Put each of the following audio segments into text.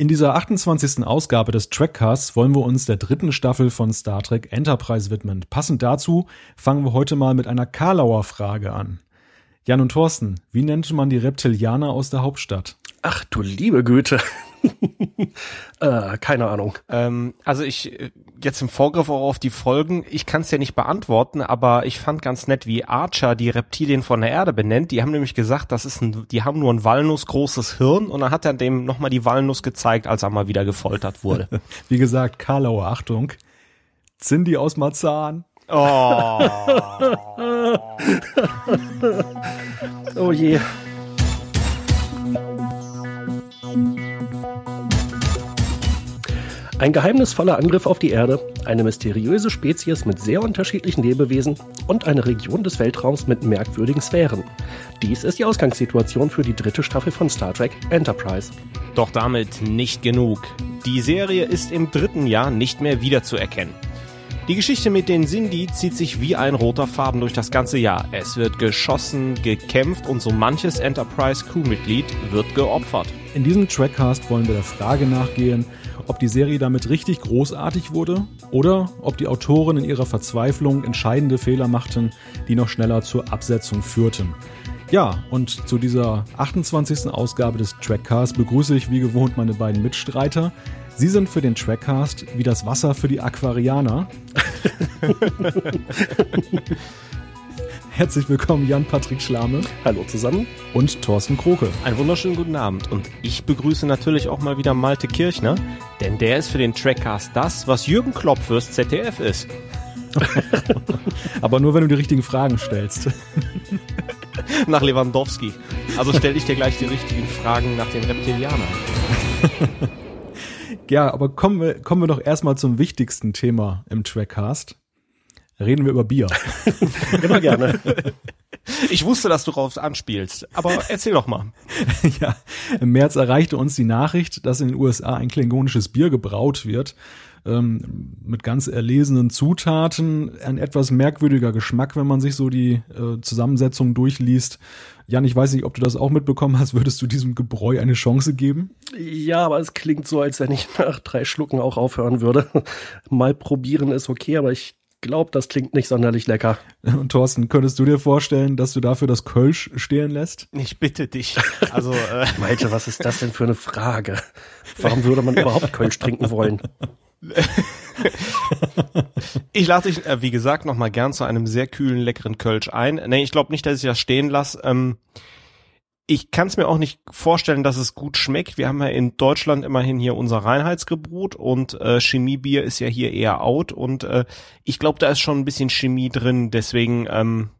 In dieser 28. Ausgabe des Trackcasts wollen wir uns der dritten Staffel von Star Trek Enterprise widmen. Passend dazu fangen wir heute mal mit einer Karlauer Frage an. Jan und Thorsten, wie nennt man die Reptilianer aus der Hauptstadt? Ach du liebe Güte. äh, keine Ahnung. Ähm, also ich, jetzt im Vorgriff auch auf die Folgen, ich kann es ja nicht beantworten, aber ich fand ganz nett, wie Archer die Reptilien von der Erde benennt. Die haben nämlich gesagt, das ist ein, die haben nur ein walnussgroßes Hirn und dann hat er dem nochmal die Walnuss gezeigt, als er mal wieder gefoltert wurde. wie gesagt, Karlauer, Achtung. Cindy aus Marzahn. Oh. oh je. Ein geheimnisvoller Angriff auf die Erde, eine mysteriöse Spezies mit sehr unterschiedlichen Lebewesen und eine Region des Weltraums mit merkwürdigen Sphären. Dies ist die Ausgangssituation für die dritte Staffel von Star Trek Enterprise. Doch damit nicht genug. Die Serie ist im dritten Jahr nicht mehr wiederzuerkennen. Die Geschichte mit den Sindhi zieht sich wie ein roter Faden durch das ganze Jahr. Es wird geschossen, gekämpft und so manches Enterprise-Crew-Mitglied wird geopfert. In diesem Trackcast wollen wir der Frage nachgehen, ob die Serie damit richtig großartig wurde oder ob die Autoren in ihrer Verzweiflung entscheidende Fehler machten, die noch schneller zur Absetzung führten. Ja, und zu dieser 28. Ausgabe des Trackcasts begrüße ich wie gewohnt meine beiden Mitstreiter. Sie sind für den Trackcast wie das Wasser für die Aquarianer. Herzlich willkommen, Jan-Patrick Schlame. Hallo zusammen. Und Thorsten Kroke. Einen wunderschönen guten Abend. Und ich begrüße natürlich auch mal wieder Malte Kirchner, denn der ist für den Trackcast das, was Jürgen Klopp fürs ZDF ist. Aber nur, wenn du die richtigen Fragen stellst. nach Lewandowski. Also stelle ich dir gleich die richtigen Fragen nach den Reptilianern. ja, aber kommen wir, kommen wir doch erstmal zum wichtigsten Thema im Trackcast reden wir über Bier. Immer gerne. Ich wusste, dass du darauf anspielst, aber erzähl doch mal. ja, im März erreichte uns die Nachricht, dass in den USA ein klingonisches Bier gebraut wird. Ähm, mit ganz erlesenen Zutaten, ein etwas merkwürdiger Geschmack, wenn man sich so die äh, Zusammensetzung durchliest. Jan, ich weiß nicht, ob du das auch mitbekommen hast. Würdest du diesem Gebräu eine Chance geben? Ja, aber es klingt so, als wenn ich nach drei Schlucken auch aufhören würde. Mal probieren ist okay, aber ich glaube, das klingt nicht sonderlich lecker. Und Thorsten, könntest du dir vorstellen, dass du dafür das Kölsch stehen lässt? Ich bitte dich. Also, äh Malte, was ist das denn für eine Frage? Warum würde man überhaupt Kölsch trinken wollen? ich lade dich, äh, wie gesagt, noch mal gern zu einem sehr kühlen, leckeren Kölsch ein. Nee, ich glaube nicht, dass ich das stehen lasse. Ähm, ich kann es mir auch nicht vorstellen, dass es gut schmeckt. Wir haben ja in Deutschland immerhin hier unser Reinheitsgebot und äh, Chemiebier ist ja hier eher out und äh, ich glaube, da ist schon ein bisschen Chemie drin. Deswegen, ähm,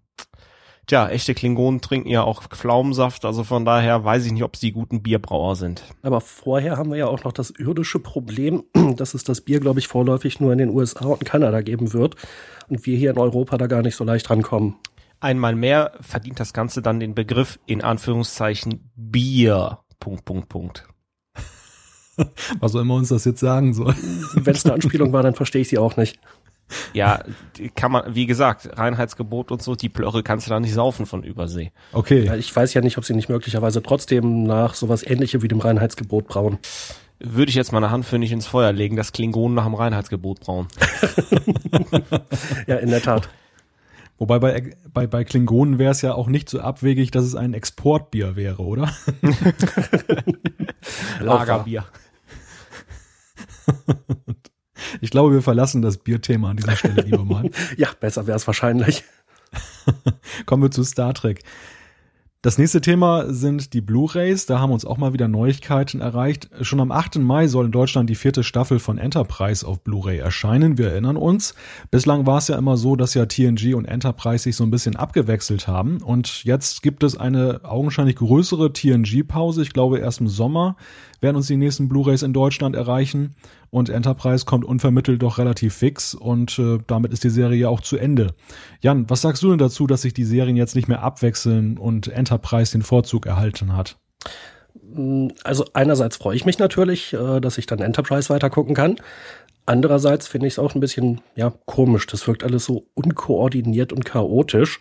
tja, echte Klingonen trinken ja auch Pflaumensaft, also von daher weiß ich nicht, ob sie guten Bierbrauer sind. Aber vorher haben wir ja auch noch das irdische Problem, dass es das Bier, glaube ich, vorläufig nur in den USA und Kanada geben wird und wir hier in Europa da gar nicht so leicht rankommen. Einmal mehr verdient das Ganze dann den Begriff in Anführungszeichen Bier. Punkt, Punkt, Punkt. Was auch immer uns das jetzt sagen soll. Wenn es eine Anspielung war, dann verstehe ich sie auch nicht. Ja, kann man, wie gesagt, Reinheitsgebot und so, die Plörre kannst du da nicht saufen von Übersee. Okay. Ja, ich weiß ja nicht, ob sie nicht möglicherweise trotzdem nach sowas ähnlichem wie dem Reinheitsgebot brauen. Würde ich jetzt meine Hand für nicht ins Feuer legen, dass Klingonen nach dem Reinheitsgebot brauen. ja, in der Tat. Wobei bei, bei, bei Klingonen wäre es ja auch nicht so abwegig, dass es ein Exportbier wäre, oder? Lagerbier. ich glaube, wir verlassen das Bierthema an dieser Stelle lieber mal. ja, besser wäre es wahrscheinlich. Kommen wir zu Star Trek. Das nächste Thema sind die Blu-rays. Da haben uns auch mal wieder Neuigkeiten erreicht. Schon am 8. Mai soll in Deutschland die vierte Staffel von Enterprise auf Blu-ray erscheinen. Wir erinnern uns. Bislang war es ja immer so, dass ja TNG und Enterprise sich so ein bisschen abgewechselt haben. Und jetzt gibt es eine augenscheinlich größere TNG-Pause. Ich glaube, erst im Sommer werden uns die nächsten Blu-rays in Deutschland erreichen. Und Enterprise kommt unvermittelt doch relativ fix und äh, damit ist die Serie auch zu Ende. Jan, was sagst du denn dazu, dass sich die Serien jetzt nicht mehr abwechseln und Enterprise den Vorzug erhalten hat? Also einerseits freue ich mich natürlich, äh, dass ich dann Enterprise weiter gucken kann. Andererseits finde ich es auch ein bisschen ja komisch. Das wirkt alles so unkoordiniert und chaotisch.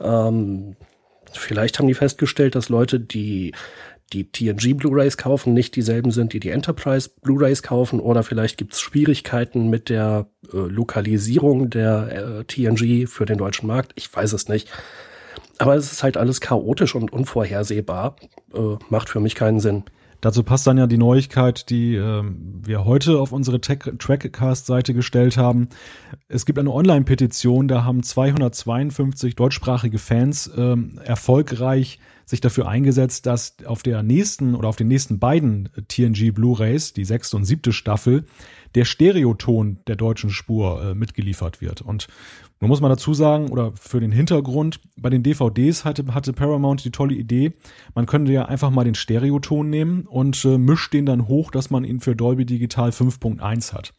Ähm, vielleicht haben die festgestellt, dass Leute, die die TNG Blu-rays kaufen, nicht dieselben sind, die die Enterprise Blu-rays kaufen oder vielleicht gibt's Schwierigkeiten mit der äh, Lokalisierung der äh, TNG für den deutschen Markt. Ich weiß es nicht. Aber es ist halt alles chaotisch und unvorhersehbar. Äh, macht für mich keinen Sinn. Dazu passt dann ja die Neuigkeit, die äh, wir heute auf unsere Trackcast-Seite gestellt haben. Es gibt eine Online-Petition, da haben 252 deutschsprachige Fans äh, erfolgreich sich dafür eingesetzt, dass auf der nächsten oder auf den nächsten beiden TNG Blu-rays, die sechste und siebte Staffel, der Stereoton der deutschen Spur äh, mitgeliefert wird. Und nun muss man dazu sagen, oder für den Hintergrund, bei den DVDs hatte, hatte Paramount die tolle Idee, man könnte ja einfach mal den Stereoton nehmen und äh, mischt den dann hoch, dass man ihn für Dolby Digital 5.1 hat.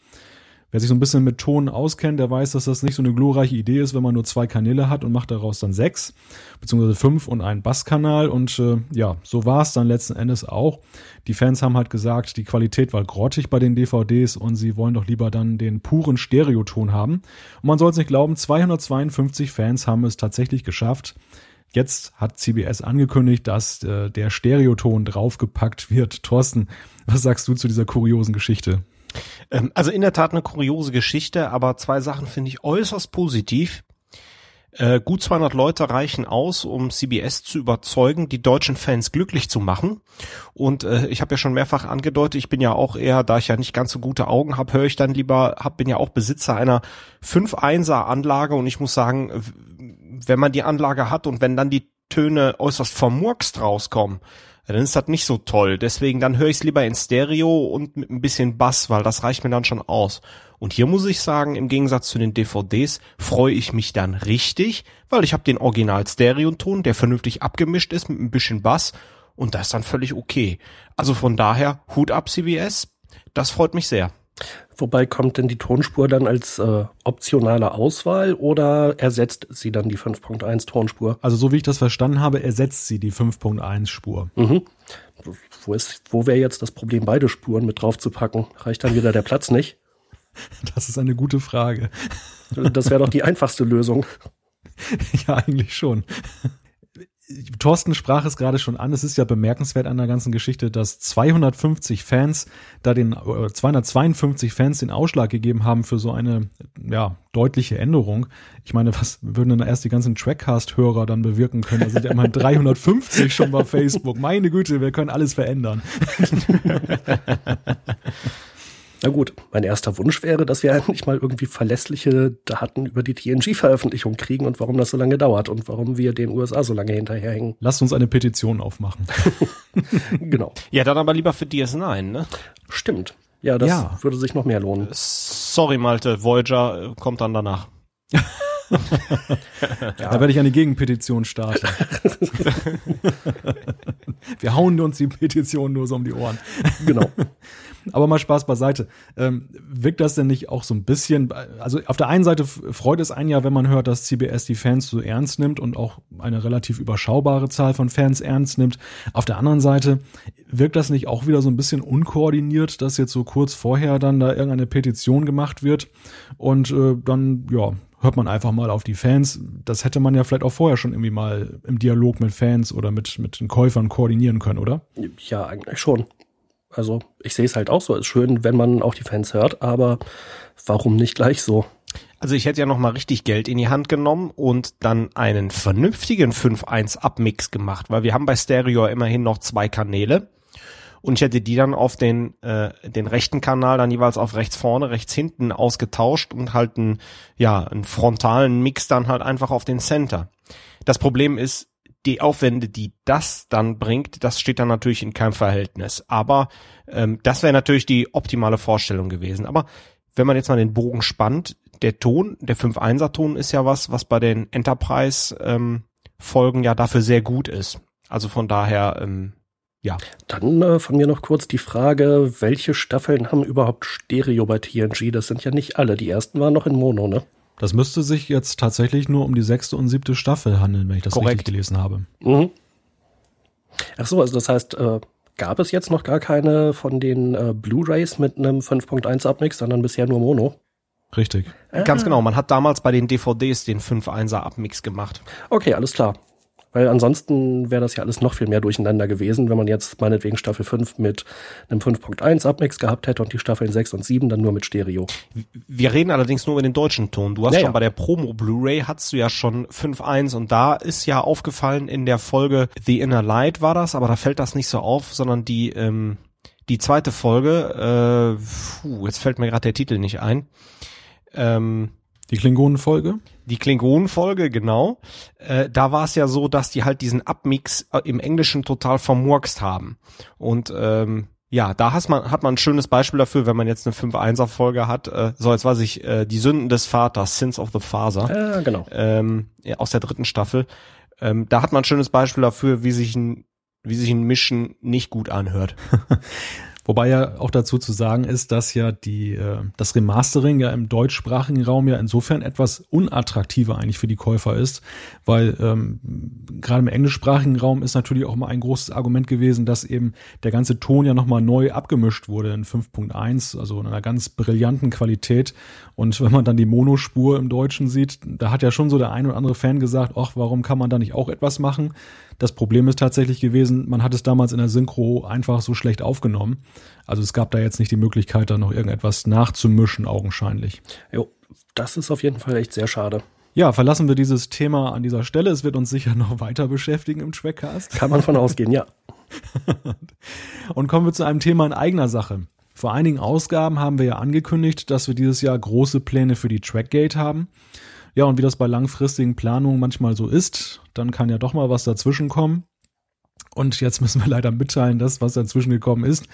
Wer sich so ein bisschen mit Ton auskennt, der weiß, dass das nicht so eine glorreiche Idee ist, wenn man nur zwei Kanäle hat und macht daraus dann sechs, beziehungsweise fünf und einen Basskanal. Und äh, ja, so war es dann letzten Endes auch. Die Fans haben halt gesagt, die Qualität war grottig bei den DVDs und sie wollen doch lieber dann den puren Stereoton haben. Und man soll es nicht glauben, 252 Fans haben es tatsächlich geschafft. Jetzt hat CBS angekündigt, dass äh, der Stereoton draufgepackt wird. Thorsten, was sagst du zu dieser kuriosen Geschichte? Ähm, also in der Tat eine kuriose Geschichte, aber zwei Sachen finde ich äußerst positiv. Äh, gut 200 Leute reichen aus, um CBS zu überzeugen, die deutschen Fans glücklich zu machen. Und äh, ich habe ja schon mehrfach angedeutet, ich bin ja auch eher, da ich ja nicht ganz so gute Augen habe, höre ich dann lieber, hab, bin ja auch Besitzer einer 5-1er Anlage und ich muss sagen, wenn man die Anlage hat und wenn dann die Töne äußerst vermurkst rauskommen, dann ist das nicht so toll. Deswegen dann höre ich es lieber in Stereo und mit ein bisschen Bass, weil das reicht mir dann schon aus. Und hier muss ich sagen, im Gegensatz zu den DVDs freue ich mich dann richtig, weil ich habe den Original Stereoton, der vernünftig abgemischt ist mit ein bisschen Bass und das ist dann völlig okay. Also von daher Hut ab CBS, das freut mich sehr. Wobei kommt denn die Tonspur dann als äh, optionale Auswahl oder ersetzt sie dann die 5.1 Tonspur? Also so wie ich das verstanden habe, ersetzt sie die 5.1 Spur. Mhm. Wo, ist, wo wäre jetzt das Problem, beide Spuren mit drauf zu packen? Reicht dann wieder der Platz nicht? Das ist eine gute Frage. Das wäre doch die einfachste Lösung. Ja, eigentlich schon. Thorsten sprach es gerade schon an, es ist ja bemerkenswert an der ganzen Geschichte, dass 250 Fans da den, äh, 252 Fans den Ausschlag gegeben haben für so eine, ja, deutliche Änderung. Ich meine, was würden denn erst die ganzen Trackcast-Hörer dann bewirken können? Da sind ja immerhin 350 schon bei Facebook. Meine Güte, wir können alles verändern. Na gut, mein erster Wunsch wäre, dass wir endlich mal irgendwie verlässliche Daten über die TNG-Veröffentlichung kriegen und warum das so lange dauert und warum wir den USA so lange hinterherhängen. Lasst uns eine Petition aufmachen. genau. Ja, dann aber lieber für DS9, ne? Stimmt. Ja, das ja. würde sich noch mehr lohnen. Sorry, Malte, Voyager äh, kommt dann danach. ja. Da werde ich eine Gegenpetition starten. Wir hauen uns die Petition nur so um die Ohren. Genau. Aber mal Spaß beiseite. Ähm, wirkt das denn nicht auch so ein bisschen, also auf der einen Seite freut es einen ja, wenn man hört, dass CBS die Fans so ernst nimmt und auch eine relativ überschaubare Zahl von Fans ernst nimmt. Auf der anderen Seite wirkt das nicht auch wieder so ein bisschen unkoordiniert, dass jetzt so kurz vorher dann da irgendeine Petition gemacht wird und äh, dann, ja, hört man einfach mal auf die Fans. Das hätte man ja vielleicht auch vorher schon irgendwie mal im Dialog mit Fans oder mit, mit den Käufern koordinieren können, oder? Ja, eigentlich schon. Also ich sehe es halt auch so. Ist schön, wenn man auch die Fans hört, aber warum nicht gleich so? Also ich hätte ja noch mal richtig Geld in die Hand genommen und dann einen vernünftigen 5-1 Abmix gemacht, weil wir haben bei Stereo immerhin noch zwei Kanäle und ich hätte die dann auf den äh, den rechten Kanal dann jeweils auf rechts vorne, rechts hinten ausgetauscht und halt einen ja einen frontalen Mix dann halt einfach auf den Center. Das Problem ist, die Aufwände, die das dann bringt, das steht dann natürlich in keinem Verhältnis. Aber ähm, das wäre natürlich die optimale Vorstellung gewesen. Aber wenn man jetzt mal den Bogen spannt, der Ton, der 5-1er Ton ist ja was, was bei den Enterprise ähm, ja dafür sehr gut ist. Also von daher, ähm, ja. Dann äh, von mir noch kurz die Frage, welche Staffeln haben überhaupt Stereo bei TNG? Das sind ja nicht alle. Die ersten waren noch in Mono, ne? Das müsste sich jetzt tatsächlich nur um die sechste und siebte Staffel handeln, wenn ich das Korrekt. richtig gelesen habe. Mhm. Ach so, also das heißt, äh, gab es jetzt noch gar keine von den äh, Blu-rays mit einem 5.1 Abmix, sondern bisher nur Mono? Richtig. Ah. Ganz genau, man hat damals bei den DVDs den 5.1er Abmix gemacht. Okay, alles klar. Weil ansonsten wäre das ja alles noch viel mehr durcheinander gewesen, wenn man jetzt meinetwegen Staffel 5 mit einem 5.1 Abmix gehabt hätte und die Staffeln 6 und 7 dann nur mit Stereo. Wir reden allerdings nur über den deutschen Ton. Du hast Ja, schon bei der Promo Blu-ray hattest du ja schon 5.1 und da ist ja aufgefallen in der Folge The Inner Light war das, aber da fällt das nicht so auf, sondern die ähm, die zweite Folge, äh, puh, jetzt fällt mir gerade der Titel nicht ein. Ähm, Die Klingonenfolge? die Klingonenfolge, genau. Äh, da war es ja so, dass die halt diesen Abmix äh, im Englischen total vermurkst haben. Und ähm, ja, da hat man, hat man ein schönes Beispiel dafür, wenn man jetzt eine 5-1er-Folge hat. Äh, so, jetzt weiß ich, äh, die Sünden des Vaters, Sins of the Father, Ja, genau. ähm, ja, aus der dritten Staffel. Ähm, da hat man ein schönes Beispiel dafür, wie sich ein, wie sich ein Mischen nicht gut anhört. Wobei ja auch dazu zu sagen ist, dass ja die, äh, das Remastering ja im deutschsprachigen Raum ja insofern etwas unattraktiver eigentlich für die Käufer ist, weil ähm, gerade im englischsprachigen Raum ist natürlich auch mal ein großes Argument gewesen, dass eben der ganze Ton ja nochmal neu abgemischt wurde in 5.1, also in einer ganz brillanten Qualität. Und wenn man dann die Monospur im Deutschen sieht, da hat ja schon so der ein oder andere Fan gesagt, ach, warum kann man da nicht auch etwas machen? Das Problem ist tatsächlich gewesen, man hat es damals in der Synchro einfach so schlecht aufgenommen. Also es gab da jetzt nicht die Möglichkeit, da noch irgendetwas nachzumischen, augenscheinlich. Jo, das ist auf jeden Fall echt sehr schade. Ja, verlassen wir dieses Thema an dieser Stelle. Es wird uns sicher noch weiter beschäftigen im Trackcast. Kann man von ausgehen, ja. Und kommen wir zu einem Thema in eigener Sache. Vor einigen Ausgaben haben wir ja angekündigt, dass wir dieses Jahr große Pläne für die Trackgate haben. Ja, und wie das bei langfristigen Planungen manchmal so ist, dann kann ja doch mal was dazwischen kommen. Und jetzt müssen wir leider mitteilen, dass was dazwischen gekommen ist.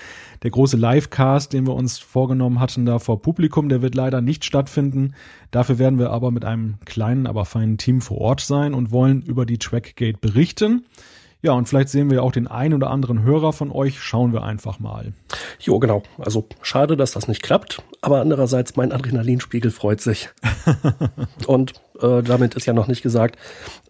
Der große Livecast, den wir uns vorgenommen hatten, da vor Publikum, der wird leider nicht stattfinden. Dafür werden wir aber mit einem kleinen, aber feinen Team vor Ort sein und wollen über die Trackgate berichten. Ja, und vielleicht sehen wir ja auch den einen oder anderen Hörer von euch. Schauen wir einfach mal. Jo, genau. Also schade, dass das nicht klappt, aber andererseits mein Adrenalinspiegel freut sich. Und äh, damit ist ja noch nicht gesagt,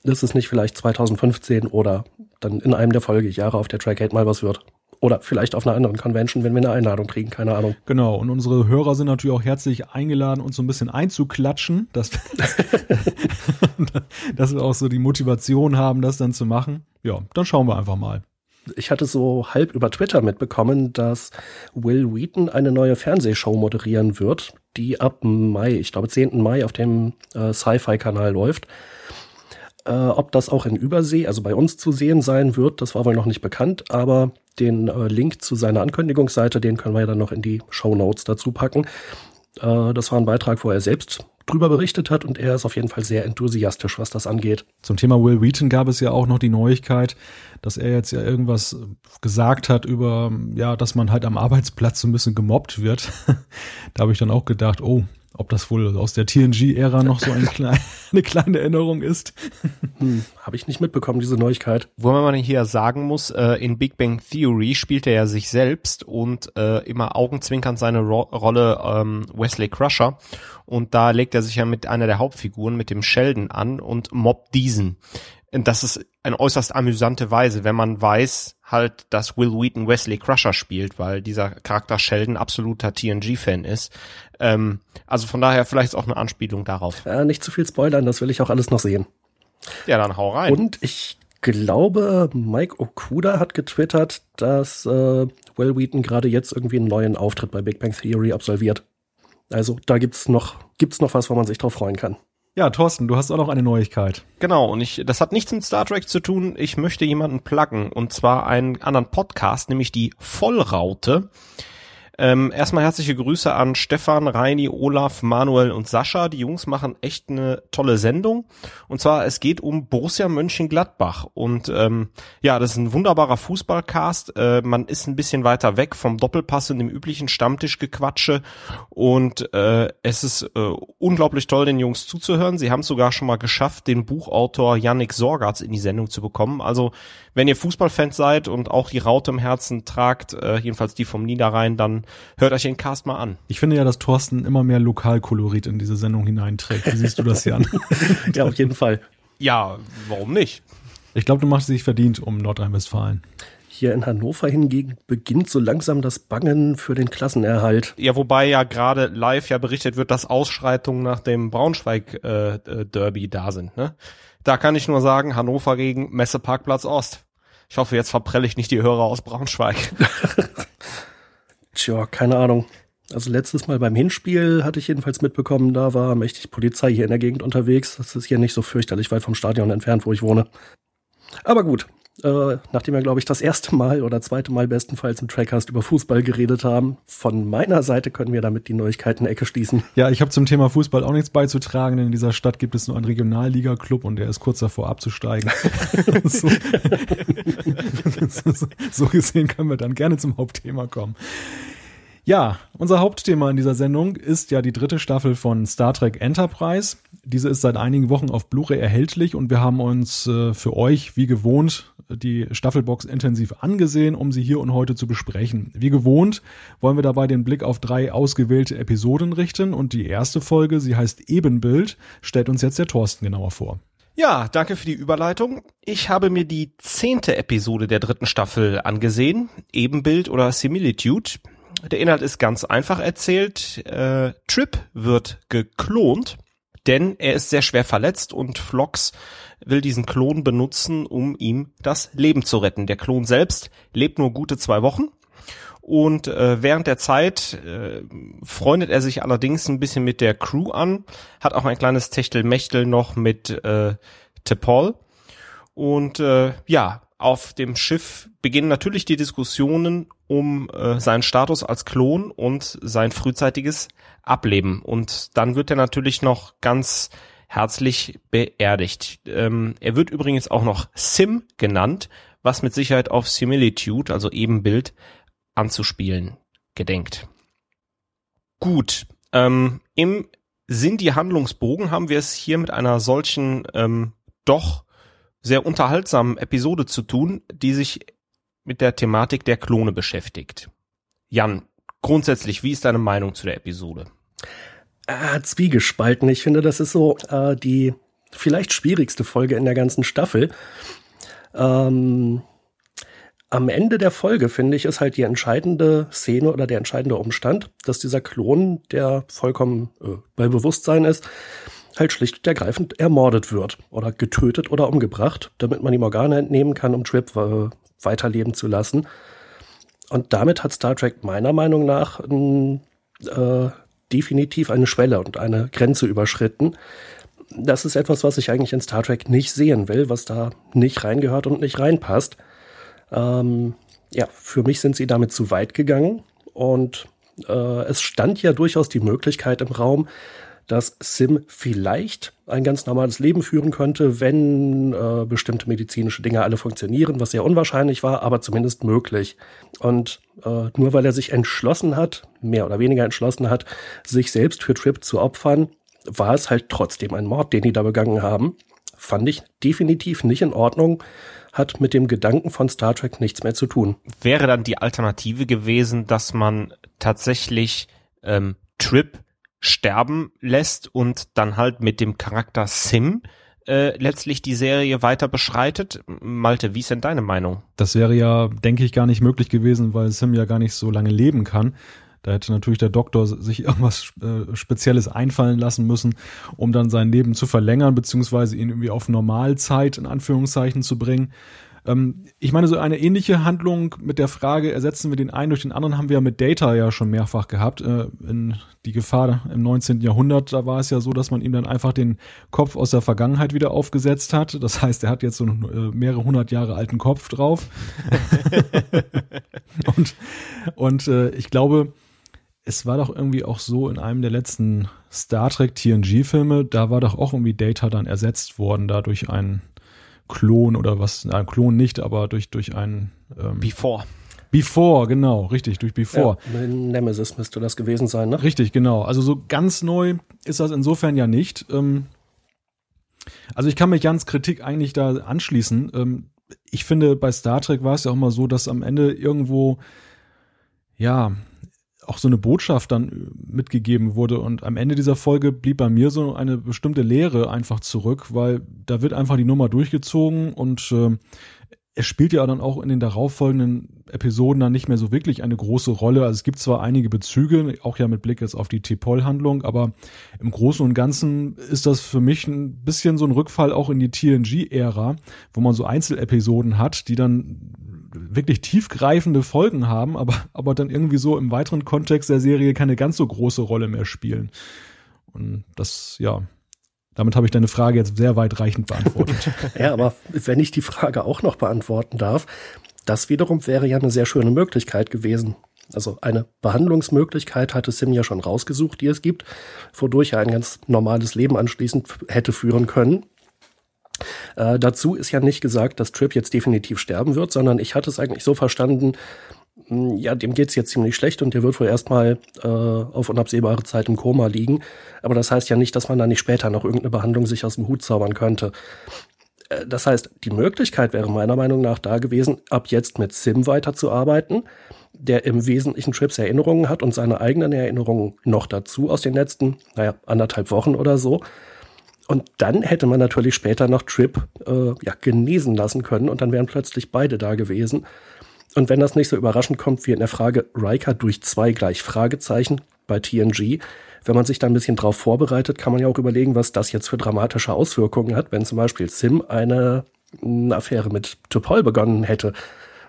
dass es nicht vielleicht 2015 oder dann in einem der Folgejahre auf der Trackgate mal was wird. Oder vielleicht auf einer anderen Convention, wenn wir eine Einladung kriegen, keine Ahnung. Genau, und unsere Hörer sind natürlich auch herzlich eingeladen, uns so ein bisschen einzuklatschen, dass, dass wir auch so die Motivation haben, das dann zu machen. Ja, dann schauen wir einfach mal. Ich hatte so halb über Twitter mitbekommen, dass Will Wheaton eine neue Fernsehshow moderieren wird, die ab Mai, ich glaube 10. Mai auf dem äh, Sci-Fi-Kanal läuft. Äh, ob das auch in Übersee, also bei uns zu sehen sein wird, das war wohl noch nicht bekannt, aber den äh, Link zu seiner Ankündigungsseite, den können wir ja dann noch in die Show Notes dazu packen. Äh, das war ein Beitrag, wo er selbst drüber berichtet hat und er ist auf jeden Fall sehr enthusiastisch, was das angeht. Zum Thema Will Wheaton gab es ja auch noch die Neuigkeit, dass er jetzt ja irgendwas gesagt hat über, ja, dass man halt am Arbeitsplatz so ein bisschen gemobbt wird. da habe ich dann auch gedacht, oh, ob das wohl aus der TNG-Ära noch so ein klein, eine kleine Erinnerung ist. Hm, Habe ich nicht mitbekommen, diese Neuigkeit. Wo man hier sagen muss, äh, in Big Bang Theory spielt er ja sich selbst und äh, immer augenzwinkernd seine Ro Rolle ähm, Wesley Crusher. Und da legt er sich ja mit einer der Hauptfiguren, mit dem Sheldon an und mobbt diesen. Und das ist eine äußerst amüsante Weise, wenn man weiß halt, dass Will Wheaton Wesley Crusher spielt, weil dieser Charakter Sheldon absoluter TNG-Fan ist. Ähm, also von daher vielleicht auch eine Anspielung darauf. Ja, nicht zu viel spoilern, das will ich auch alles noch sehen. Ja, dann hau rein. Und ich glaube, Mike Okuda hat getwittert, dass äh, Will Wheaton gerade jetzt irgendwie einen neuen Auftritt bei Big Bang Theory absolviert. Also da gibt's noch, gibt's noch was, wo man sich drauf freuen kann. Ja, Thorsten, du hast auch noch eine Neuigkeit. Genau, und ich, das hat nichts mit Star Trek zu tun. Ich möchte jemanden pluggen, und zwar einen anderen Podcast, nämlich die Vollraute. Ähm, erstmal herzliche Grüße an Stefan, Reini, Olaf, Manuel und Sascha. Die Jungs machen echt eine tolle Sendung. Und zwar, es geht um Borussia Mönchengladbach. Und ähm, ja, das ist ein wunderbarer Fußballcast. Äh, man ist ein bisschen weiter weg vom Doppelpass und dem üblichen Stammtischgequatsche. Und äh, es ist äh, unglaublich toll, den Jungs zuzuhören. Sie haben es sogar schon mal geschafft, den Buchautor Yannick Sorgatz in die Sendung zu bekommen. Also, wenn ihr Fußballfans seid und auch die Raute im Herzen tragt, äh, jedenfalls die vom Niederrhein, dann hört euch den Cast mal an. Ich finde ja, dass Thorsten immer mehr Lokalkolorit in diese Sendung hineinträgt. Wie siehst du das, Jan? ja, auf jeden Fall. Ja, warum nicht? Ich glaube, du machst dich verdient um Nordrhein-Westfalen. Hier in Hannover hingegen beginnt so langsam das Bangen für den Klassenerhalt. Ja, wobei ja gerade live ja berichtet wird, dass Ausschreitungen nach dem Braunschweig-Derby äh, da sind. Ne? Da kann ich nur sagen, Hannover gegen Messeparkplatz Ost. Ich hoffe, jetzt verprelle ich nicht die Hörer aus Braunschweig. Tja, keine Ahnung. Also letztes Mal beim Hinspiel hatte ich jedenfalls mitbekommen, da war mächtig Polizei hier in der Gegend unterwegs. Das ist hier nicht so fürchterlich weit vom Stadion entfernt, wo ich wohne. Aber gut, äh, nachdem wir, glaube ich, das erste Mal oder zweite Mal bestenfalls im Trackcast über Fußball geredet haben, von meiner Seite können wir damit die Neuigkeiten-Ecke schließen. Ja, ich habe zum Thema Fußball auch nichts beizutragen, denn in dieser Stadt gibt es nur einen Regionalliga-Club und der ist kurz davor abzusteigen. so, so gesehen können wir dann gerne zum Hauptthema kommen. Ja, unser Hauptthema in dieser Sendung ist ja die dritte Staffel von Star Trek Enterprise. Diese ist seit einigen Wochen auf Blu-ray erhältlich und wir haben uns äh, für euch, wie gewohnt, die Staffelbox intensiv angesehen, um sie hier und heute zu besprechen. Wie gewohnt wollen wir dabei den Blick auf drei ausgewählte Episoden richten und die erste Folge, sie heißt Ebenbild, stellt uns jetzt der Thorsten genauer vor. Ja, danke für die Überleitung. Ich habe mir die zehnte Episode der dritten Staffel angesehen, Ebenbild oder Similitude. Der Inhalt ist ganz einfach erzählt. Äh, Trip wird geklont, denn er ist sehr schwer verletzt und Flox will diesen Klon benutzen, um ihm das Leben zu retten. Der Klon selbst lebt nur gute zwei Wochen. Und äh, während der Zeit äh, freundet er sich allerdings ein bisschen mit der Crew an, hat auch ein kleines Techtelmechtel noch mit äh, T'Pol. Und äh, ja, auf dem Schiff beginnen natürlich die Diskussionen um äh, seinen Status als Klon und sein frühzeitiges Ableben. Und dann wird er natürlich noch ganz herzlich beerdigt. Ähm, er wird übrigens auch noch Sim genannt, was mit Sicherheit auf Similitude, also Ebenbild, anzuspielen gedenkt. Gut, ähm, im Sinn die Handlungsbogen haben wir es hier mit einer solchen ähm, doch sehr unterhaltsamen Episode zu tun, die sich mit der Thematik der Klone beschäftigt. Jan, grundsätzlich, wie ist deine Meinung zu der Episode? Äh, zwiegespalten. Ich finde, das ist so äh, die vielleicht schwierigste Folge in der ganzen Staffel. Ähm, am Ende der Folge, finde ich, ist halt die entscheidende Szene oder der entscheidende Umstand, dass dieser Klon, der vollkommen äh, bei Bewusstsein ist, halt schlicht und ergreifend ermordet wird oder getötet oder umgebracht, damit man ihm Organe entnehmen kann, um Trip äh, weiterleben zu lassen. Und damit hat Star Trek meiner Meinung nach äh, definitiv eine Schwelle und eine Grenze überschritten. Das ist etwas, was ich eigentlich in Star Trek nicht sehen will, was da nicht reingehört und nicht reinpasst. Ähm, ja, für mich sind sie damit zu weit gegangen und äh, es stand ja durchaus die Möglichkeit im Raum, dass Sim vielleicht ein ganz normales Leben führen könnte, wenn äh, bestimmte medizinische Dinge alle funktionieren, was sehr unwahrscheinlich war, aber zumindest möglich. Und äh, nur weil er sich entschlossen hat, mehr oder weniger entschlossen hat, sich selbst für Trip zu opfern, war es halt trotzdem ein Mord, den die da begangen haben. Fand ich definitiv nicht in Ordnung, hat mit dem Gedanken von Star Trek nichts mehr zu tun. Wäre dann die Alternative gewesen, dass man tatsächlich ähm, Trip sterben lässt und dann halt mit dem Charakter Sim äh, letztlich die Serie weiter beschreitet. Malte, wie ist denn deine Meinung? Das wäre ja, denke ich, gar nicht möglich gewesen, weil Sim ja gar nicht so lange leben kann. Da hätte natürlich der Doktor sich irgendwas äh, Spezielles einfallen lassen müssen, um dann sein Leben zu verlängern, beziehungsweise ihn irgendwie auf Normalzeit in Anführungszeichen zu bringen. Ähm, ich meine, so eine ähnliche Handlung mit der Frage, ersetzen wir den einen durch den anderen, haben wir ja mit Data ja schon mehrfach gehabt. Äh, in die Gefahr im 19. Jahrhundert, da war es ja so, dass man ihm dann einfach den Kopf aus der Vergangenheit wieder aufgesetzt hat. Das heißt, er hat jetzt so einen äh, mehrere hundert Jahre alten Kopf drauf. und und äh, ich glaube, es war doch irgendwie auch so in einem der letzten Star Trek TNG-Filme, da war doch auch irgendwie Data dann ersetzt worden, da durch einen Klon oder was, na, Klon nicht, aber durch, durch einen ähm, Before. Before, genau, richtig, durch Before. Ja, Nemesis müsste das gewesen sein, ne? Richtig, genau. Also so ganz neu ist das insofern ja nicht. Ähm, also ich kann mich Jans Kritik eigentlich da anschließen. Ähm, ich finde, bei Star Trek war es ja auch mal so, dass am Ende irgendwo, ja, auch so eine Botschaft dann äh, mitgegeben wurde. Und am Ende dieser Folge blieb bei mir so eine bestimmte Lehre einfach zurück, weil da wird einfach die Nummer durchgezogen und äh, er spielt ja dann auch in den darauffolgenden Episoden dann nicht mehr so wirklich eine große Rolle. Also es gibt zwar einige Bezüge, auch ja mit Blick jetzt auf die T-Pol-Handlung, aber im Großen und Ganzen ist das für mich ein bisschen so ein Rückfall auch in die TNG-Ära, wo man so Einzelepisoden hat, die dann wirklich tiefgreifende Folgen haben, aber, aber dann irgendwie so im weiteren Kontext der Serie keine ganz so große Rolle mehr spielen. Und das, ja, damit habe ich deine Frage jetzt sehr weitreichend beantwortet. ja, aber wenn ich die Frage auch noch beantworten darf, das wiederum wäre ja eine sehr schöne Möglichkeit gewesen. Also eine Behandlungsmöglichkeit hatte Sim ja schon rausgesucht, die es gibt, wodurch er ein ganz normales Leben anschließend hätte führen können. Äh, dazu ist ja nicht gesagt, dass Trip jetzt definitiv sterben wird, sondern ich hatte es eigentlich so verstanden, hm, ja, dem geht's jetzt ziemlich schlecht und der wird wohl erstmal äh, auf unabsehbare Zeit im Koma liegen. Aber das heißt ja nicht, dass man da nicht später noch irgendeine Behandlung sich aus dem Hut zaubern könnte. Äh, das heißt, die Möglichkeit wäre meiner Meinung nach da gewesen, ab jetzt mit Sim weiterzuarbeiten, der im Wesentlichen Trips Erinnerungen hat und seine eigenen Erinnerungen noch dazu aus den letzten, naja, anderthalb Wochen oder so. Und dann hätte man natürlich später noch Trip äh, ja, genesen lassen können und dann wären plötzlich beide da gewesen. Und wenn das nicht so überraschend kommt wie in der Frage Riker durch zwei gleich Fragezeichen bei TNG, wenn man sich da ein bisschen drauf vorbereitet, kann man ja auch überlegen, was das jetzt für dramatische Auswirkungen hat, wenn zum Beispiel Sim eine, eine Affäre mit Topol begonnen hätte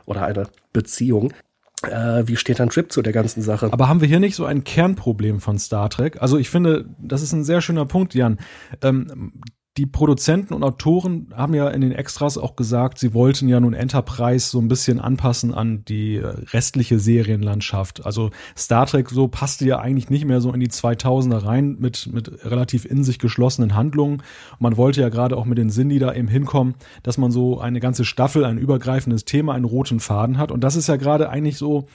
oder eine Beziehung. Äh, wie steht dann Trip zu der ganzen Sache? Aber haben wir hier nicht so ein Kernproblem von Star Trek? Also ich finde, das ist ein sehr schöner Punkt, Jan. Ähm, die Produzenten und Autoren haben ja in den Extras auch gesagt, sie wollten ja nun Enterprise so ein bisschen anpassen an die äh, restliche Serienlandschaft. Also Star Trek so passte ja eigentlich nicht mehr so in die 2000er rein mit, mit relativ in sich geschlossenen Handlungen. Man wollte ja gerade auch mit den Sindhi da eben hinkommen, dass man so eine ganze Staffel, ein übergreifendes Thema, einen roten Faden hat. Und das ist ja gerade eigentlich so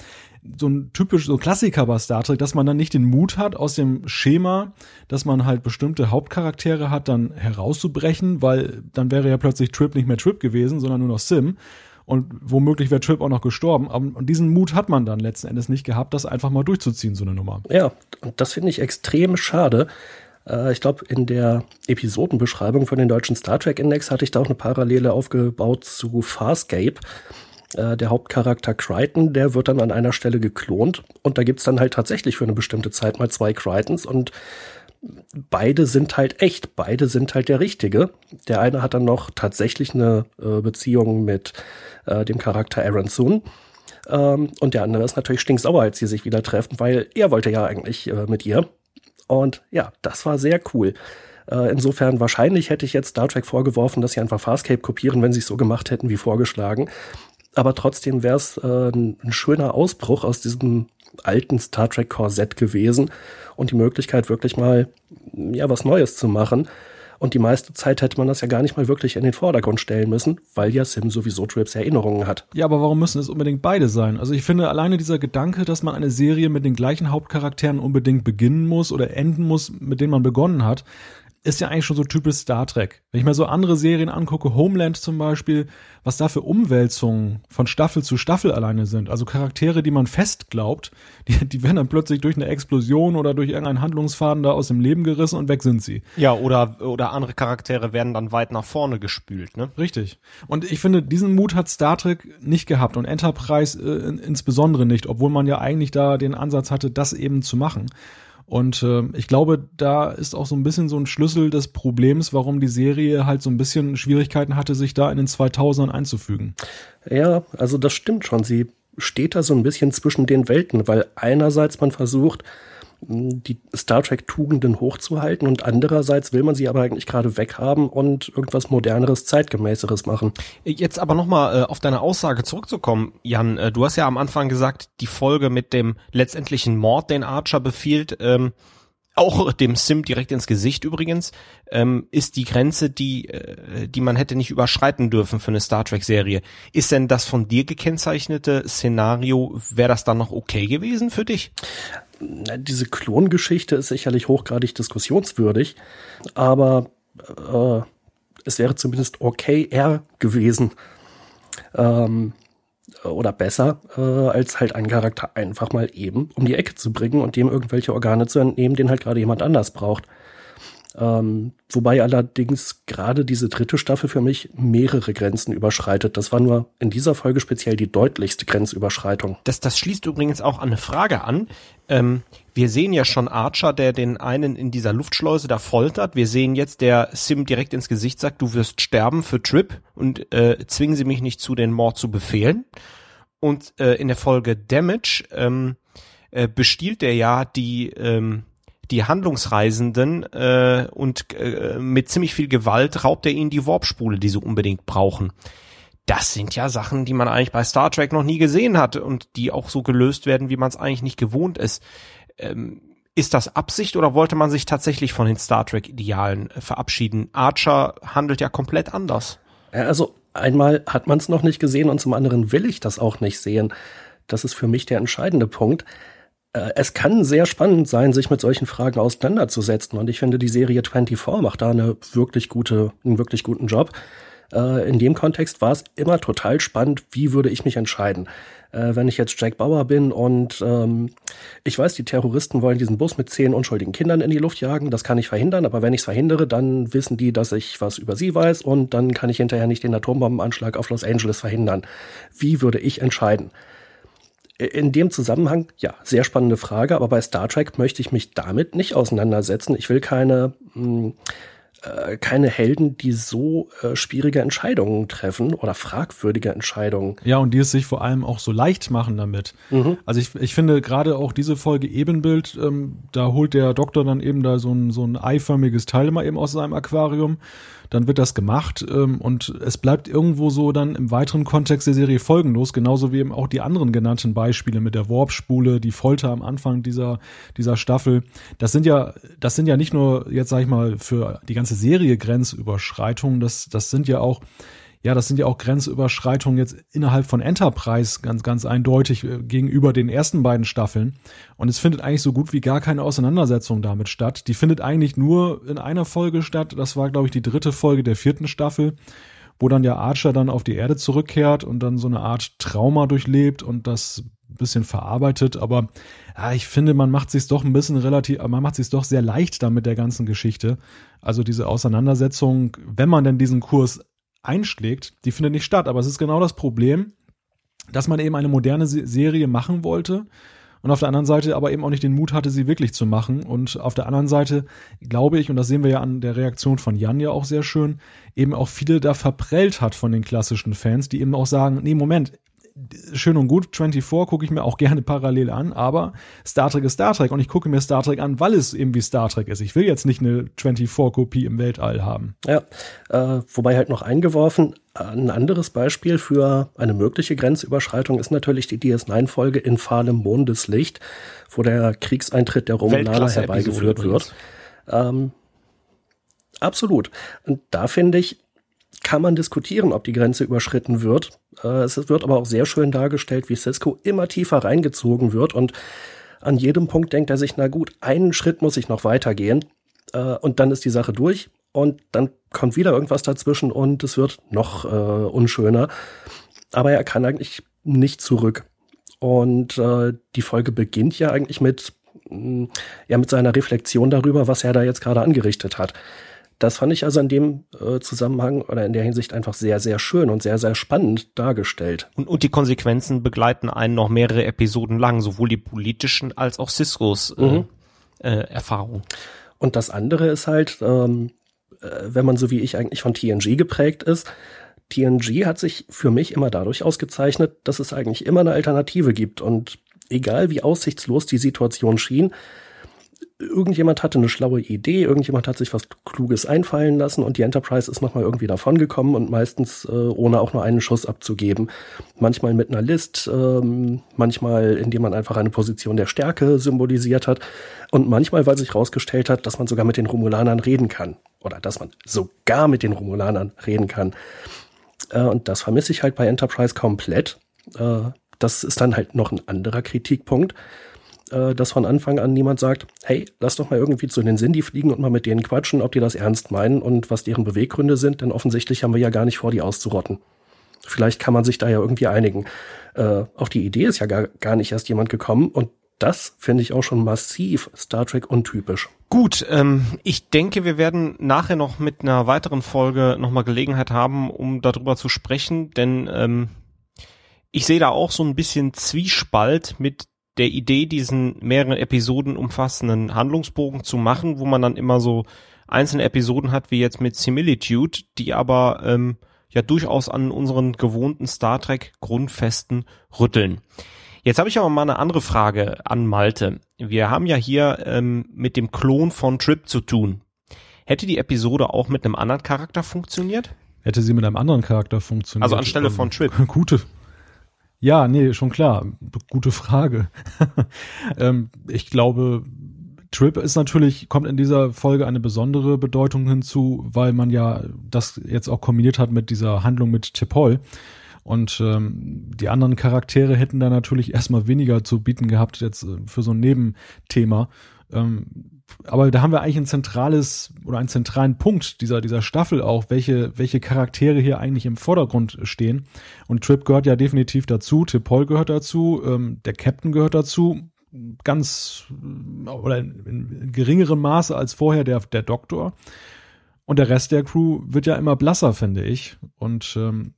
so ein typisch, so Klassiker bei Star Trek, dass man dann nicht den Mut hat, aus dem Schema, dass man halt bestimmte Hauptcharaktere hat, dann herauszubrechen, weil dann wäre ja plötzlich Trip nicht mehr Trip gewesen, sondern nur noch Sim. Und womöglich wäre Trip auch noch gestorben. Und diesen Mut hat man dann letzten Endes nicht gehabt, das einfach mal durchzuziehen, so eine Nummer. Ja, und das finde ich extrem schade. Äh, ich glaube, in der Episodenbeschreibung von den deutschen Star Trek Index hatte ich da auch eine Parallele aufgebaut zu Farscape. Äh, der Hauptcharakter Crichton, der wird dann an einer Stelle geklont und da gibt's dann halt tatsächlich für eine bestimmte Zeit mal zwei Crichtons und beide sind halt echt, beide sind halt der Richtige. Der eine hat dann noch tatsächlich eine äh, Beziehung mit äh, dem Charakter Aaron Soon. Ähm, und der andere ist natürlich stinksauer, als sie sich wieder treffen, weil er wollte ja eigentlich äh, mit ihr. Und ja, das war sehr cool. Äh, insofern wahrscheinlich hätte ich jetzt Star Trek vorgeworfen, dass sie einfach Farscape kopieren, wenn sie es so gemacht hätten wie vorgeschlagen aber trotzdem wäre es äh, ein, schöner Ausbruch aus diesem alten Star Trek Korsett gewesen und die Möglichkeit wirklich mal ja was Neues zu machen. Und die meiste Zeit hätte man das ja gar nicht mal wirklich in den Vordergrund stellen müssen, weil ja Sim sowieso Trips Erinnerungen hat. Ja, aber warum müssen es unbedingt beide sein? Also ich finde alleine dieser Gedanke, dass man eine Serie mit den gleichen Hauptcharakteren unbedingt beginnen muss oder enden muss, mit denen man begonnen hat, ist ja eigentlich schon so typisch Star Trek. Wenn ich mir so andere Serien angucke, Homeland zum Beispiel, was da für Umwälzungen von Staffel zu Staffel alleine sind. Also Charaktere, die man fest glaubt, die, die werden dann plötzlich durch eine Explosion oder durch irgendeinen Handlungsfaden da aus dem Leben gerissen und weg sind sie. Ja, oder, oder andere Charaktere werden dann weit nach vorne gespült, ne? Richtig. Und ich finde, diesen Mut hat Star Trek nicht gehabt und Enterprise äh, insbesondere nicht, obwohl man ja eigentlich da den Ansatz hatte, das eben zu machen. Und äh, ich glaube, da ist auch so ein bisschen so ein Schlüssel des Problems, warum die Serie halt so ein bisschen Schwierigkeiten hatte, sich da in den 2000ern einzufügen. Ja, also das stimmt schon. Sie steht da so ein bisschen zwischen den Welten, weil einerseits man versucht, die Star Trek-Tugenden hochzuhalten und andererseits will man sie aber eigentlich gerade weghaben und irgendwas moderneres, zeitgemäßeres machen. Jetzt aber nochmal äh, auf deine Aussage zurückzukommen, Jan. Äh, du hast ja am Anfang gesagt, die Folge mit dem letztendlichen Mord, den Archer befiehlt, ähm, auch dem Sim direkt ins Gesicht übrigens, ähm, ist die Grenze, die, äh, die man hätte nicht überschreiten dürfen für eine Star Trek-Serie. Ist denn das von dir gekennzeichnete Szenario, wäre das dann noch okay gewesen für dich? diese Klongeschichte ist sicherlich hochgradig diskussionswürdig, aber äh, es wäre zumindest okay er gewesen. Ähm, oder besser, äh, als halt einen Charakter einfach mal eben um die Ecke zu bringen und dem irgendwelche Organe zu entnehmen, den halt gerade jemand anders braucht. Ähm, wobei allerdings gerade diese dritte Staffel für mich mehrere Grenzen überschreitet. Das war nur in dieser Folge speziell die deutlichste Grenzüberschreitung. Das, das schließt übrigens auch an eine Frage an. Ähm, wir sehen ja schon Archer, der den einen in dieser Luftschleuse da foltert. Wir sehen jetzt, der Sim direkt ins Gesicht sagt, du wirst sterben für Trip und äh, zwingen sie mich nicht zu, den Mord zu befehlen. Und äh, in der Folge Damage ähm, äh, bestiehlt er ja die ähm, die Handlungsreisenden äh, und äh, mit ziemlich viel Gewalt raubt er ihnen die Warpspule, die sie unbedingt brauchen. Das sind ja Sachen, die man eigentlich bei Star Trek noch nie gesehen hat und die auch so gelöst werden, wie man es eigentlich nicht gewohnt ist. Ähm, ist das Absicht oder wollte man sich tatsächlich von den Star Trek-Idealen äh, verabschieden? Archer handelt ja komplett anders. Also einmal hat man es noch nicht gesehen und zum anderen will ich das auch nicht sehen. Das ist für mich der entscheidende Punkt. Äh, es kann sehr spannend sein, sich mit solchen Fragen auseinanderzusetzen. Und ich finde, die Serie 24 macht da eine wirklich gute, einen wirklich guten Job. Äh, in dem Kontext war es immer total spannend, wie würde ich mich entscheiden. Äh, wenn ich jetzt Jack Bauer bin und ähm, ich weiß, die Terroristen wollen diesen Bus mit zehn unschuldigen Kindern in die Luft jagen, das kann ich verhindern, aber wenn ich es verhindere, dann wissen die, dass ich was über sie weiß und dann kann ich hinterher nicht den Atombombenanschlag auf Los Angeles verhindern. Wie würde ich entscheiden? In dem Zusammenhang, ja, sehr spannende Frage, aber bei Star Trek möchte ich mich damit nicht auseinandersetzen. Ich will keine, mh, hm, äh, keine Helden, die so äh, schwierige Entscheidungen treffen oder fragwürdige Entscheidungen. Ja, und die es sich vor allem auch so leicht machen damit. Mhm. Also ich, ich finde gerade auch diese Folge Ebenbild, ähm, da holt der Doktor dann eben da so ein, so ein eiförmiges Teil mal eben aus seinem Aquarium dann wird das gemacht ähm, und es bleibt irgendwo so dann im weiteren Kontext der Serie folgenlos, genauso wie eben auch die anderen genannten Beispiele mit der Warpspule, die Folter am Anfang dieser, dieser Staffel. Das sind ja, das sind ja nicht nur jetzt sag ich mal für die ganze Serie Grenzüberschreitungen, das, das sind ja auch ja, das sind ja auch Grenzüberschreitungen jetzt innerhalb von Enterprise ganz, ganz eindeutig äh, gegenüber den ersten beiden Staffeln. Und es findet eigentlich so gut wie gar keine Auseinandersetzung damit statt. Die findet eigentlich nur in einer Folge statt. Das war, glaube ich, die dritte Folge der vierten Staffel, wo dann der Archer dann auf die Erde zurückkehrt und dann so eine Art Trauma durchlebt und das bisschen verarbeitet, aber ja, ich finde, man macht sich doch ein bisschen relativ, man macht sich doch sehr leicht da mit der ganzen Geschichte. Also diese Auseinandersetzung, wenn man denn diesen Kurs einschlägt, die findet nicht statt. Aber es ist genau das Problem, dass man eben eine moderne Serie machen wollte und auf der anderen Seite aber eben auch nicht den Mut hatte, sie wirklich zu machen. Und auf der anderen Seite glaube ich, und das sehen wir ja an der Reaktion von Jan ja auch sehr schön, eben auch viele da verprellt hat von den klassischen Fans, die eben auch sagen, nee, Moment, schön und gut, 24 gucke ich mir auch gerne parallel an, aber Star Trek ist Star Trek und ich gucke mir Star Trek an, weil es eben wie Star Trek ist. Ich will jetzt nicht eine 24-Kopie im Weltall haben. Ja, äh, wobei halt noch eingeworfen, ein anderes Beispiel für eine mögliche Grenzüberschreitung ist natürlich die DS9-Folge in fahlem Mondeslicht, wo der Kriegseintritt der Romulaner herbeigeführt wird. Ähm, absolut. Und da finde ich, kann man diskutieren, ob die Grenze überschritten wird. Äh, es wird aber auch sehr schön dargestellt, wie Cisco immer tiefer reingezogen wird und an jedem Punkt denkt er sich, na gut, einen Schritt muss ich noch weitergehen äh, und dann ist die Sache durch und dann kommt wieder irgendwas dazwischen und es wird noch äh, unschöner. Aber er kann eigentlich nicht zurück. Und die Folge beginnt ja eigentlich mit, mh, ja, mit seiner Reflexion darüber, was er da jetzt gerade angerichtet hat das fand ich also in dem äh, Zusammenhang oder in der Hinsicht einfach sehr, sehr schön und sehr, sehr spannend dargestellt. Und, und die Konsequenzen begleiten einen noch mehrere Episoden lang, sowohl die politischen als auch Ciscos äh, mhm. äh, Erfahrungen. Und das andere ist halt, ähm, äh, wenn man so wie ich eigentlich von TNG geprägt ist, TNG hat sich für mich immer dadurch ausgezeichnet, dass es eigentlich immer eine Alternative gibt. Und egal wie aussichtslos die Situation schien, irgendjemand hatte eine schlaue Idee, irgendjemand hat sich was Kluges einfallen lassen und die Enterprise ist nochmal irgendwie davongekommen und meistens äh, ohne auch nur einen Schuss abzugeben. Manchmal mit einer List, ähm, manchmal indem man einfach eine Position der Stärke symbolisiert hat und manchmal, weil sich herausgestellt hat, dass man sogar mit den Romulanern reden kann oder dass man sogar mit den Romulanern reden kann. Äh, und das vermisse ich halt bei Enterprise komplett. Äh, das ist dann halt noch ein anderer Kritikpunkt äh, dass von Anfang an niemand sagt, hey, lass doch mal irgendwie zu den Sindi fliegen und mal mit denen quatschen, ob die das ernst meinen und was deren Beweggründe sind, denn offensichtlich haben wir ja gar nicht vor, die auszurotten. Vielleicht kann man sich da ja irgendwie einigen. Äh, auf die Idee ist ja gar, gar nicht erst jemand gekommen und das finde ich auch schon massiv Star Trek untypisch. Gut, ähm, ich denke, wir werden nachher noch mit einer weiteren Folge nochmal Gelegenheit haben, um darüber zu sprechen, denn ähm, ich sehe da auch so ein bisschen Zwiespalt mit der Idee, diesen mehreren Episoden umfassenden Handlungsbogen zu machen, wo man dann immer so einzelne Episoden hat, wie jetzt mit Similitude, die aber ähm, ja durchaus an unseren gewohnten Star Trek Grundfesten rütteln. Jetzt habe ich aber mal eine andere Frage an Malte. Wir haben ja hier ähm, mit dem Klon von Trip zu tun. Hätte die Episode auch mit einem anderen Charakter funktioniert? Hätte sie mit einem anderen Charakter funktioniert? Also anstelle von Trip. Gute. Ja, nee, schon klar. Gute Frage. ähm, ich glaube, Trip ist natürlich, kommt in dieser Folge eine besondere Bedeutung hinzu, weil man ja das jetzt auch kombiniert hat mit dieser Handlung mit Tepol. Und ähm, die anderen Charaktere hätten da natürlich erstmal weniger zu bieten gehabt, jetzt äh, für so ein Nebenthema. Ähm, aber da haben wir eigentlich ein zentrales oder einen zentralen Punkt dieser, dieser Staffel auch, welche, welche Charaktere hier eigentlich im Vordergrund stehen. Und Trip gehört ja definitiv dazu, Tipol gehört dazu, ähm, der Captain gehört dazu, ganz oder in, in geringerem Maße als vorher der, der Doktor. Und der Rest der Crew wird ja immer blasser, finde ich. Und ähm,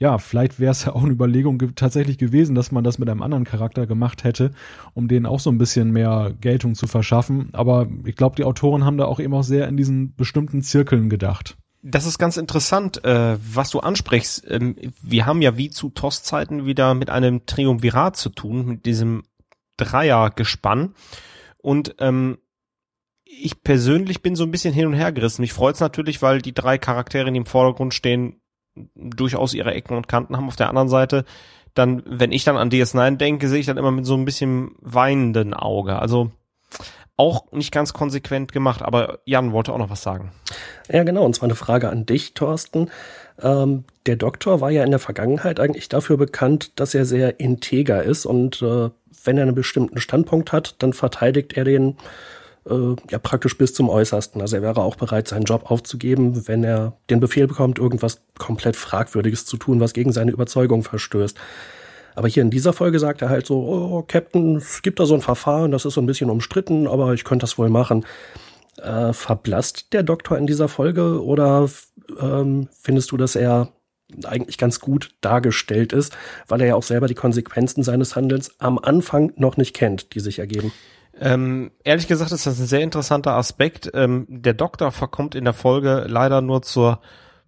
ja, vielleicht wäre es ja auch eine Überlegung ge tatsächlich gewesen, dass man das mit einem anderen Charakter gemacht hätte, um denen auch so ein bisschen mehr Geltung zu verschaffen. Aber ich glaube, die Autoren haben da auch eben auch sehr in diesen bestimmten Zirkeln gedacht. Das ist ganz interessant, äh, was du ansprichst. Ähm, wir haben ja wie zu TOS-Zeiten wieder mit einem Triumvirat zu tun, mit diesem Dreiergespann. Und ähm, ich persönlich bin so ein bisschen hin und her gerissen. Mich freut's natürlich, weil die drei Charaktere, die im Vordergrund stehen, durchaus ihre Ecken und Kanten haben. Auf der anderen Seite, dann, wenn ich dann an DS9 denke, sehe ich dann immer mit so ein bisschen weinenden Auge. Also auch nicht ganz konsequent gemacht, aber Jan wollte auch noch was sagen. Ja, genau, und zwar eine Frage an dich, Thorsten. Ähm, der Doktor war ja in der Vergangenheit eigentlich dafür bekannt, dass er sehr integer ist und äh, wenn er einen bestimmten Standpunkt hat, dann verteidigt er den äh, ja praktisch bis zum Äußersten. Also er wäre auch bereit, seinen Job aufzugeben, wenn er den Befehl bekommt, irgendwas komplett Fragwürdiges zu tun, was gegen seine Überzeugung verstößt. Aber hier in dieser Folge sagt er halt so, oh, Captain, es gibt da so ein Verfahren, das ist so ein bisschen umstritten, aber ich könnte das wohl machen. Äh, verblasst der Doktor in dieser Folge oder ähm, findest du, dass er eigentlich ganz gut dargestellt ist, weil er ja auch selber die Konsequenzen seines Handelns am Anfang noch nicht kennt, die sich ergeben? Ähm, ehrlich gesagt ist das ein sehr interessanter Aspekt. Ähm, der Doktor verkommt in der Folge leider nur zur,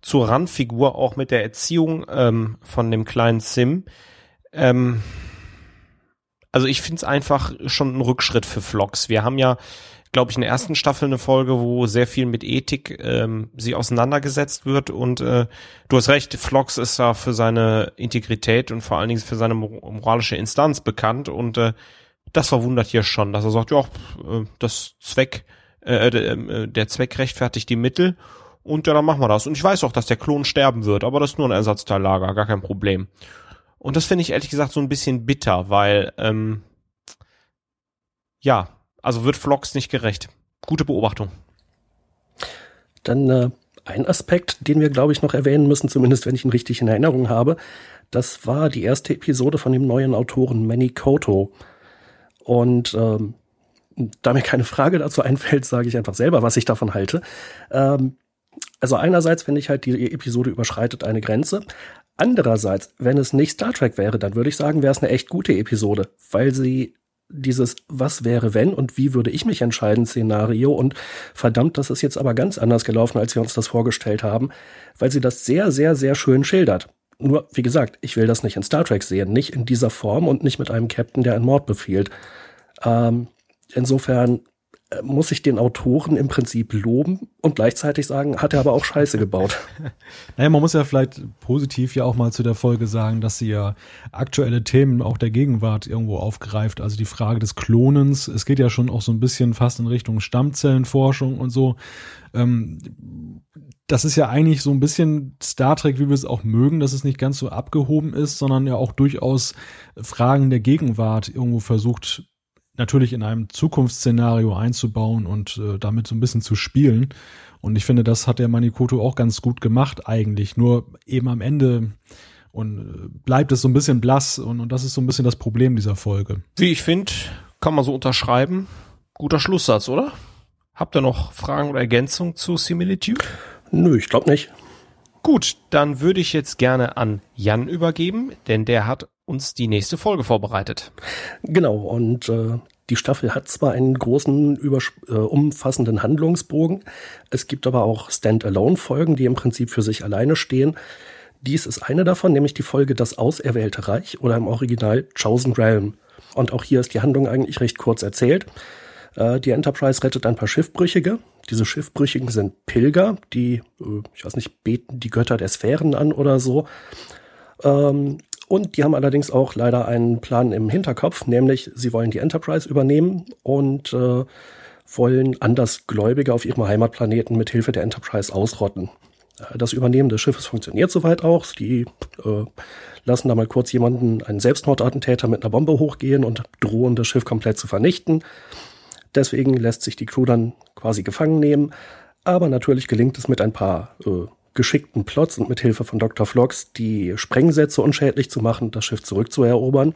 zur Randfigur, auch mit der Erziehung ähm, von dem kleinen Sim. Ähm, also ich finde es einfach schon ein Rückschritt für Vlogs. Wir haben ja, glaube ich, in der ersten Staffel eine Folge, wo sehr viel mit Ethik ähm, sie auseinandergesetzt wird. Und äh, du hast recht, Vlogs ist ja für seine Integrität und vor allen Dingen für seine moralische Instanz bekannt. Und äh, das verwundert hier schon, dass er sagt, ja, äh, das Zweck, äh, äh, der Zweck rechtfertigt die Mittel und ja, dann machen wir das. Und ich weiß auch, dass der Klon sterben wird, aber das ist nur ein Ersatzteillager, gar kein Problem. Und das finde ich ehrlich gesagt so ein bisschen bitter, weil ähm, ja, also wird Vlogs nicht gerecht. Gute Beobachtung. Dann äh, ein Aspekt, den wir, glaube ich, noch erwähnen müssen, zumindest wenn ich ihn richtig in Erinnerung habe, das war die erste Episode von dem neuen Autoren Manny Koto. Und ähm, da mir keine Frage dazu einfällt, sage ich einfach selber, was ich davon halte. Ähm, also einerseits finde ich halt, die Episode überschreitet eine Grenze. Andererseits, wenn es nicht Star Trek wäre, dann würde ich sagen, wäre es eine echt gute Episode, weil sie dieses Was wäre wenn und wie würde ich mich entscheiden Szenario und verdammt, das ist jetzt aber ganz anders gelaufen, als wir uns das vorgestellt haben, weil sie das sehr, sehr, sehr schön schildert. Nur, wie gesagt, ich will das nicht in Star Trek sehen, nicht in dieser Form und nicht mit einem Captain, der einen Mord befiehlt. Ähm, insofern äh, muss ich den Autoren im Prinzip loben und gleichzeitig sagen, hat er aber auch Scheiße gebaut. naja, man muss ja vielleicht positiv ja auch mal zu der Folge sagen, dass sie ja aktuelle Themen auch der Gegenwart irgendwo aufgreift. Also die Frage des Klonens. Es geht ja schon auch so ein bisschen fast in Richtung Stammzellenforschung und so. Ähm, das ist ja eigentlich so ein bisschen Star Trek, wie wir es auch mögen, dass es nicht ganz so abgehoben ist, sondern ja auch durchaus Fragen der Gegenwart irgendwo versucht, natürlich in einem Zukunftsszenario einzubauen und äh, damit so ein bisschen zu spielen. Und ich finde, das hat der Manikoto auch ganz gut gemacht eigentlich. Nur eben am Ende und äh, bleibt es so ein bisschen blass und, und das ist so ein bisschen das Problem dieser Folge. Wie ich finde, kann man so unterschreiben. Guter Schlusssatz, oder? Habt ihr noch Fragen oder Ergänzungen zu Similitude? Nö, ich glaube nicht. Gut, dann würde ich jetzt gerne an Jan übergeben, denn der hat uns die nächste Folge vorbereitet. Genau, und äh, die Staffel hat zwar einen großen, äh, umfassenden Handlungsbogen, es gibt aber auch Standalone-Folgen, die im Prinzip für sich alleine stehen. Dies ist eine davon, nämlich die Folge Das Auserwählte Reich oder im Original Chosen Realm. Und auch hier ist die Handlung eigentlich recht kurz erzählt. Äh, die Enterprise rettet ein paar Schiffbrüchige. Diese Schiffbrüchigen sind Pilger, die, äh, ich weiß nicht, beten die Götter der Sphären an oder so. Ähm, und die haben allerdings auch leider einen Plan im Hinterkopf, nämlich sie wollen die Enterprise übernehmen und äh, wollen Andersgläubige auf ihrem Heimatplaneten mit Hilfe der Enterprise ausrotten. Äh, das Übernehmen des Schiffes funktioniert soweit auch. Die äh, lassen da mal kurz jemanden, einen Selbstmordattentäter mit einer Bombe hochgehen und drohen das Schiff komplett zu vernichten. Deswegen lässt sich die Crew dann quasi gefangen nehmen. Aber natürlich gelingt es mit ein paar äh, geschickten Plots und mit Hilfe von Dr. Flox die Sprengsätze unschädlich zu machen, das Schiff zurückzuerobern.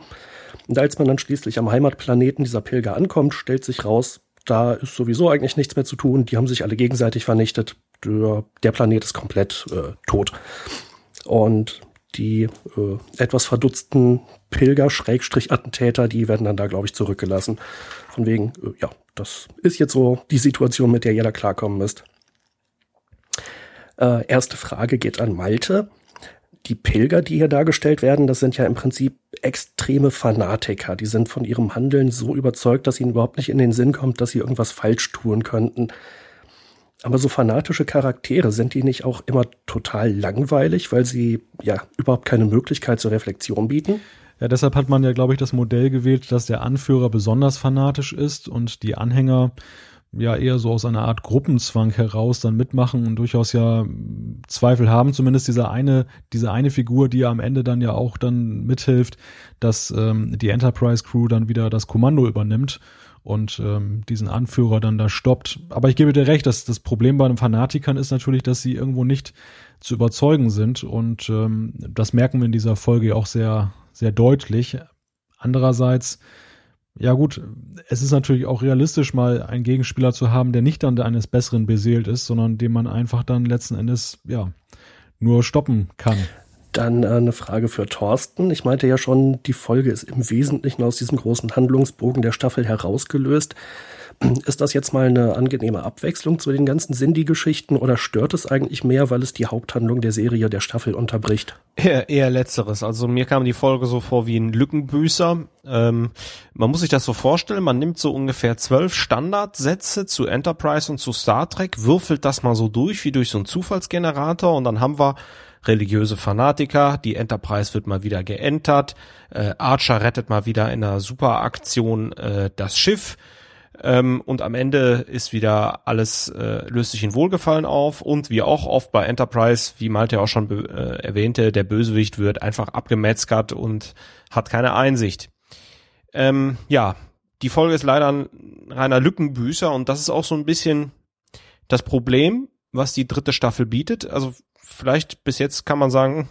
Und als man dann schließlich am Heimatplaneten dieser Pilger ankommt, stellt sich raus, da ist sowieso eigentlich nichts mehr zu tun. Die haben sich alle gegenseitig vernichtet. Der, der Planet ist komplett äh, tot. Und die äh, etwas verdutzten Pilger-Attentäter, die werden dann da, glaube ich, zurückgelassen. Von wegen, äh, ja, das ist jetzt so die Situation, mit der jeder klarkommen müsst. Äh, erste Frage geht an Malte. Die Pilger, die hier dargestellt werden, das sind ja im Prinzip extreme Fanatiker. Die sind von ihrem Handeln so überzeugt, dass ihnen überhaupt nicht in den Sinn kommt, dass sie irgendwas falsch tun könnten. Aber so fanatische Charaktere, sind die nicht auch immer total langweilig, weil sie ja überhaupt keine Möglichkeit zur Reflexion bieten? Ja, deshalb hat man ja, glaube ich, das Modell gewählt, dass der Anführer besonders fanatisch ist und die Anhänger ja eher so aus einer Art Gruppenzwang heraus dann mitmachen und durchaus ja Zweifel haben. Zumindest diese eine, diese eine Figur, die ja am Ende dann ja auch dann mithilft, dass ähm, die Enterprise Crew dann wieder das Kommando übernimmt und ähm, diesen Anführer dann da stoppt. Aber ich gebe dir recht, dass das Problem bei den Fanatikern ist natürlich, dass sie irgendwo nicht zu überzeugen sind und ähm, das merken wir in dieser Folge auch sehr, sehr deutlich. Andererseits, ja gut, es ist natürlich auch realistisch, mal einen Gegenspieler zu haben, der nicht dann eines Besseren beseelt ist, sondern den man einfach dann letzten Endes, ja, nur stoppen kann. Dann äh, eine Frage für Thorsten. Ich meinte ja schon, die Folge ist im Wesentlichen aus diesem großen Handlungsbogen der Staffel herausgelöst. Ist das jetzt mal eine angenehme Abwechslung zu den ganzen Cindy-Geschichten oder stört es eigentlich mehr, weil es die Haupthandlung der Serie der Staffel unterbricht? Eher, eher letzteres. Also mir kam die Folge so vor wie ein Lückenbüßer. Ähm, man muss sich das so vorstellen, man nimmt so ungefähr zwölf Standardsätze zu Enterprise und zu Star Trek, würfelt das mal so durch wie durch so einen Zufallsgenerator und dann haben wir religiöse Fanatiker, die Enterprise wird mal wieder geentert, äh, Archer rettet mal wieder in einer Superaktion äh, das Schiff ähm, und am Ende ist wieder alles, äh, löst sich in Wohlgefallen auf und wie auch oft bei Enterprise, wie Malte auch schon äh, erwähnte, der Bösewicht wird einfach abgemetzgert und hat keine Einsicht. Ähm, ja, die Folge ist leider ein reiner Lückenbüßer und das ist auch so ein bisschen das Problem, was die dritte Staffel bietet. Also vielleicht bis jetzt kann man sagen,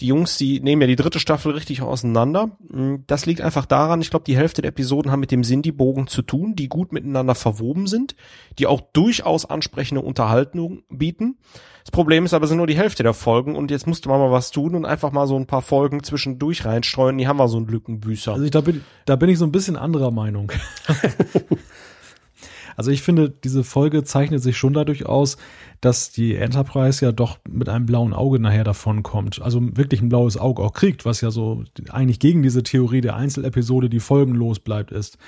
die Jungs, die nehmen ja die dritte Staffel richtig auseinander. Mm, das liegt einfach daran, ich glaube, die Hälfte der Episoden haben mit dem Sindy-Bogen zu tun, die gut miteinander verwoben sind, die auch durchaus ansprechende Unterhaltung bieten. Das Problem ist aber, sind nur die Hälfte der Folgen und jetzt musste man mal was tun und einfach mal so ein paar Folgen zwischendurch reinstreuen. Die haben wir so einen Lückenbüßer. Also ich, da, bin, da bin ich so ein bisschen anderer Meinung. Also ich finde, diese Folge zeichnet sich schon dadurch aus, dass die Enterprise ja doch mit einem blauen Auge nachher davon kommt. Also wirklich ein blaues Auge auch kriegt, was ja so eigentlich gegen diese Theorie der Einzelepisode, die folgenlos bleibt, ist.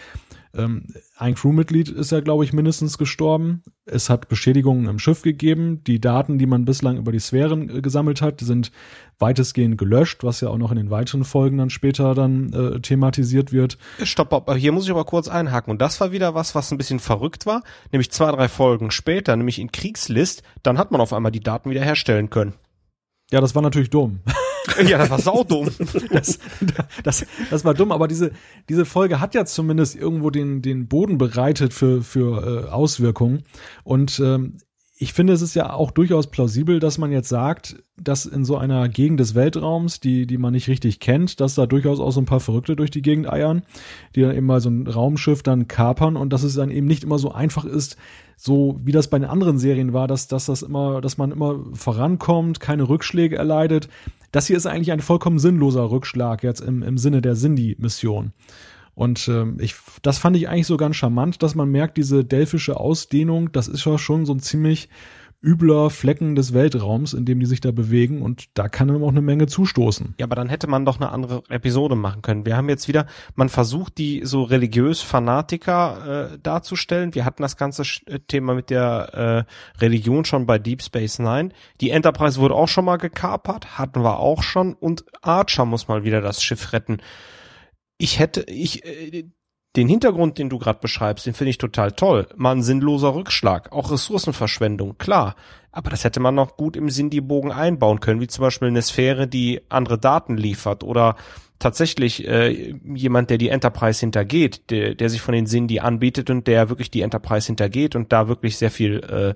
Ähm, ein Crewmitglied ist ja, glaube ich, mindestens gestorben. Es hat Beschädigungen im Schiff gegeben. Die Daten, die man bislang über die Sphären äh, gesammelt hat, sind weitestgehend gelöscht, was ja auch noch in den weiteren Folgen dann später dann äh, thematisiert wird. Stopp, aber hier muss ich aber kurz einhaken. Und das war wieder was, was ein bisschen verrückt war. Nämlich zwei, drei Folgen später, nämlich in Kriegslist, dann hat man auf einmal die Daten wiederherstellen können. Ja, das war natürlich dumm. ja, das war saudumm. Das, das, das war dumm, aber diese, diese Folge hat ja zumindest irgendwo den, den Boden bereitet für, für äh, Auswirkungen. Und ähm, ich finde, es ist ja auch durchaus plausibel, dass man jetzt sagt, dass in so einer Gegend des Weltraums, die, die man nicht richtig kennt, dass da durchaus auch so ein paar Verrückte durch die Gegend eiern, die dann eben mal so ein Raumschiff dann kapern und dass es dann eben nicht immer so einfach ist, so wie das bei den anderen Serien war, dass, dass das immer, dass man immer vorankommt, keine Rückschläge erleidet. Das hier ist eigentlich ein vollkommen sinnloser Rückschlag jetzt im, im Sinne der Cindy-Mission. Und ähm, ich, das fand ich eigentlich so ganz charmant, dass man merkt, diese delphische Ausdehnung, das ist ja schon so ein ziemlich übler Flecken des Weltraums, in dem die sich da bewegen und da kann dann auch eine Menge zustoßen. Ja, aber dann hätte man doch eine andere Episode machen können. Wir haben jetzt wieder, man versucht die so religiös Fanatiker äh, darzustellen. Wir hatten das ganze äh, Thema mit der äh, Religion schon bei Deep Space Nine. Die Enterprise wurde auch schon mal gekapert, hatten wir auch schon und Archer muss mal wieder das Schiff retten ich hätte, ich, äh, den Hintergrund, den du gerade beschreibst, den finde ich total toll. Mal ein sinnloser Rückschlag, auch Ressourcenverschwendung, klar. Aber das hätte man noch gut im Sindy-Bogen einbauen können, wie zum Beispiel eine Sphäre, die andere Daten liefert oder tatsächlich äh, jemand, der die Enterprise hintergeht, der, der sich von den Sindy anbietet und der wirklich die Enterprise hintergeht und da wirklich sehr viel äh,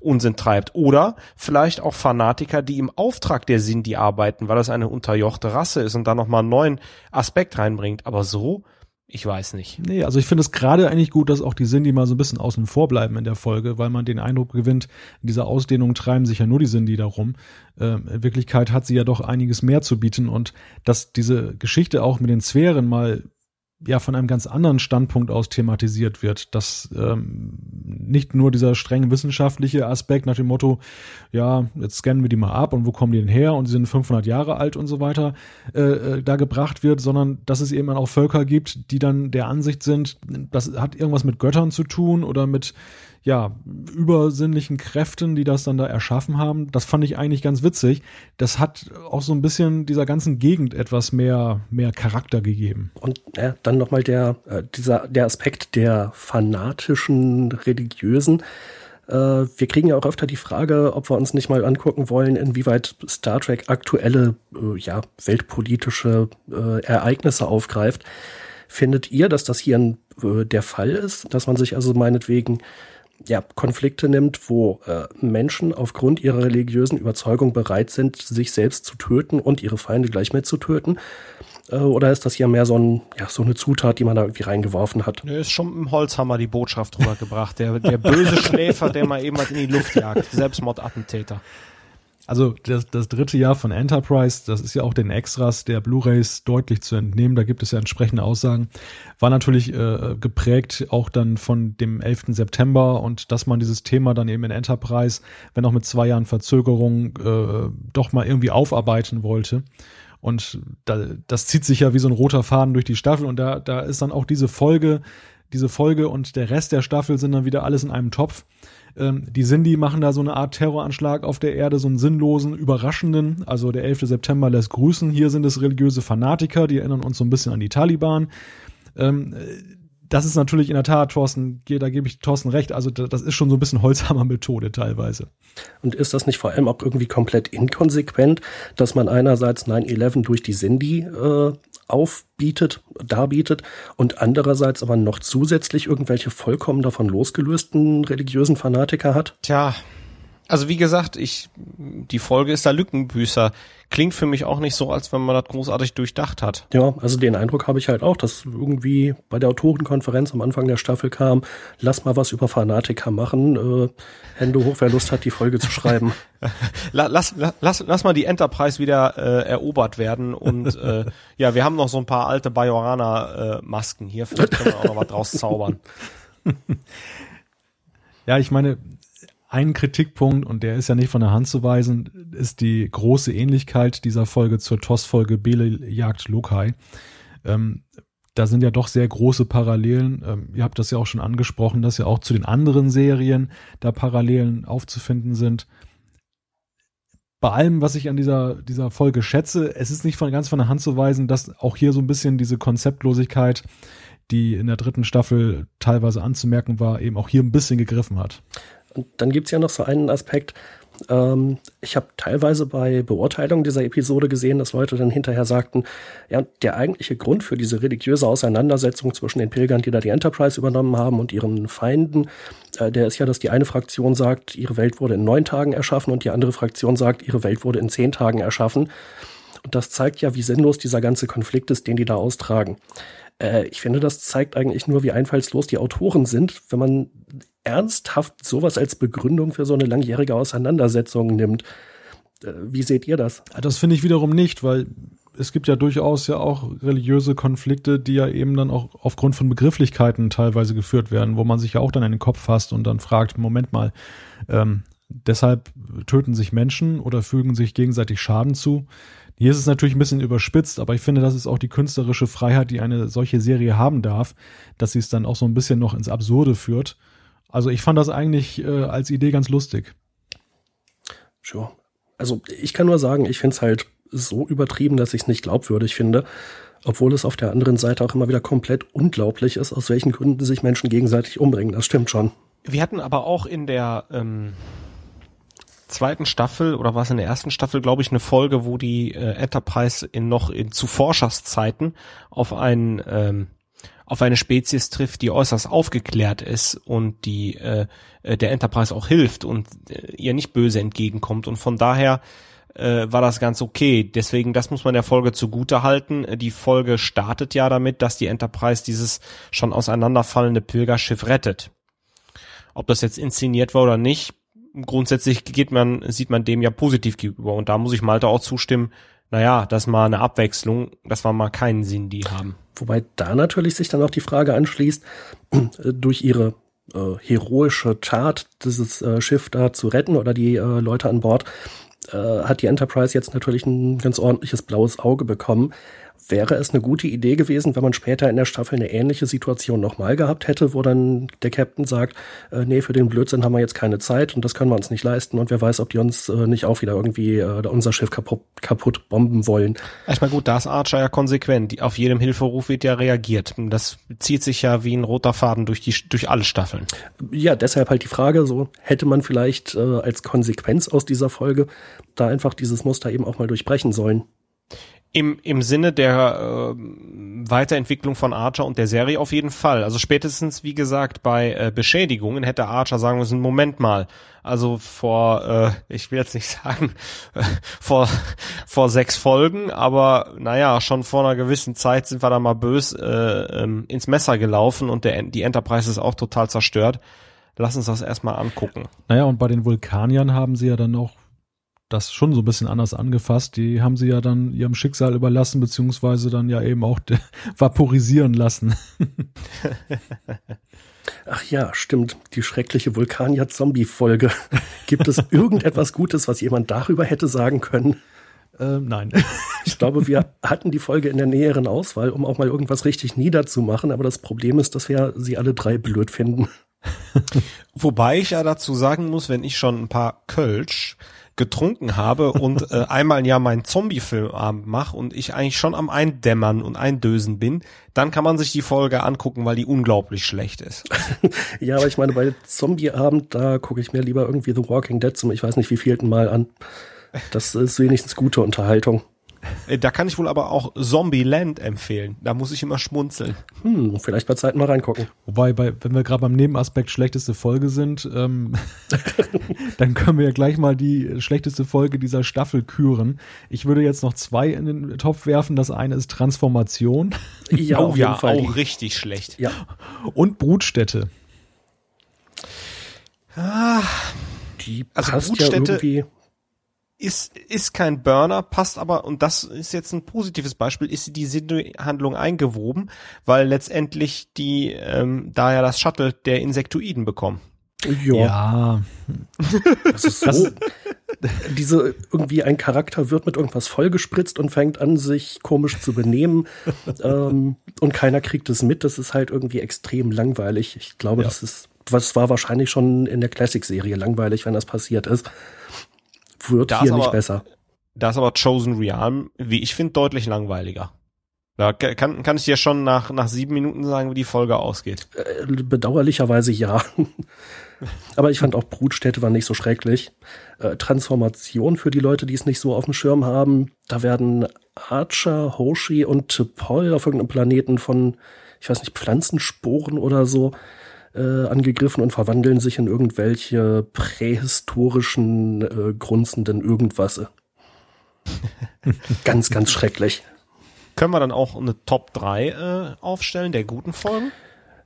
Unsinn treibt. Oder vielleicht auch Fanatiker, die im Auftrag der Sindhi arbeiten, weil das eine unterjochte Rasse ist und da nochmal einen neuen Aspekt reinbringt. Aber so, ich weiß nicht. Nee, also ich finde es gerade eigentlich gut, dass auch die Sindhi mal so ein bisschen außen vor bleiben in der Folge, weil man den Eindruck gewinnt, in dieser Ausdehnung treiben sich ja nur die Sindhi darum. Ähm, in Wirklichkeit hat sie ja doch einiges mehr zu bieten und dass diese Geschichte auch mit den Sphären mal ja von einem ganz anderen Standpunkt aus thematisiert wird, dass ähm, nicht nur dieser streng wissenschaftliche Aspekt nach dem Motto, ja, jetzt scannen wir die mal ab und wo kommen die denn her und sie sind 500 Jahre alt und so weiter, äh, äh, da gebracht wird, sondern dass es eben auch Völker gibt, die dann der Ansicht sind, das hat irgendwas mit Göttern zu tun oder mit ja, übersinnlichen Kräften, die das dann da erschaffen haben. Das fand ich eigentlich ganz witzig. Das hat auch so ein bisschen dieser ganzen Gegend etwas mehr, mehr Charakter gegeben. Und äh, dann nochmal der, äh, dieser, der Aspekt der fanatischen Religiösen. Äh, wir kriegen ja auch öfter die Frage, ob wir uns nicht mal angucken wollen, inwieweit Star Trek aktuelle, äh, ja, weltpolitische äh, Ereignisse aufgreift. Findet ihr, dass das hier ein, äh, der Fall ist, dass man sich also meinetwegen ja, Konflikte nimmt, wo äh, Menschen aufgrund ihrer religiösen Überzeugung bereit sind, sich selbst zu töten und ihre Feinde gleich mit zu töten? Äh, oder ist das hier mehr so, ein, ja, so eine Zutat, die man da irgendwie reingeworfen hat? Nö, ist schon im Holzhammer die Botschaft rübergebracht. Der, der böse Schläfer, der mal eben was in die Luft jagt. Selbstmordattentäter. Also das, das dritte Jahr von Enterprise, das ist ja auch den Extras der Blu-rays deutlich zu entnehmen, da gibt es ja entsprechende Aussagen, war natürlich äh, geprägt auch dann von dem 11. September und dass man dieses Thema dann eben in Enterprise, wenn auch mit zwei Jahren Verzögerung, äh, doch mal irgendwie aufarbeiten wollte. Und da, das zieht sich ja wie so ein roter Faden durch die Staffel und da, da ist dann auch diese Folge, diese Folge und der Rest der Staffel sind dann wieder alles in einem Topf. Ähm, die Sindhi machen da so eine Art Terroranschlag auf der Erde, so einen sinnlosen, überraschenden. Also der 11. September lässt grüßen. Hier sind es religiöse Fanatiker, die erinnern uns so ein bisschen an die Taliban. Ähm, das ist natürlich in der Tat, Thorsten, da gebe ich Thorsten recht, also das ist schon so ein bisschen Holzhammer-Methode teilweise. Und ist das nicht vor allem auch irgendwie komplett inkonsequent, dass man einerseits 9-11 durch die Sindhi äh, aufbietet, darbietet und andererseits aber noch zusätzlich irgendwelche vollkommen davon losgelösten religiösen Fanatiker hat? Tja, also wie gesagt, ich, die Folge ist da Lückenbüßer klingt für mich auch nicht so, als wenn man das großartig durchdacht hat. Ja, also den Eindruck habe ich halt auch, dass irgendwie bei der Autorenkonferenz am Anfang der Staffel kam, lass mal was über Fanatiker machen. Äh, Hände hoch, wer Lust hat, die Folge zu schreiben. lass, lass, lass mal die Enterprise wieder äh, erobert werden und äh, ja, wir haben noch so ein paar alte Bajorana-Masken äh, hier, vielleicht können wir auch noch was draus zaubern. Ja, ich meine, ein Kritikpunkt, und der ist ja nicht von der Hand zu weisen, ist die große Ähnlichkeit dieser Folge zur TOS-Folge Bele Jagd Lokai. Ähm, da sind ja doch sehr große Parallelen. Ähm, ihr habt das ja auch schon angesprochen, dass ja auch zu den anderen Serien da Parallelen aufzufinden sind. Bei allem, was ich an dieser, dieser Folge schätze, es ist nicht von, ganz von der Hand zu weisen, dass auch hier so ein bisschen diese Konzeptlosigkeit, die in der dritten Staffel teilweise anzumerken war, eben auch hier ein bisschen gegriffen hat. Und dann gibt's ja noch so einen Aspekt, Ähm, ich habe teilweise bei Beurteilung dieser Episode gesehen, dass Leute dann hinterher sagten, ja, der eigentliche Grund für diese religiöse Auseinandersetzung zwischen den Pilgern, die da die Enterprise übernommen haben, und ihren Feinden, äh, der ist ja, dass die eine Fraktion sagt, ihre Welt wurde in neun Tagen erschaffen und die andere Fraktion sagt, ihre Welt wurde in zehn Tagen erschaffen. Und das zeigt ja, wie sinnlos dieser ganze Konflikt ist, den die da austragen. Äh, ich finde, das zeigt eigentlich nur, wie einfallslos die Autoren sind, wenn man ernsthaft sowas als Begründung für so eine langjährige Auseinandersetzung nimmt. Äh, wie seht ihr das? Das finde ich wiederum nicht, weil es gibt ja durchaus ja auch religiöse Konflikte, die ja eben dann auch aufgrund von Begrifflichkeiten teilweise geführt werden, wo man sich ja auch dann in den Kopf fasst und dann fragt, Moment mal, ähm, deshalb töten sich Menschen oder fügen sich gegenseitig Schaden zu. Hier ist es natürlich ein bisschen überspitzt, aber ich finde, das ist auch die künstlerische Freiheit, die eine solche Serie haben darf, dass sie es dann auch so ein bisschen noch ins Absurde führt. Also ich fand das eigentlich äh, als Idee ganz lustig. Sure. Also ich kann nur sagen, ich finde es halt so übertrieben, dass ich es nicht glaubwürdig finde, obwohl es auf der anderen Seite auch immer wieder komplett unglaublich ist, aus welchen Gründen sich Menschen gegenseitig umbringen. Das stimmt schon. Wir hatten aber auch in der ähm, zweiten Staffel oder was in der ersten Staffel, glaube ich, eine Folge, wo die äh, Enterprise in noch in zu Forscherszeiten auf einen ähm, auf eine Spezies trifft, die äußerst aufgeklärt ist und die äh, äh der Enterprise auch hilft und äh, ihr nicht böse entgegenkommt und von daher äh, war das ganz okay. Deswegen, das muss man der Folge zugute halten. Die Folge startet ja damit, dass die Enterprise dieses schon auseinanderfallende Pilgerschiff rettet. Ob das jetzt inszeniert war oder nicht, grundsätzlich geht man, sieht man dem ja positiv gegenüber. Und da muss ich Malte auch zustimmen, naja, das mal eine Abwechslung, das war mal keinen Sinn, die haben. Wobei da natürlich sich dann auch die Frage anschließt, durch ihre äh, heroische Tat, dieses äh, Schiff da zu retten oder die äh, Leute an Bord, äh, hat die Enterprise jetzt natürlich ein ganz ordentliches blaues Auge bekommen wäre es eine gute Idee gewesen, wenn man später in der Staffel eine ähnliche Situation nochmal gehabt hätte, wo dann der Captain sagt, äh, nee, für den Blödsinn haben wir jetzt keine Zeit und das können wir uns nicht leisten und wer weiß, ob die uns äh, nicht auch wieder irgendwie äh, unser Schiff kaputt, kaputt bomben wollen. Ich meine, gut, da ist Archer ja konsequent. Auf jedem Hilferuf wird ja reagiert. Das zieht sich ja wie ein roter Faden durch die durch alle Staffeln. Ja, deshalb halt die Frage, so hätte man vielleicht äh, als Konsequenz aus dieser Folge da einfach dieses Muster eben auch mal durchbrechen sollen. Im, Im Sinne der äh, Weiterentwicklung von Archer und der Serie auf jeden Fall. Also spätestens, wie gesagt, bei äh, Beschädigungen hätte Archer sagen müssen, Moment mal, also vor, äh, ich will jetzt nicht sagen, äh, vor, vor sechs Folgen, aber naja, schon vor einer gewissen Zeit sind wir da mal bös äh, ähm, ins Messer gelaufen und der, die Enterprise ist auch total zerstört. Lass uns das erstmal angucken. Naja, und bei den Vulkaniern haben sie ja dann auch das schon so ein bisschen anders angefasst. Die haben sie ja dann ihrem Schicksal überlassen, beziehungsweise dann ja eben auch vaporisieren lassen. Ach ja, stimmt. Die schreckliche Vulkanier-Zombie-Folge. Gibt es irgendetwas Gutes, was jemand darüber hätte sagen können? Ähm, nein. Ich glaube, wir hatten die Folge in der näheren Auswahl, um auch mal irgendwas richtig niederzumachen, aber das Problem ist, dass wir sie alle drei blöd finden. Wobei ich ja dazu sagen muss, wenn ich schon ein paar Kölsch getrunken habe und äh, einmal im Jahr meinen Zombie-Filmabend mache und ich eigentlich schon am Eindämmern und Eindösen bin, dann kann man sich die Folge angucken, weil die unglaublich schlecht ist. ja, aber ich meine, bei Zombie-Abend, da gucke ich mir lieber irgendwie The Walking Dead zum, ich weiß nicht, wie vielten Mal an. Das ist wenigstens gute Unterhaltung. Äh, da kann ich wohl aber auch Zombieland empfehlen. Da muss ich immer schmunzeln. Hm, vielleicht bei Zeit mal reingucken. Wobei, bei, wenn wir gerade beim Nebenaspekt schlechteste Folge sind, ähm, dann können wir ja gleich mal die schlechteste Folge dieser Staffel küren. Ich würde jetzt noch zwei in den Topf werfen. Das eine ist Transformation. Ja, oh, ja, Fall. auch richtig schlecht. Ja. Und Brutstätte. Ah, die also passt Brutstätte, ja irgendwie ist, ist kein Burner, passt aber, und das ist jetzt ein positives Beispiel, ist die Sinnhandlung eingewoben, weil letztendlich die, ähm, da ja das Shuttle der Insektoiden bekommen. Ja. ja. Das ist so. diese irgendwie ein Charakter wird mit irgendwas vollgespritzt und fängt an, sich komisch zu benehmen ähm, und keiner kriegt es mit. Das ist halt irgendwie extrem langweilig. Ich glaube, ja. das ist, was war wahrscheinlich schon in der Classic-Serie langweilig, wenn das passiert ist wird das hier aber, nicht besser. Da ist aber Chosen Realm, wie ich finde, deutlich langweiliger. Da kann, kann ich dir schon nach, nach sieben Minuten sagen, wie die Folge ausgeht. Äh, bedauerlicherweise ja. Aber ich fand auch Brutstätte war nicht so schrecklich. Äh, Transformation für die Leute, die es nicht so auf dem Schirm haben. Da werden Archer, Hoshi und T'Pol auf irgendeinem Planeten von, ich weiß nicht, Pflanzensporen oder so äh, angegriffen und verwandeln sich in irgendwelche prähistorischen, äh, grunzenden Irgendwasse. ganz, ganz schrecklich. Können wir dann auch eine Top 3 äh, aufstellen der guten Folgen?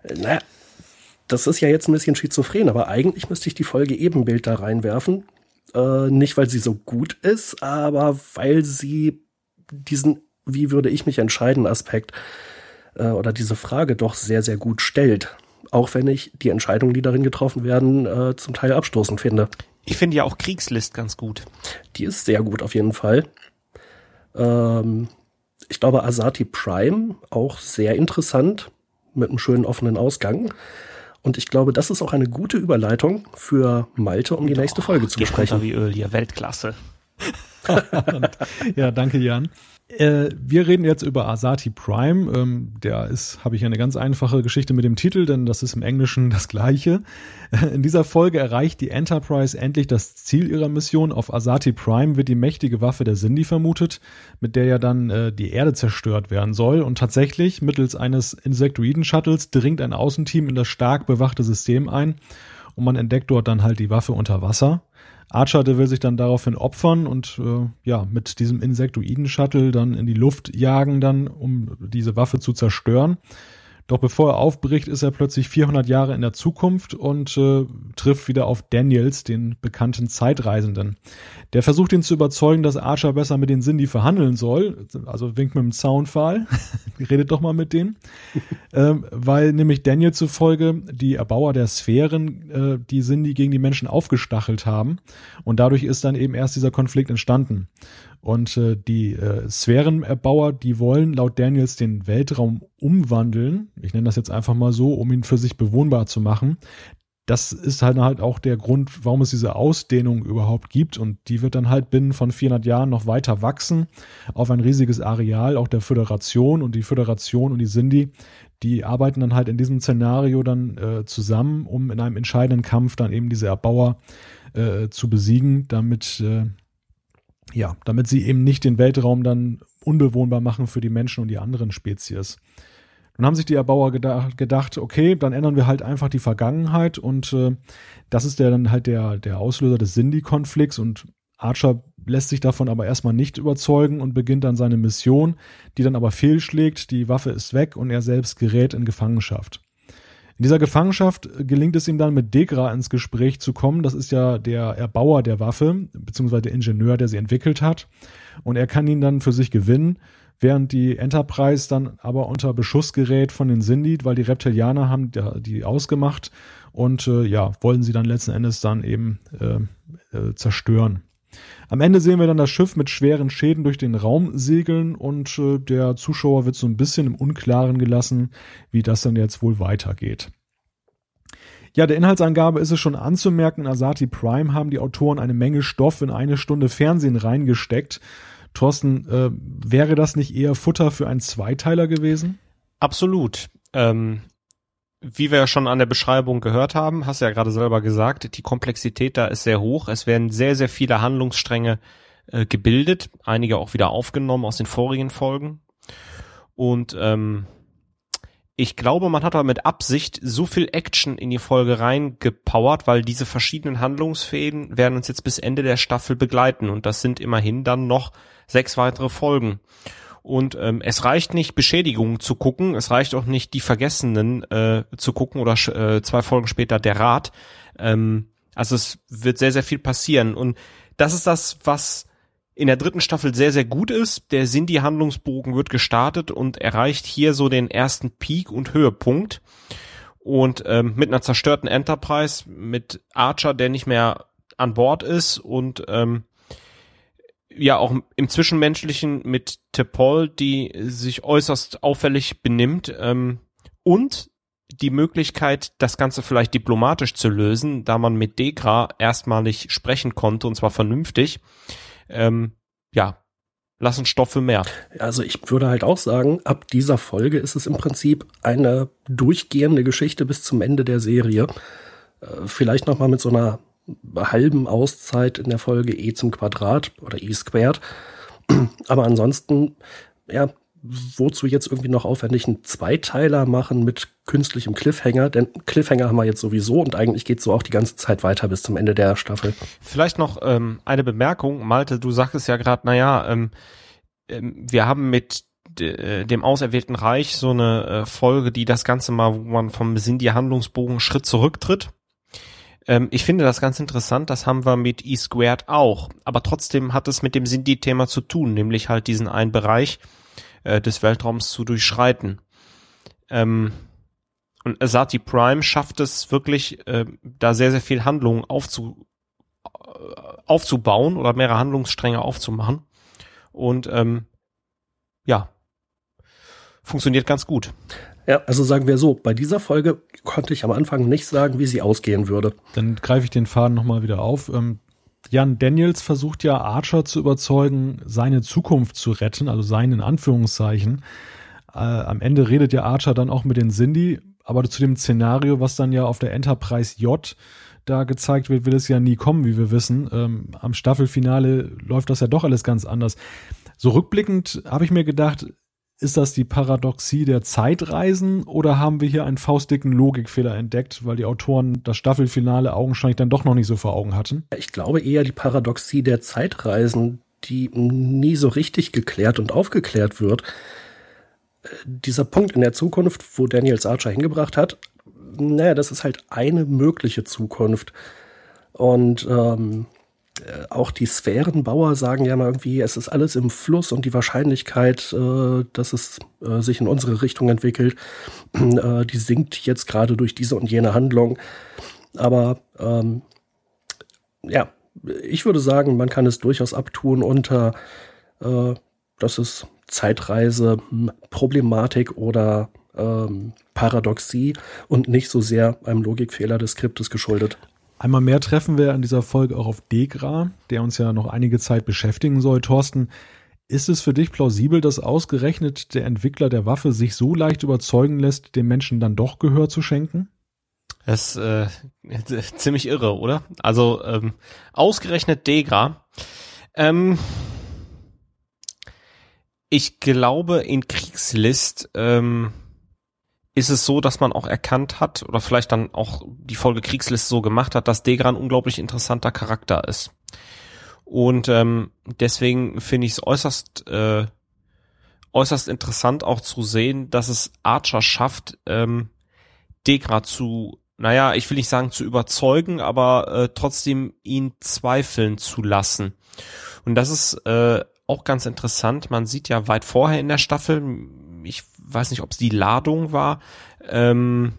Äh, naja, das ist ja jetzt ein bisschen schizophren, aber eigentlich müsste ich die Folge Ebenbild da reinwerfen. Äh, nicht, weil sie so gut ist, aber weil sie diesen, wie würde ich mich entscheiden, Aspekt äh, oder diese Frage doch sehr, sehr gut stellt. Auch wenn ich die Entscheidungen, die darin getroffen werden, äh, zum Teil abstoßend finde. Ich finde ja auch Kriegslist ganz gut. Die ist sehr gut auf jeden Fall. Ähm, ich glaube, Asati Prime auch sehr interessant mit einem schönen offenen Ausgang. Und ich glaube, das ist auch eine gute Überleitung für Malte, um die nächste Folge zu besprechen. Wie Öl hier, Weltklasse. ja, danke Jan. Äh, wir reden jetzt über Asati Prime. Ähm, der ist, habe ich eine ganz einfache Geschichte mit dem Titel, denn das ist im Englischen das gleiche. In dieser Folge erreicht die Enterprise endlich das Ziel ihrer Mission. Auf Asati Prime wird die mächtige Waffe der Sindhi vermutet, mit der ja dann äh, die Erde zerstört werden soll. Und tatsächlich, mittels eines Insektoiden-Shuttles dringt ein Außenteam in das stark bewachte System ein und man entdeckt dort dann halt die Waffe unter Wasser. Archer, der will sich dann daraufhin opfern und äh, ja, mit diesem Insektoiden-Shuttle dann in die Luft jagen, dann, um diese Waffe zu zerstören. Doch bevor er aufbricht, ist er plötzlich 400 Jahre in der Zukunft und äh, trifft wieder auf Daniels, den bekannten Zeitreisenden. Der versucht ihn zu überzeugen, dass Archer besser mit den Sindhi verhandeln soll. Also winkt mit dem Zaunpfahl. Redet doch mal mit denen. ähm, weil nämlich Daniel zufolge die Erbauer der Sphären äh, die Sindhi gegen die Menschen aufgestachelt haben. Und dadurch ist dann eben erst dieser Konflikt entstanden. Und äh, die äh, Sphärenerbauer, die wollen laut Daniels den Weltraum umwandeln. Ich nenne das jetzt einfach mal so, um ihn für sich bewohnbar zu machen. Das ist halt, halt auch der Grund, warum es diese Ausdehnung überhaupt gibt. Und die wird dann halt binnen von 400 Jahren noch weiter wachsen auf ein riesiges Areal, auch der Föderation. Und die Föderation und die Sindhi, die arbeiten dann halt in diesem Szenario dann äh, zusammen, um in einem entscheidenden Kampf dann eben diese Erbauer äh, zu besiegen, damit äh, ja, damit sie eben nicht den Weltraum dann unbewohnbar machen für die Menschen und die anderen Spezies. Dann haben sich die Erbauer gedacht, gedacht, okay, dann ändern wir halt einfach die Vergangenheit und äh, das ist der dann halt der, der Auslöser des Sindhi-Konflikts und Archer lässt sich davon aber erstmal nicht überzeugen und beginnt dann seine Mission, die dann aber fehlschlägt, die Waffe ist weg und er selbst gerät in Gefangenschaft. In dieser Gefangenschaft gelingt es ihm dann mit Degra ins Gespräch zu kommen. Das ist ja der Erbauer der Waffe, beziehungsweise der Ingenieur, der sie entwickelt hat. Und er kann ihn dann für sich gewinnen, während die Enterprise dann aber unter Beschuss gerät von den Sindhi, weil die Reptilianer haben die ausgemacht und äh, ja, wollen sie dann letzten Endes dann eben äh, äh, zerstören. Am Ende sehen wir dann das Schiff mit schweren Schäden durch den Raum segeln und äh, der Zuschauer wird so ein bisschen im Unklaren gelassen, wie das dann jetzt wohl weitergeht. Ja, der Inhaltsangabe ist es schon anzumerken, Asati Prime haben die Autoren eine Menge Stoff in eine Stunde Fernsehen reingesteckt. Thorsten, äh, wäre das nicht eher Futter für einen Zweiteiler gewesen? Absolut. Ähm, wie wir ja schon an der Beschreibung gehört haben, hast du ja gerade selber gesagt, die Komplexität da ist sehr hoch. Es werden sehr, sehr viele Handlungsstränge äh, gebildet, einige auch wieder aufgenommen aus den vorigen Folgen. Und ähm, ich glaube, man hat aber mit Absicht so viel Action in die Folge reingepowert, weil diese verschiedenen Handlungsfäden werden uns jetzt bis Ende der Staffel begleiten und das sind immerhin dann noch sechs weitere Folgen. Und ähm, es reicht nicht, Beschädigungen zu gucken, es reicht auch nicht, die Vergessenen äh, zu gucken oder äh, zwei Folgen später der Rat. Ähm, also es wird sehr, sehr viel passieren. Und das ist das, was in der dritten Staffel sehr, sehr gut ist. Der Sindhi-Handlungsbogen wird gestartet und erreicht hier so den ersten Peak und Höhepunkt. Und ähm, mit einer zerstörten Enterprise, mit Archer, der nicht mehr an Bord ist und ähm, ja auch im Zwischenmenschlichen mit Tepol, die sich äußerst auffällig benimmt ähm, und die Möglichkeit, das Ganze vielleicht diplomatisch zu lösen, da man mit Degra erstmalig sprechen konnte und zwar vernünftig. Ähm, ja, lassen Stoff für mehr. Also ich würde halt auch sagen, ab dieser Folge ist es im Prinzip eine durchgehende Geschichte bis zum Ende der Serie. Äh, vielleicht nochmal mit so einer halben Auszeit in der Folge e zum Quadrat oder e squared. Aber ansonsten, ja, wozu jetzt irgendwie noch aufwendig einen Zweiteiler machen mit künstlichem Cliffhanger? Denn Cliffhanger haben wir jetzt sowieso und eigentlich geht so auch die ganze Zeit weiter bis zum Ende der Staffel. Vielleicht noch ähm, eine Bemerkung, Malte, du sagtest ja gerade, naja, ähm, ähm, wir haben mit äh, dem auserwählten Reich so eine äh, Folge, die das Ganze mal, wo man vom Sindhi-Handlungsbogen Schritt zurücktritt. Ähm, ich finde das ganz interessant, das haben wir mit E-Squared auch, aber trotzdem hat es mit dem Sindhi-Thema zu tun, nämlich halt diesen einen Bereich, äh, des Weltraums zu durchschreiten. Ähm, und Asati Prime schafft es wirklich, äh, da sehr, sehr viel Handlung aufzu, äh, aufzubauen oder mehrere Handlungsstränge aufzumachen. Und ähm, ja, funktioniert ganz gut. Ja, also sagen wir so, bei dieser Folge konnte ich am Anfang nicht sagen, wie sie ausgehen würde. Dann greife ich den Faden nochmal wieder auf. Ähm, Jan Daniels versucht ja Archer zu überzeugen, seine Zukunft zu retten, also seinen Anführungszeichen. Äh, am Ende redet ja Archer dann auch mit den Cindy, aber zu dem Szenario, was dann ja auf der Enterprise J da gezeigt wird, will es ja nie kommen, wie wir wissen. Ähm, am Staffelfinale läuft das ja doch alles ganz anders. So rückblickend habe ich mir gedacht, ist das die Paradoxie der Zeitreisen oder haben wir hier einen faustdicken Logikfehler entdeckt, weil die Autoren das Staffelfinale augenscheinlich dann doch noch nicht so vor Augen hatten? Ich glaube eher die Paradoxie der Zeitreisen, die nie so richtig geklärt und aufgeklärt wird. Dieser Punkt in der Zukunft, wo Daniels Archer hingebracht hat, naja, das ist halt eine mögliche Zukunft. Und ähm, äh, auch die Sphärenbauer sagen ja mal irgendwie, es ist alles im Fluss und die Wahrscheinlichkeit, äh, dass es äh, sich in unsere Richtung entwickelt, äh, die sinkt jetzt gerade durch diese und jene Handlung. Aber ähm, ja, ich würde sagen, man kann es durchaus abtun unter, äh, dass es Zeitreise, Problematik oder ähm, Paradoxie und nicht so sehr einem Logikfehler des Skriptes geschuldet. Einmal mehr treffen wir an dieser Folge auch auf Degra, der uns ja noch einige Zeit beschäftigen soll. Thorsten, ist es für dich plausibel, dass ausgerechnet der Entwickler der Waffe sich so leicht überzeugen lässt, dem Menschen dann doch Gehör zu schenken? Das ist äh, ziemlich irre, oder? Also ähm, ausgerechnet Degra. Ähm, ich glaube, in Kriegslist ähm, ist es so, dass man auch erkannt hat oder vielleicht dann auch die Folge Kriegsliste so gemacht hat, dass Degra ein unglaublich interessanter Charakter ist. Und ähm, deswegen finde ich es äußerst äh, äußerst interessant auch zu sehen, dass es Archer schafft, ähm, Degra zu, naja, ich will nicht sagen zu überzeugen, aber äh, trotzdem ihn zweifeln zu lassen. Und das ist äh, auch ganz interessant. Man sieht ja weit vorher in der Staffel, weiß nicht, ob es die Ladung war, ähm,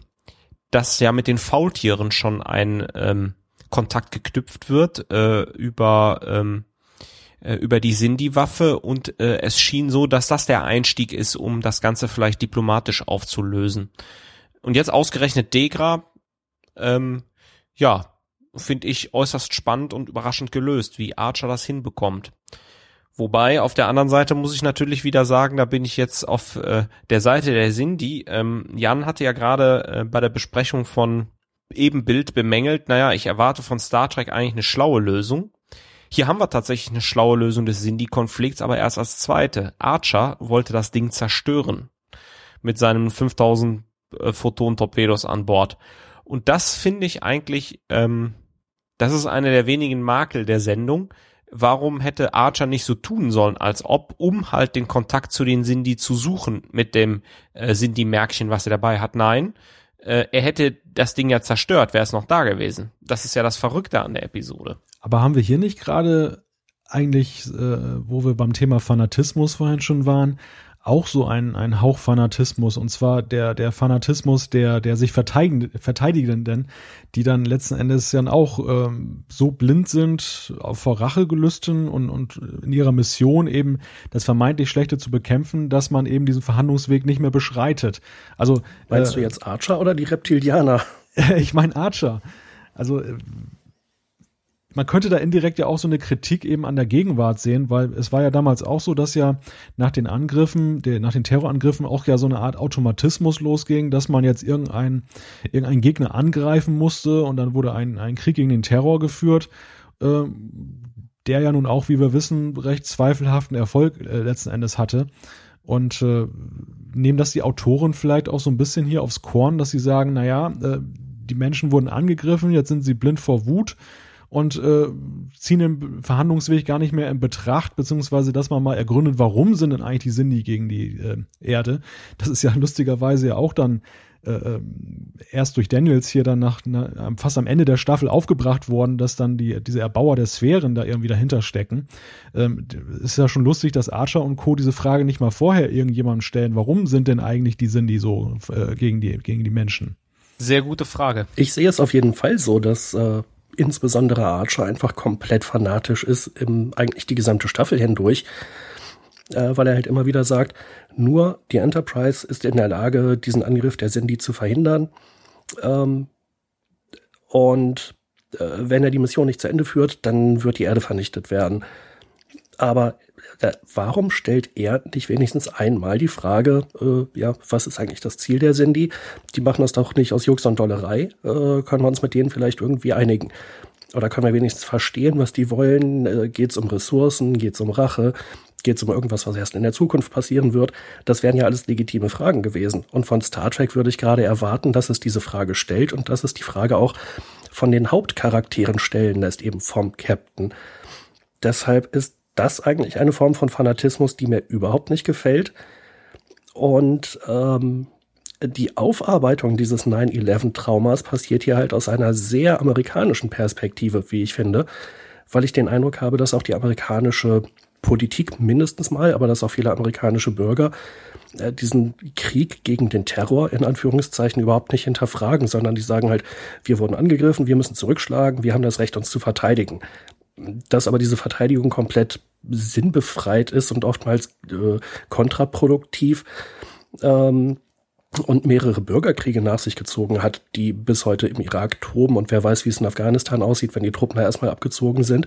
dass ja mit den Faultieren schon ein ähm, Kontakt geknüpft wird äh, über ähm, äh, über die Sindhi-Waffe und äh, es schien so, dass das der Einstieg ist, um das Ganze vielleicht diplomatisch aufzulösen. Und jetzt ausgerechnet Degra, ähm, ja, finde ich äußerst spannend und überraschend gelöst, wie Archer das hinbekommt. Wobei, auf der anderen Seite muss ich natürlich wieder sagen, da bin ich jetzt auf äh, der Seite der Cindy. Ähm, Jan hatte ja gerade äh, bei der Besprechung von Ebenbild bemängelt, naja, ich erwarte von Star Trek eigentlich eine schlaue Lösung. Hier haben wir tatsächlich eine schlaue Lösung des Cindy-Konflikts, aber erst als zweite. Archer wollte das Ding zerstören. Mit seinen 5000 äh, Photon-Torpedos an Bord. Und das finde ich eigentlich, ähm, das ist einer der wenigen Makel der Sendung, warum hätte Archer nicht so tun sollen, als ob, um halt den Kontakt zu den Sindhi zu suchen mit dem äh, Sindhi-Märkchen, was er dabei hat? Nein, äh, er hätte das Ding ja zerstört, wäre es noch da gewesen. Das ist ja das Verrückte an der Episode. Aber haben wir hier nicht gerade eigentlich, äh, wo wir beim Thema Fanatismus vorhin schon waren, auch so ein, ein Hauch Fanatismus und zwar der, der Fanatismus der, der sich verteidigen, Verteidigenden, die dann letzten Endes dann auch ähm, so blind sind vor Rachegelüsten und, und in ihrer Mission eben das vermeintlich Schlechte zu bekämpfen, dass man eben diesen Verhandlungsweg nicht mehr beschreitet. Also Meinst äh, du jetzt Archer oder die Reptilianer? ich meine Archer. Also äh, man könnte da indirekt ja auch so eine Kritik eben an der Gegenwart sehen, weil es war ja damals auch so, dass ja nach den Angriffen, der, nach den Terrorangriffen auch ja so eine Art Automatismus losging, dass man jetzt irgendeinen irgendein Gegner angreifen musste und dann wurde ein, ein Krieg gegen den Terror geführt, äh, der ja nun auch, wie wir wissen, recht zweifelhaften Erfolg äh, letzten Endes hatte. Und äh, nehmen das die Autoren vielleicht auch so ein bisschen hier aufs Korn, dass sie sagen, naja, äh, die Menschen wurden angegriffen, jetzt sind sie blind vor Wut und äh, ziehen den Verhandlungsweg gar nicht mehr in Betracht, beziehungsweise dass man mal ergründet, warum sind denn eigentlich die Sindhi gegen die äh, Erde. Das ist ja lustigerweise ja auch dann äh, ähm, erst durch Daniels hier dann nach na, fast am Ende der Staffel aufgebracht worden, dass dann die diese Erbauer der Sphären da irgendwie dahinter stecken. Ähm, ist ja schon lustig, dass Archer und Co. diese Frage nicht mal vorher irgendjemandem stellen, warum sind denn eigentlich die Sindhi so äh, gegen die gegen die Menschen? Sehr gute Frage. Ich sehe es auf jeden Fall so, dass äh, insbesondere Archer einfach komplett fanatisch ist, im, eigentlich die gesamte Staffel hindurch, äh, weil er halt immer wieder sagt, nur die Enterprise ist in der Lage, diesen Angriff der Cindy zu verhindern. Ähm, und äh, wenn er die Mission nicht zu Ende führt, dann wird die Erde vernichtet werden. Aber warum stellt er nicht wenigstens einmal die Frage, äh, ja, was ist eigentlich das Ziel der Cindy? Die machen das doch nicht aus Jux und Dollerei. Äh, können wir uns mit denen vielleicht irgendwie einigen? Oder können wir wenigstens verstehen, was die wollen? Äh, geht es um Ressourcen? Geht es um Rache? Geht es um irgendwas, was erst in der Zukunft passieren wird? Das wären ja alles legitime Fragen gewesen. Und von Star Trek würde ich gerade erwarten, dass es diese Frage stellt und dass es die Frage auch von den Hauptcharakteren stellen lässt, eben vom Captain. Deshalb ist das eigentlich eine Form von Fanatismus, die mir überhaupt nicht gefällt. Und ähm, die Aufarbeitung dieses 9-11-Traumas passiert hier halt aus einer sehr amerikanischen Perspektive, wie ich finde, weil ich den Eindruck habe, dass auch die amerikanische Politik mindestens mal, aber dass auch viele amerikanische Bürger äh, diesen Krieg gegen den Terror in Anführungszeichen überhaupt nicht hinterfragen, sondern die sagen halt, wir wurden angegriffen, wir müssen zurückschlagen, wir haben das Recht, uns zu verteidigen dass aber diese Verteidigung komplett sinnbefreit ist und oftmals äh, kontraproduktiv ähm, und mehrere Bürgerkriege nach sich gezogen hat, die bis heute im Irak toben und wer weiß, wie es in Afghanistan aussieht, wenn die Truppen da erstmal abgezogen sind.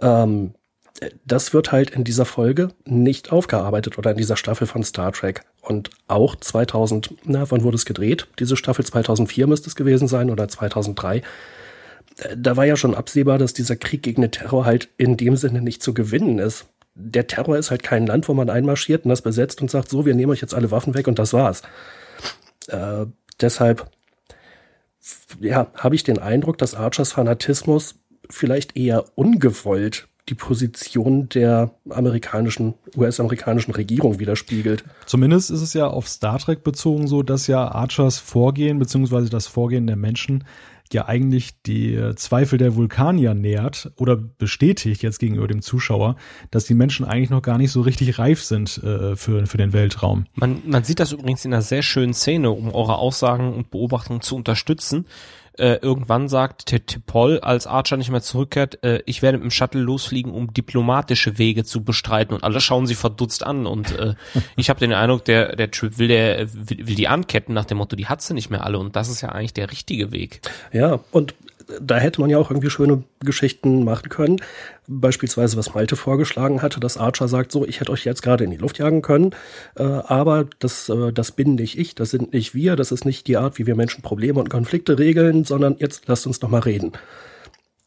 Ähm, das wird halt in dieser Folge nicht aufgearbeitet oder in dieser Staffel von Star Trek. Und auch 2000, na, wann wurde es gedreht? Diese Staffel 2004 müsste es gewesen sein oder 2003 da war ja schon absehbar, dass dieser Krieg gegen den Terror halt in dem Sinne nicht zu gewinnen ist. Der Terror ist halt kein Land, wo man einmarschiert und das besetzt und sagt, so, wir nehmen euch jetzt alle Waffen weg und das war's. Äh, deshalb, ja, habe ich den Eindruck, dass Archers Fanatismus vielleicht eher ungewollt die Position der amerikanischen, US-amerikanischen Regierung widerspiegelt. Zumindest ist es ja auf Star Trek bezogen so, dass ja Archers Vorgehen beziehungsweise das Vorgehen der Menschen ja eigentlich die Zweifel der Vulkanier nährt oder bestätigt jetzt gegenüber dem Zuschauer, dass die Menschen eigentlich noch gar nicht so richtig reif sind äh, für, für den Weltraum. Man, man sieht das übrigens in einer sehr schönen Szene, um eure Aussagen und Beobachtungen zu unterstützen äh, irgendwann sagt T'Pol, als Archer nicht mehr zurückkehrt, äh, ich werde mit dem Shuttle losfliegen, um diplomatische Wege zu bestreiten. Und alle schauen sie verdutzt an. Und äh, ich habe den Eindruck, der der Trip will der will, will die anketten nach dem Motto, die hat sie nicht mehr alle. Und das ist ja eigentlich der richtige Weg. Ja, und da hätte man ja auch irgendwie schöne Geschichten machen können. Beispielsweise, was Malte vorgeschlagen hatte, dass Archer sagt, so, ich hätte euch jetzt gerade in die Luft jagen können, äh, aber das, äh, das bin nicht ich, das sind nicht wir, das ist nicht die Art, wie wir Menschen Probleme und Konflikte regeln, sondern jetzt lasst uns noch mal reden.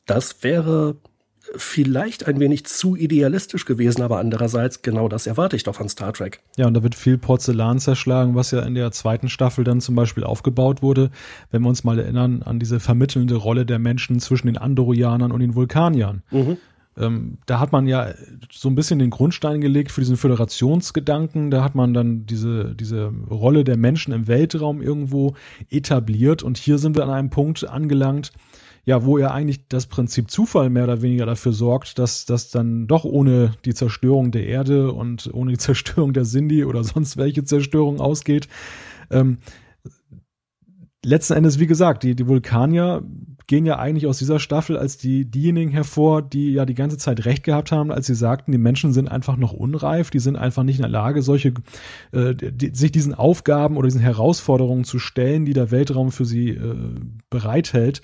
Das wäre vielleicht ein wenig zu idealistisch gewesen, aber andererseits genau das erwarte ich doch von Star Trek. Ja, und da wird viel Porzellan zerschlagen, was ja in der zweiten Staffel dann zum Beispiel aufgebaut wurde. Wenn wir uns mal erinnern an diese vermittelnde Rolle der Menschen zwischen den Andorianern und den Vulkaniern. Mhm. Ähm, da hat man ja so ein bisschen den Grundstein gelegt für diesen Föderationsgedanken. Da hat man dann diese, diese Rolle der Menschen im Weltraum irgendwo etabliert. Und hier sind wir an einem Punkt angelangt, ja, wo er eigentlich das Prinzip Zufall mehr oder weniger dafür sorgt, dass das dann doch ohne die Zerstörung der Erde und ohne die Zerstörung der Sindhi oder sonst welche Zerstörung ausgeht. Ähm, letzten Endes, wie gesagt, die, die Vulkanier gehen ja eigentlich aus dieser Staffel als die, diejenigen hervor, die ja die ganze Zeit recht gehabt haben, als sie sagten, die Menschen sind einfach noch unreif, die sind einfach nicht in der Lage, solche, äh, die, sich diesen Aufgaben oder diesen Herausforderungen zu stellen, die der Weltraum für sie äh, bereithält.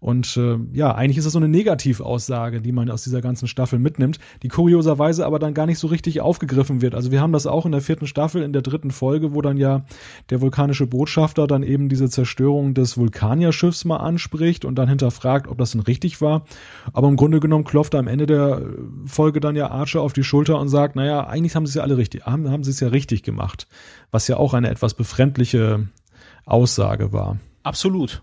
Und äh, ja, eigentlich ist das so eine Negativaussage, die man aus dieser ganzen Staffel mitnimmt, die kurioserweise aber dann gar nicht so richtig aufgegriffen wird. Also wir haben das auch in der vierten Staffel, in der dritten Folge, wo dann ja der vulkanische Botschafter dann eben diese Zerstörung des Vulkanierschiffs mal anspricht und dann hinterfragt, ob das denn richtig war. Aber im Grunde genommen klopft am Ende der Folge dann ja Archer auf die Schulter und sagt, naja, eigentlich haben sie es ja alle richtig, haben, haben sie es ja richtig gemacht. Was ja auch eine etwas befremdliche Aussage war. Absolut.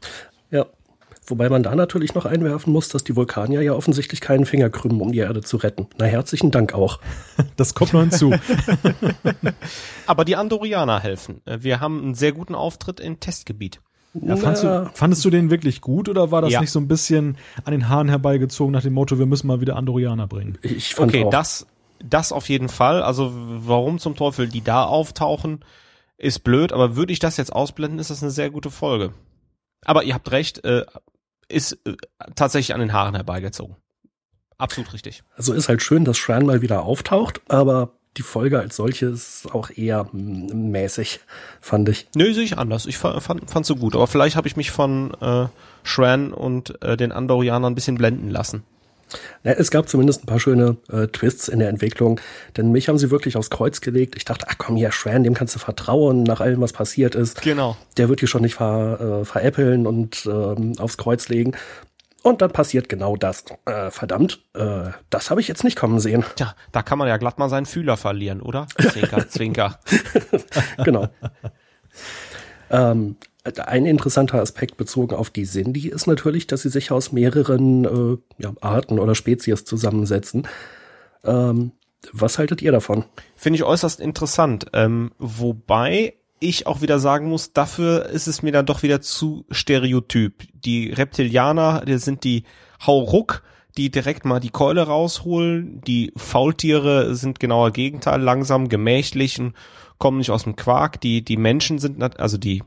Wobei man da natürlich noch einwerfen muss, dass die Vulkanier ja offensichtlich keinen Finger krümmen, um die Erde zu retten. Na, herzlichen Dank auch. Das kommt noch hinzu. Aber die Andorianer helfen. Wir haben einen sehr guten Auftritt im Testgebiet. Ja, fandst, du, fandest du den wirklich gut oder war das ja. nicht so ein bisschen an den Haaren herbeigezogen nach dem Motto, wir müssen mal wieder Andorianer bringen? Ich fand okay, auch. das, das auf jeden Fall. Also warum zum Teufel die da auftauchen, ist blöd, aber würde ich das jetzt ausblenden, ist das eine sehr gute Folge. Aber ihr habt recht, äh, ist äh, tatsächlich an den Haaren herbeigezogen. Absolut richtig. Also ist halt schön, dass Shran mal wieder auftaucht, aber die Folge als solche ist auch eher mäßig, fand ich. Nö, sehe ich anders. Ich fand, fand, fand so gut. Aber vielleicht habe ich mich von äh, Shran und äh, den Andorianern ein bisschen blenden lassen. Ja, es gab zumindest ein paar schöne äh, Twists in der Entwicklung, denn mich haben sie wirklich aufs Kreuz gelegt. Ich dachte, ach komm hier, Shran, dem kannst du vertrauen nach allem, was passiert ist. Genau. Der wird die schon nicht ver, äh, veräppeln und ähm, aufs Kreuz legen. Und dann passiert genau das. Äh, verdammt, äh, das habe ich jetzt nicht kommen sehen. Tja, da kann man ja glatt mal seinen Fühler verlieren, oder? Zwinker, zwinker. genau. ähm, ein interessanter Aspekt bezogen auf die Sindhi ist natürlich, dass sie sich aus mehreren äh, ja, Arten oder Spezies zusammensetzen. Ähm, was haltet ihr davon? Finde ich äußerst interessant. Ähm, wobei ich auch wieder sagen muss, dafür ist es mir dann doch wieder zu stereotyp. Die Reptilianer, die sind die Hauruck, die direkt mal die Keule rausholen. Die Faultiere sind genauer Gegenteil, langsam, gemächlich und kommen nicht aus dem Quark. Die, die Menschen sind, also die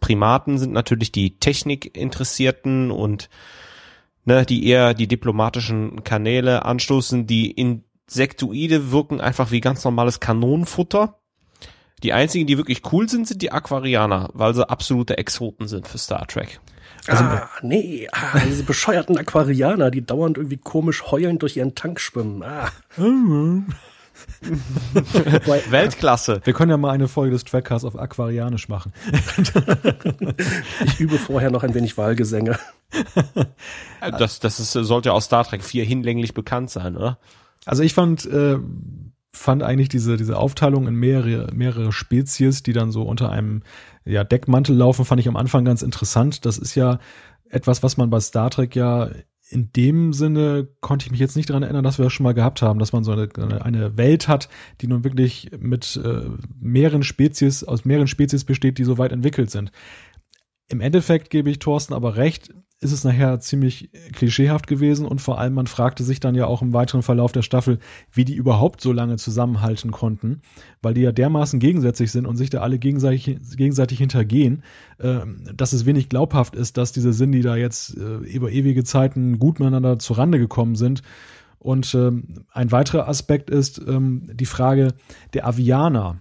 Primaten sind natürlich die Technikinteressierten und ne, die eher die diplomatischen Kanäle anstoßen. Die Insektoide wirken einfach wie ganz normales Kanonenfutter. Die einzigen, die wirklich cool sind, sind die Aquarianer, weil sie absolute Exoten sind für Star Trek. Also, ah, nee, ah, diese bescheuerten Aquarianer, die dauernd irgendwie komisch heulend durch ihren Tank schwimmen. Ah. Weltklasse. Wir können ja mal eine Folge des Trackcasts auf Aquarianisch machen. ich übe vorher noch ein wenig Wahlgesänge. Das, das ist, sollte aus Star Trek 4 hinlänglich bekannt sein, oder? Also ich fand, äh, fand eigentlich diese, diese Aufteilung in mehrere, mehrere Spezies, die dann so unter einem ja, Deckmantel laufen, fand ich am Anfang ganz interessant. Das ist ja etwas, was man bei Star Trek ja in dem Sinne konnte ich mich jetzt nicht daran erinnern, dass wir das schon mal gehabt haben, dass man so eine, eine Welt hat, die nun wirklich mit äh, mehreren Spezies, aus mehreren Spezies besteht, die so weit entwickelt sind. Im Endeffekt gebe ich Thorsten aber recht, ist es nachher ziemlich klischeehaft gewesen und vor allem man fragte sich dann ja auch im weiteren Verlauf der Staffel, wie die überhaupt so lange zusammenhalten konnten, weil die ja dermaßen gegensätzlich sind und sich da alle gegenseitig, gegenseitig hintergehen, äh, dass es wenig glaubhaft ist, dass diese die da jetzt äh, über ewige Zeiten gut miteinander zurande gekommen sind. Und ähm, ein weiterer Aspekt ist ähm, die Frage der Avianer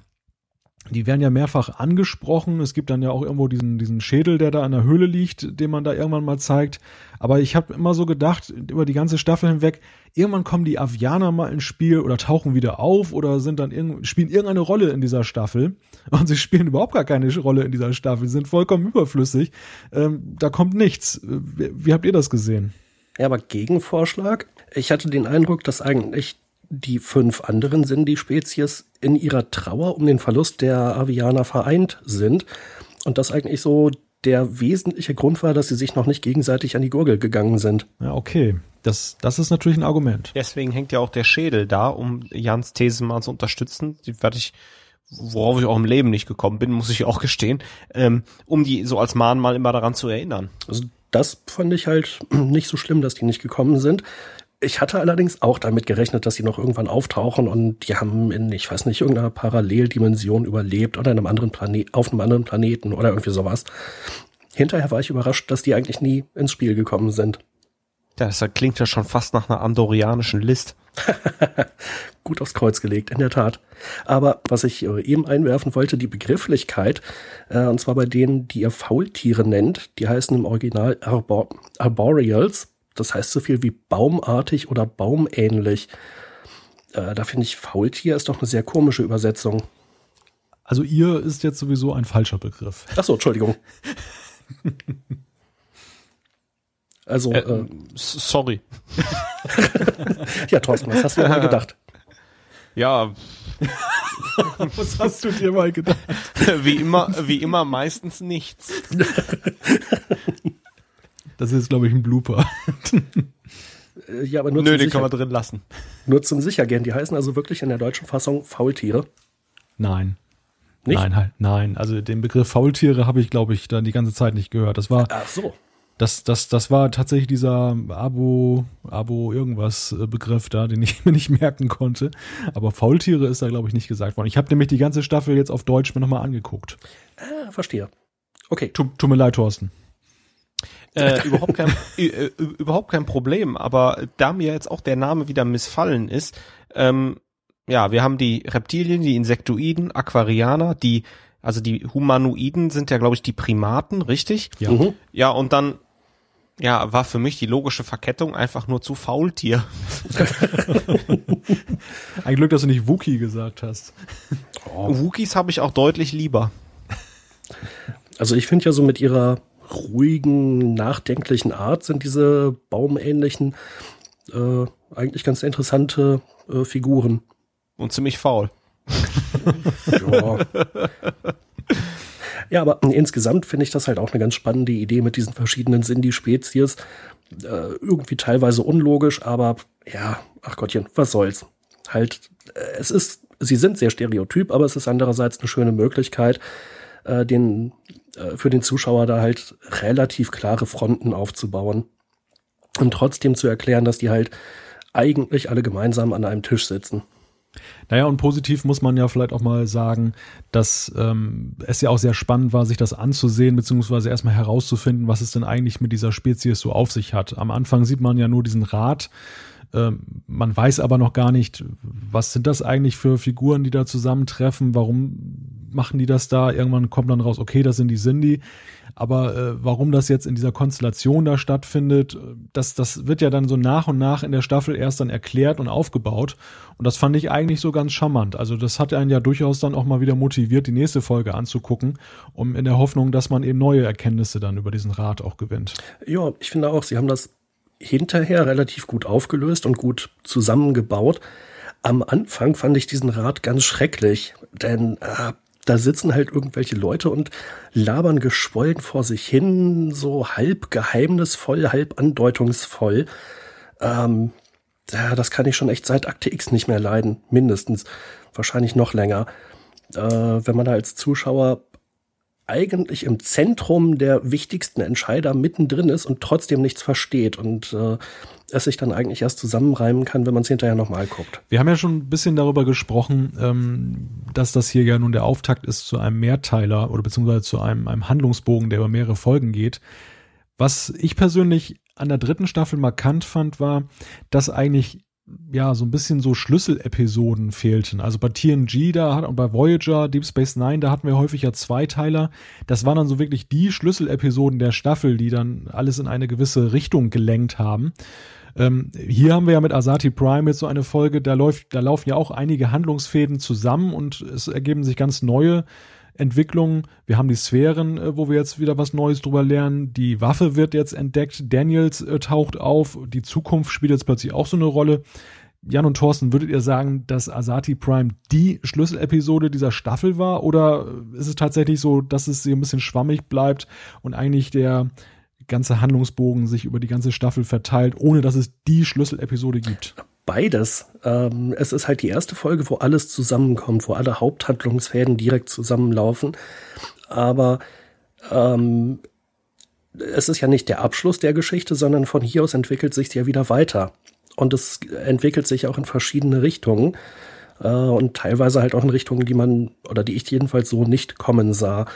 die werden ja mehrfach angesprochen. Es gibt dann ja auch irgendwo diesen, diesen Schädel, der da in der Höhle liegt, den man da irgendwann mal zeigt. Aber ich habe immer so gedacht, über die ganze Staffel hinweg, irgendwann kommen die Avianer mal ins Spiel oder tauchen wieder auf oder sind dann irgend, spielen irgendeine Rolle in dieser Staffel. Und sie spielen überhaupt gar keine Rolle in dieser Staffel, sind vollkommen überflüssig. Ähm, da kommt nichts. Wie, wie habt ihr das gesehen? Ja, aber Gegenvorschlag. Ich hatte den Eindruck, dass eigentlich die fünf anderen sind die Spezies in ihrer Trauer um den Verlust der Avianer vereint sind. Und das eigentlich so der wesentliche Grund war, dass sie sich noch nicht gegenseitig an die Gurgel gegangen sind. Ja, okay. Das, das ist natürlich ein Argument. Deswegen hängt ja auch der Schädel da, um Jans These mal zu unterstützen. Die werde ich, worauf ich auch im Leben nicht gekommen bin, muss ich auch gestehen, ähm, um die so als Mahnmal immer daran zu erinnern. Also das fand ich halt nicht so schlimm, dass die nicht gekommen sind. Ich hatte allerdings auch damit gerechnet, dass sie noch irgendwann auftauchen und die haben in, ich weiß nicht, irgendeiner Paralleldimension überlebt oder in einem anderen Planet, auf einem anderen Planeten oder irgendwie sowas. Hinterher war ich überrascht, dass die eigentlich nie ins Spiel gekommen sind. Das klingt ja schon fast nach einer andorianischen List. Gut aufs Kreuz gelegt, in der Tat. Aber was ich äh, eben einwerfen wollte, die Begrifflichkeit, äh, und zwar bei denen, die ihr Faultiere nennt, die heißen im Original Arbor Arboreals. Das heißt so viel wie baumartig oder baumähnlich. Äh, da finde ich, Faultier ist doch eine sehr komische Übersetzung. Also ihr ist jetzt sowieso ein falscher Begriff. Ach so, Entschuldigung. Also, Äh, äh, sorry. ja, Thorsten, was hast du dir mal gedacht? Ja, Was hast du dir mal gedacht? wie immer, wie immer meistens nichts. Das ist, glaube ich, ein Blooper. Äh, Ja, aber nur, Nö, zum den kann Sicher man drin lassen. nur zum Sichergehen. Die heißen also wirklich in der deutschen Fassung Faultiere. Nein. Nicht? Nein, halt, nein. Also den Begriff Faultiere habe ich, glaube ich, dann die ganze Zeit nicht gehört. Das war, Ach so. das, das, das war tatsächlich dieser Abo, Abo irgendwas äh, Begriff da, den ich mir nicht merken konnte. Aber Faultiere ist da, glaube ich, nicht gesagt worden. Ich habe nämlich die ganze Staffel jetzt auf Deutsch mir nochmal angeguckt. Ah, verstehe. Okay. Tut, tut mir leid, Thorsten. Äh, überhaupt kein, äh, äh, überhaupt kein Problem, aber da mir jetzt auch der Name wieder missfallen ist, ähm, ja, wir haben die Reptilien, die Insektoiden, Aquarianer, die, also die Humanoiden sind ja, glaube ich, die Primaten, richtig? Ja. Mhm. Ja, und dann, ja, war für mich die logische Verkettung einfach nur zu Faultier. Ein Glück, dass du nicht Wookie gesagt hast. Wookies habe ich auch deutlich lieber. Also ich finde ja so mit ihrer ruhigen, nachdenklichen Art sind diese baumähnlichen äh, eigentlich ganz interessante äh, Figuren. Und ziemlich faul. Ja. ja, aber insgesamt finde ich das halt auch eine ganz spannende Idee mit diesen verschiedenen Sindhi-Spezies. Äh, irgendwie teilweise unlogisch, aber ja, ach Gottchen, was soll's. Halt, äh, es ist, sie sind sehr stereotyp, aber es ist andererseits eine schöne Möglichkeit, äh, den, für den Zuschauer da halt relativ klare Fronten aufzubauen und trotzdem zu erklären, dass die halt eigentlich alle gemeinsam an einem Tisch sitzen. Naja, und positiv muss man ja vielleicht auch mal sagen, dass ähm, es ja auch sehr spannend war, sich das anzusehen, beziehungsweise erstmal herauszufinden, was es denn eigentlich mit dieser Spezies so auf sich hat. Am Anfang sieht man ja nur diesen Rat. Ähm, man weiß aber noch gar nicht, was sind das eigentlich für Figuren, die da zusammentreffen, warum machen die das da? Irgendwann kommt dann raus, okay, das sind die Sindhi. Aber äh, warum das jetzt in dieser Konstellation da stattfindet, das, das wird ja dann so nach und nach in der Staffel erst dann erklärt und aufgebaut. Und das fand ich eigentlich so ganz charmant. Also das hat einen ja durchaus dann auch mal wieder motiviert, die nächste Folge anzugucken, um in der Hoffnung, dass man eben neue Erkenntnisse dann über diesen Rat auch gewinnt. Ja, ich finde auch, sie haben das hinterher relativ gut aufgelöst und gut zusammengebaut. Am Anfang fand ich diesen Rat ganz schrecklich, denn äh, da sitzen halt irgendwelche Leute und labern geschwollen vor sich hin, so halb geheimnisvoll, halb andeutungsvoll. Ähm, ja, das kann ich schon echt seit Akte X nicht mehr leiden, mindestens. Wahrscheinlich noch länger. Äh, wenn man da als Zuschauer eigentlich im Zentrum der wichtigsten Entscheider mittendrin ist und trotzdem nichts versteht und äh, es sich dann eigentlich erst zusammenreimen kann, wenn man es hinterher nochmal guckt. Wir haben ja schon ein bisschen darüber gesprochen, ähm, dass das hier ja nun der Auftakt ist zu einem Mehrteiler oder beziehungsweise zu einem, einem Handlungsbogen, der über mehrere Folgen geht. Was ich persönlich an der dritten Staffel markant fand, war, dass eigentlich ja so ein bisschen so Schlüsselepisoden fehlten. Also bei TNG da hat, und bei Voyager, Deep Space Nine, da hatten wir häufig ja Zweiteiler. Das waren dann so wirklich die Schlüsselepisoden der Staffel, die dann alles in eine gewisse Richtung gelenkt haben. Ähm, hier haben wir ja mit Asati Prime jetzt so eine Folge, da läuft, da laufen ja auch einige Handlungsfäden zusammen und es ergeben sich ganz neue Entwicklungen. Wir haben die Sphären, äh, wo wir jetzt wieder was Neues drüber lernen. Die Waffe wird jetzt entdeckt. Daniels äh, taucht auf. Die Zukunft spielt jetzt plötzlich auch so eine Rolle. Jan und Thorsten, würdet ihr sagen, dass Asati Prime die Schlüsselepisode dieser Staffel war? Oder ist es tatsächlich so, dass es hier ein bisschen schwammig bleibt und eigentlich der ganze Handlungsbogen sich über die ganze Staffel verteilt, ohne dass es die Schlüsselepisode gibt? Beides. Ähm, es ist halt die erste Folge, wo alles zusammenkommt, wo alle Haupthandlungsfäden direkt zusammenlaufen. Aber ähm, es ist ja nicht der Abschluss der Geschichte, sondern von hier aus entwickelt sich ja wieder weiter. Und es entwickelt sich auch in verschiedene Richtungen. Äh, und teilweise halt auch in Richtungen, die man, oder die ich jedenfalls so nicht kommen sah.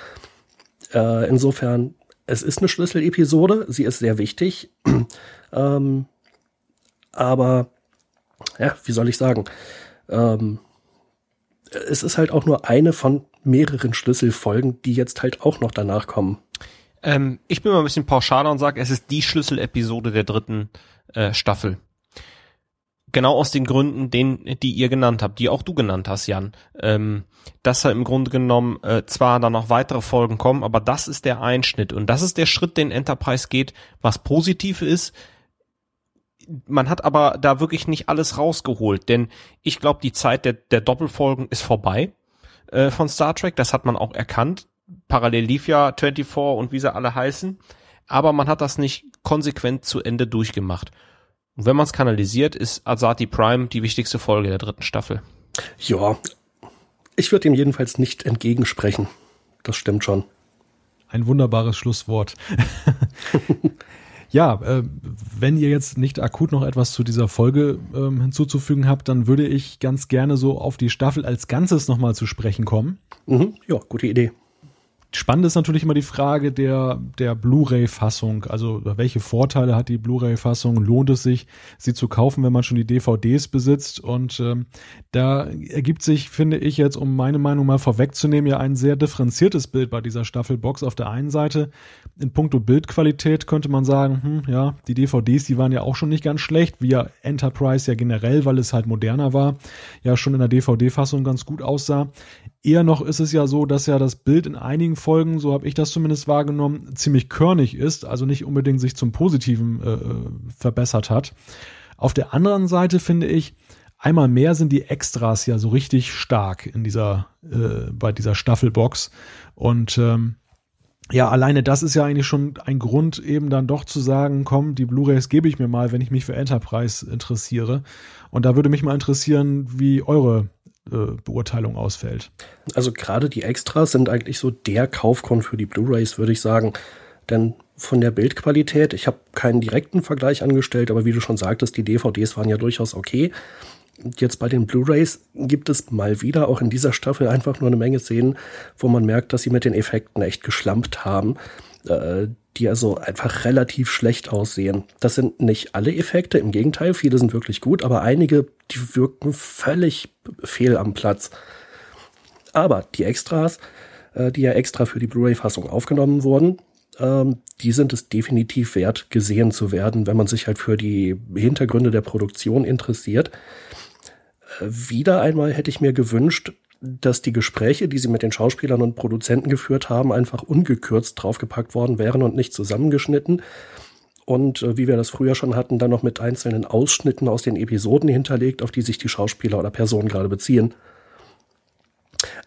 Äh, insofern, es ist eine Schlüsselepisode, sie ist sehr wichtig. ähm, Aber, ja, wie soll ich sagen? Ähm, es ist halt auch nur eine von mehreren Schlüsselfolgen, die jetzt halt auch noch danach kommen. Ähm, ich bin mal ein bisschen pauschaler und sage, es ist die Schlüsselepisode der dritten äh, Staffel. Genau aus den Gründen, den, die ihr genannt habt, die auch du genannt hast, Jan. Ähm, dass da im Grunde genommen äh, zwar dann noch weitere Folgen kommen, aber das ist der Einschnitt und das ist der Schritt, den Enterprise geht, was positiv ist. Man hat aber da wirklich nicht alles rausgeholt, denn ich glaube, die Zeit der, der Doppelfolgen ist vorbei äh, von Star Trek. Das hat man auch erkannt. Parallel lief ja 24 und wie sie alle heißen. Aber man hat das nicht konsequent zu Ende durchgemacht. Und wenn man es kanalisiert, ist Azati Prime die wichtigste Folge der dritten Staffel. Ja, ich würde ihm jedenfalls nicht entgegensprechen. Das stimmt schon. Ein wunderbares Schlusswort. ja, äh, wenn ihr jetzt nicht akut noch etwas zu dieser Folge ähm, hinzuzufügen habt, dann würde ich ganz gerne so auf die Staffel als Ganzes nochmal zu sprechen kommen. Mhm, ja, gute Idee. Spannend ist natürlich immer die Frage der, der Blu-ray-Fassung. Also welche Vorteile hat die Blu-ray-Fassung? Lohnt es sich, sie zu kaufen, wenn man schon die DVDs besitzt? Und ähm, da ergibt sich, finde ich jetzt, um meine Meinung mal vorwegzunehmen, ja ein sehr differenziertes Bild bei dieser Staffelbox. Auf der einen Seite in puncto Bildqualität könnte man sagen, hm, ja, die DVDs, die waren ja auch schon nicht ganz schlecht, wie ja Enterprise ja generell, weil es halt moderner war, ja schon in der DVD-Fassung ganz gut aussah. Eher noch ist es ja so, dass ja das Bild in einigen Folgen, so habe ich das zumindest wahrgenommen, ziemlich körnig ist, also nicht unbedingt sich zum Positiven äh, verbessert hat. Auf der anderen Seite finde ich, einmal mehr sind die Extras ja so richtig stark in dieser, äh, bei dieser Staffelbox. Und ähm, ja, alleine das ist ja eigentlich schon ein Grund, eben dann doch zu sagen, komm, die Blu-rays gebe ich mir mal, wenn ich mich für Enterprise interessiere. Und da würde mich mal interessieren, wie eure äh, Beurteilung ausfällt. Also gerade die Extras sind eigentlich so der Kaufgrund für die Blu-rays, würde ich sagen. Denn von der Bildqualität, ich habe keinen direkten Vergleich angestellt, aber wie du schon sagtest, die DVDs waren ja durchaus okay. Jetzt bei den Blu-rays gibt es mal wieder auch in dieser Staffel einfach nur eine Menge Szenen, wo man merkt, dass sie mit den Effekten echt geschlampt haben. Äh, die also einfach relativ schlecht aussehen. Das sind nicht alle Effekte, im Gegenteil, viele sind wirklich gut, aber einige, die wirken völlig fehl am Platz. Aber die Extras, äh, die ja extra für die Blu-ray-Fassung aufgenommen wurden, ähm, die sind es definitiv wert, gesehen zu werden, wenn man sich halt für die Hintergründe der Produktion interessiert. Äh, wieder einmal hätte ich mir gewünscht, dass die Gespräche, die sie mit den Schauspielern und Produzenten geführt haben, einfach ungekürzt draufgepackt worden wären und nicht zusammengeschnitten. Und äh, wie wir das früher schon hatten, dann noch mit einzelnen Ausschnitten aus den Episoden hinterlegt, auf die sich die Schauspieler oder Personen gerade beziehen.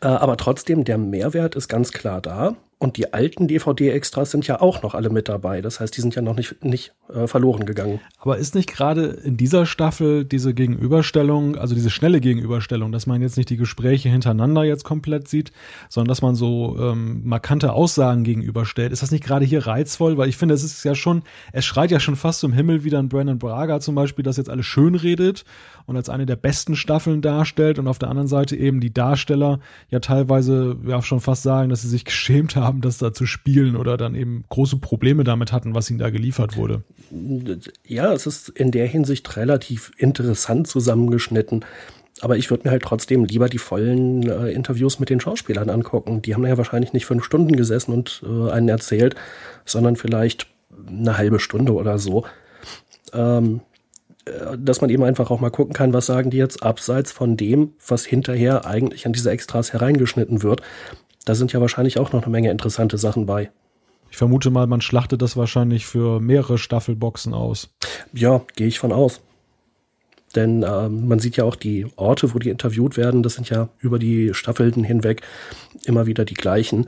Äh, aber trotzdem, der Mehrwert ist ganz klar da. Und die alten DVD-Extras sind ja auch noch alle mit dabei. Das heißt, die sind ja noch nicht, nicht äh, verloren gegangen. Aber ist nicht gerade in dieser Staffel diese Gegenüberstellung, also diese schnelle Gegenüberstellung, dass man jetzt nicht die Gespräche hintereinander jetzt komplett sieht, sondern dass man so ähm, markante Aussagen gegenüberstellt, ist das nicht gerade hier reizvoll? Weil ich finde, es ist ja schon, es schreit ja schon fast zum Himmel wieder ein Brandon Braga zum Beispiel, das jetzt alles schön redet und als eine der besten Staffeln darstellt und auf der anderen Seite eben die Darsteller ja teilweise ja schon fast sagen, dass sie sich geschämt haben, das da zu spielen oder dann eben große Probleme damit hatten, was ihnen da geliefert wurde. Ja, es ist in der Hinsicht relativ interessant zusammengeschnitten. Aber ich würde mir halt trotzdem lieber die vollen äh, Interviews mit den Schauspielern angucken. Die haben ja wahrscheinlich nicht fünf Stunden gesessen und äh, einen erzählt, sondern vielleicht eine halbe Stunde oder so. Ähm, äh, dass man eben einfach auch mal gucken kann, was sagen die jetzt abseits von dem, was hinterher eigentlich an diese Extras hereingeschnitten wird. Da sind ja wahrscheinlich auch noch eine Menge interessante Sachen bei. Ich vermute mal, man schlachtet das wahrscheinlich für mehrere Staffelboxen aus. Ja, gehe ich von aus. Denn äh, man sieht ja auch die Orte, wo die interviewt werden, das sind ja über die Staffeln hinweg immer wieder die gleichen.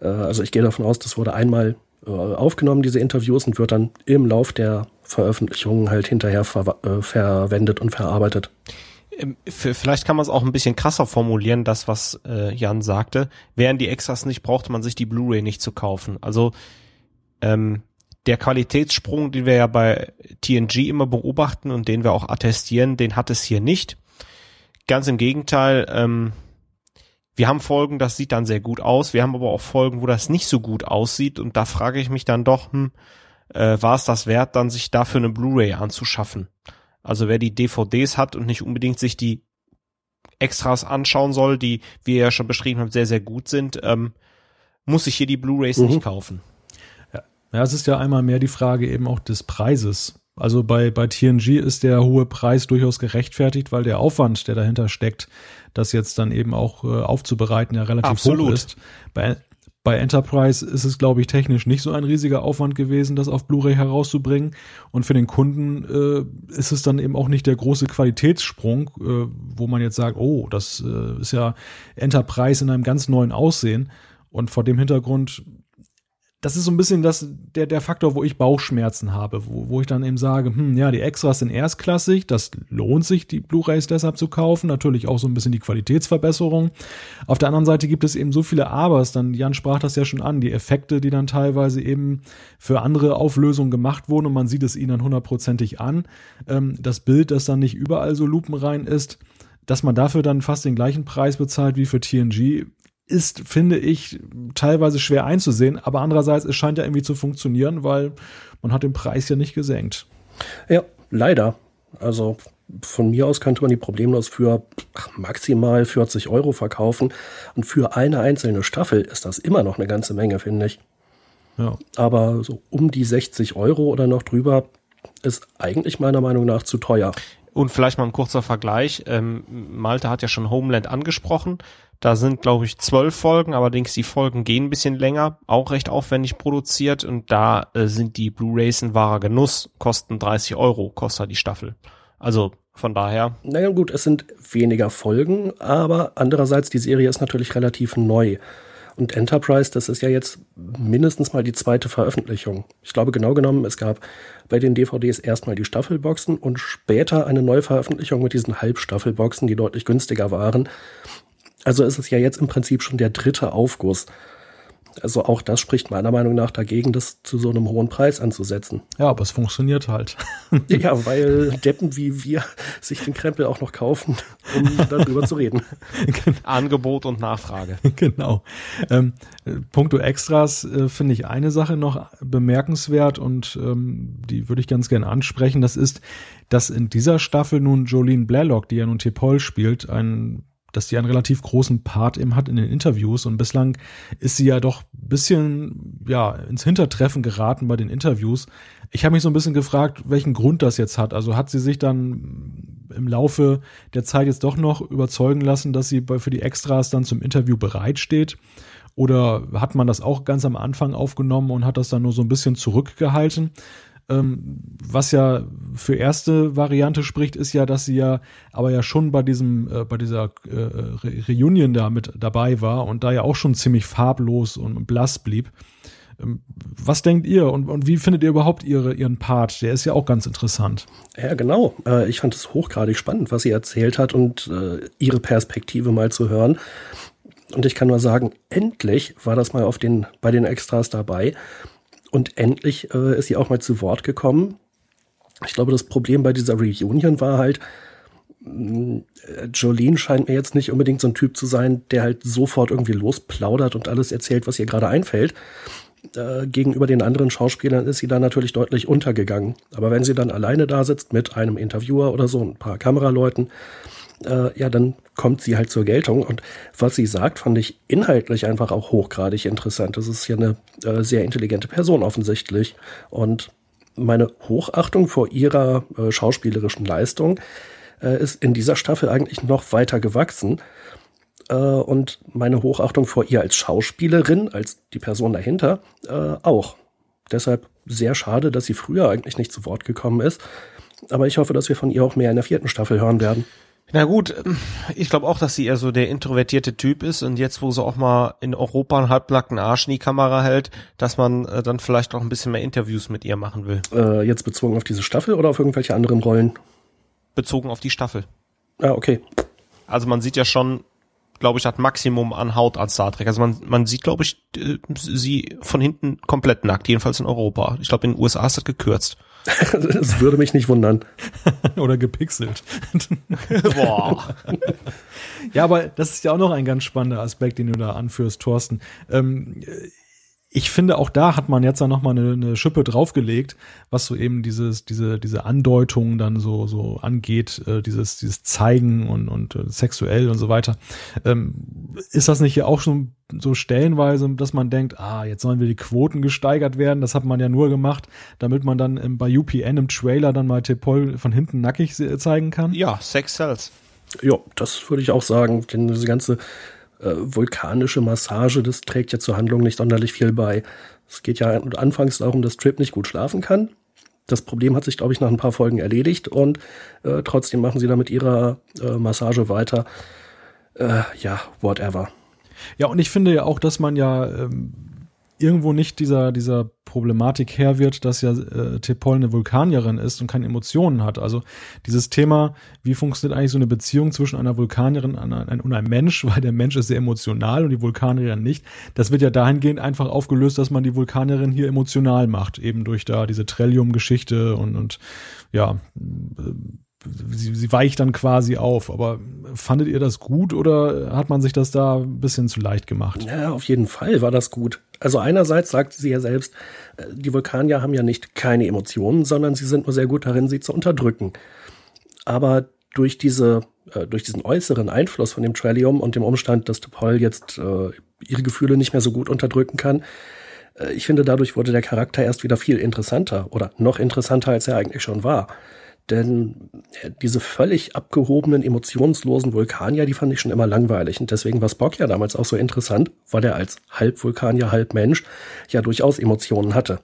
Äh, also ich gehe davon aus, das wurde einmal äh, aufgenommen, diese Interviews, und wird dann im Lauf der Veröffentlichungen halt hinterher ver äh, verwendet und verarbeitet. Ähm, vielleicht kann man es auch ein bisschen krasser formulieren, das, was äh, Jan sagte. Wären die Extras nicht, brauchte man sich die Blu-ray nicht zu kaufen. Also ähm, der Qualitätssprung, den wir ja bei TNG immer beobachten und den wir auch attestieren, den hat es hier nicht. Ganz im Gegenteil, ähm, wir haben Folgen, das sieht dann sehr gut aus. Wir haben aber auch Folgen, wo das nicht so gut aussieht. Und da frage ich mich dann doch, hm, äh, war es das wert, dann sich dafür eine Blu-ray anzuschaffen? Also wer die DVDs hat und nicht unbedingt sich die Extras anschauen soll, die wir ja schon beschrieben haben, sehr, sehr gut sind, ähm, muss sich hier die Blu-rays mhm. nicht kaufen. Ja. ja, es ist ja einmal mehr die Frage eben auch des Preises. Also bei, bei TNG ist der hohe Preis durchaus gerechtfertigt, weil der Aufwand, der dahinter steckt, das jetzt dann eben auch äh, aufzubereiten, ja relativ Absolut. hoch ist. Bei, bei Enterprise ist es, glaube ich, technisch nicht so ein riesiger Aufwand gewesen, das auf Blu-ray herauszubringen. Und für den Kunden äh, ist es dann eben auch nicht der große Qualitätssprung, äh, wo man jetzt sagt, oh, das äh, ist ja Enterprise in einem ganz neuen Aussehen. Und vor dem Hintergrund das ist so ein bisschen das, der, der Faktor, wo ich Bauchschmerzen habe, wo, wo ich dann eben sage, hm, ja, die Extras sind erstklassig, das lohnt sich, die Blu-rays deshalb zu kaufen, natürlich auch so ein bisschen die Qualitätsverbesserung. Auf der anderen Seite gibt es eben so viele Abers, dann, Jan sprach das ja schon an, die Effekte, die dann teilweise eben für andere Auflösungen gemacht wurden und man sieht es ihnen dann hundertprozentig an. Ähm, das Bild, das dann nicht überall so lupenrein ist, dass man dafür dann fast den gleichen Preis bezahlt wie für TNG, ist, finde ich, teilweise schwer einzusehen, aber andererseits, es scheint ja irgendwie zu funktionieren, weil man hat den Preis ja nicht gesenkt. Ja, leider. Also von mir aus könnte man die problemlos für maximal 40 Euro verkaufen. Und für eine einzelne Staffel ist das immer noch eine ganze Menge, finde ich. Ja. Aber so um die 60 Euro oder noch drüber ist eigentlich meiner Meinung nach zu teuer. Und vielleicht mal ein kurzer Vergleich. Ähm, Malte hat ja schon Homeland angesprochen. Da sind, glaube ich, zwölf Folgen, allerdings die Folgen gehen ein bisschen länger, auch recht aufwendig produziert und da äh, sind die Blu-rays ein wahrer Genuss, kosten 30 Euro, kostet die Staffel. Also von daher. Naja gut, es sind weniger Folgen, aber andererseits, die Serie ist natürlich relativ neu. Und Enterprise, das ist ja jetzt mindestens mal die zweite Veröffentlichung. Ich glaube genau genommen, es gab bei den DVDs erstmal die Staffelboxen und später eine Neuveröffentlichung mit diesen Halbstaffelboxen, die deutlich günstiger waren. Also ist es ja jetzt im Prinzip schon der dritte Aufguss. Also auch das spricht meiner Meinung nach dagegen, das zu so einem hohen Preis anzusetzen. Ja, aber es funktioniert halt. ja, weil Deppen wie wir sich den Krempel auch noch kaufen, um darüber zu reden. Angebot und Nachfrage. Genau. Ähm, Punkto Extras äh, finde ich eine Sache noch bemerkenswert und ähm, die würde ich ganz gerne ansprechen. Das ist, dass in dieser Staffel nun Jolene Blalock, die ja nun Tepol spielt, ein dass die einen relativ großen Part eben hat in den Interviews und bislang ist sie ja doch bisschen ja ins Hintertreffen geraten bei den Interviews. Ich habe mich so ein bisschen gefragt, welchen Grund das jetzt hat. Also hat sie sich dann im Laufe der Zeit jetzt doch noch überzeugen lassen, dass sie für die Extras dann zum Interview bereitsteht? Oder hat man das auch ganz am Anfang aufgenommen und hat das dann nur so ein bisschen zurückgehalten? Ähm, was ja für erste Variante spricht, ist ja, dass sie ja aber ja schon bei diesem, äh, bei dieser äh, Re Reunion da mit dabei war und da ja auch schon ziemlich farblos und blass blieb. Ähm, was denkt ihr und, und wie findet ihr überhaupt ihre, ihren Part? Der ist ja auch ganz interessant. Ja, genau. Äh, ich fand es hochgradig spannend, was sie erzählt hat und äh, ihre Perspektive mal zu hören. Und ich kann nur sagen, endlich war das mal auf den, bei den Extras dabei. Und endlich äh, ist sie auch mal zu Wort gekommen. Ich glaube, das Problem bei dieser Reunion war halt, äh, Jolene scheint mir jetzt nicht unbedingt so ein Typ zu sein, der halt sofort irgendwie losplaudert und alles erzählt, was ihr gerade einfällt. Äh, gegenüber den anderen Schauspielern ist sie da natürlich deutlich untergegangen. Aber wenn sie dann alleine da sitzt mit einem Interviewer oder so, ein paar Kameraleuten, äh, ja, dann kommt sie halt zur Geltung. Und was sie sagt, fand ich inhaltlich einfach auch hochgradig interessant. Das ist ja eine äh, sehr intelligente Person offensichtlich. Und meine Hochachtung vor ihrer äh, schauspielerischen Leistung äh, ist in dieser Staffel eigentlich noch weiter gewachsen. Äh, und meine Hochachtung vor ihr als Schauspielerin, als die Person dahinter, äh, auch. Deshalb sehr schade, dass sie früher eigentlich nicht zu Wort gekommen ist. Aber ich hoffe, dass wir von ihr auch mehr in der vierten Staffel hören werden. Na gut, ich glaube auch, dass sie eher so der introvertierte Typ ist und jetzt, wo sie auch mal in Europa einen halbnackten Arsch in die Kamera hält, dass man äh, dann vielleicht auch ein bisschen mehr Interviews mit ihr machen will. Äh, jetzt bezogen auf diese Staffel oder auf irgendwelche anderen Rollen? Bezogen auf die Staffel. Ah, okay. Also man sieht ja schon, glaube ich, hat Maximum an Haut an Star Trek. Also man, man sieht, glaube ich, äh, sie von hinten komplett nackt, jedenfalls in Europa. Ich glaube, in den USA ist das gekürzt. Das würde mich nicht wundern. Oder gepixelt. Boah. ja, aber das ist ja auch noch ein ganz spannender Aspekt, den du da anführst, Thorsten. Ähm, ich finde, auch da hat man jetzt dann nochmal eine, eine Schippe draufgelegt, was so eben dieses, diese, diese Andeutung dann so, so angeht, äh, dieses, dieses Zeigen und, und äh, sexuell und so weiter. Ähm, ist das nicht hier auch schon so stellenweise, dass man denkt, ah, jetzt sollen wir die Quoten gesteigert werden? Das hat man ja nur gemacht, damit man dann im, bei UPN im Trailer dann mal Tepol von hinten nackig zeigen kann? Ja, Sex sells. Ja, das würde ich auch sagen, denn diese ganze äh, vulkanische Massage, das trägt ja zur Handlung nicht sonderlich viel bei. Es geht ja anfangs darum, dass Trip nicht gut schlafen kann. Das Problem hat sich, glaube ich, nach ein paar Folgen erledigt und äh, trotzdem machen sie da mit ihrer äh, Massage weiter. Äh, ja, whatever. Ja, und ich finde ja auch, dass man ja ähm, irgendwo nicht dieser, dieser Problematik her wird, dass ja äh, Tepol eine Vulkanierin ist und keine Emotionen hat. Also dieses Thema, wie funktioniert eigentlich so eine Beziehung zwischen einer Vulkanierin und einem Mensch, weil der Mensch ist sehr emotional und die Vulkanierin nicht, das wird ja dahingehend einfach aufgelöst, dass man die Vulkanierin hier emotional macht, eben durch da diese Trellium-Geschichte und, und ja, sie, sie weicht dann quasi auf. Aber fandet ihr das gut oder hat man sich das da ein bisschen zu leicht gemacht? Ja, auf jeden Fall war das gut. Also einerseits sagte sie ja selbst, äh, die Vulkanier haben ja nicht keine Emotionen, sondern sie sind nur sehr gut darin, sie zu unterdrücken. Aber durch diese, äh, durch diesen äußeren Einfluss von dem Trellium und dem Umstand, dass Topol jetzt äh, ihre Gefühle nicht mehr so gut unterdrücken kann, äh, ich finde, dadurch wurde der Charakter erst wieder viel interessanter oder noch interessanter, als er eigentlich schon war. Denn äh, diese völlig abgehobenen, emotionslosen Vulkanier, die fand ich schon immer langweilig. Und deswegen war Spock ja damals auch so interessant, weil er als halb Vulkanier, halb Mensch ja durchaus Emotionen hatte.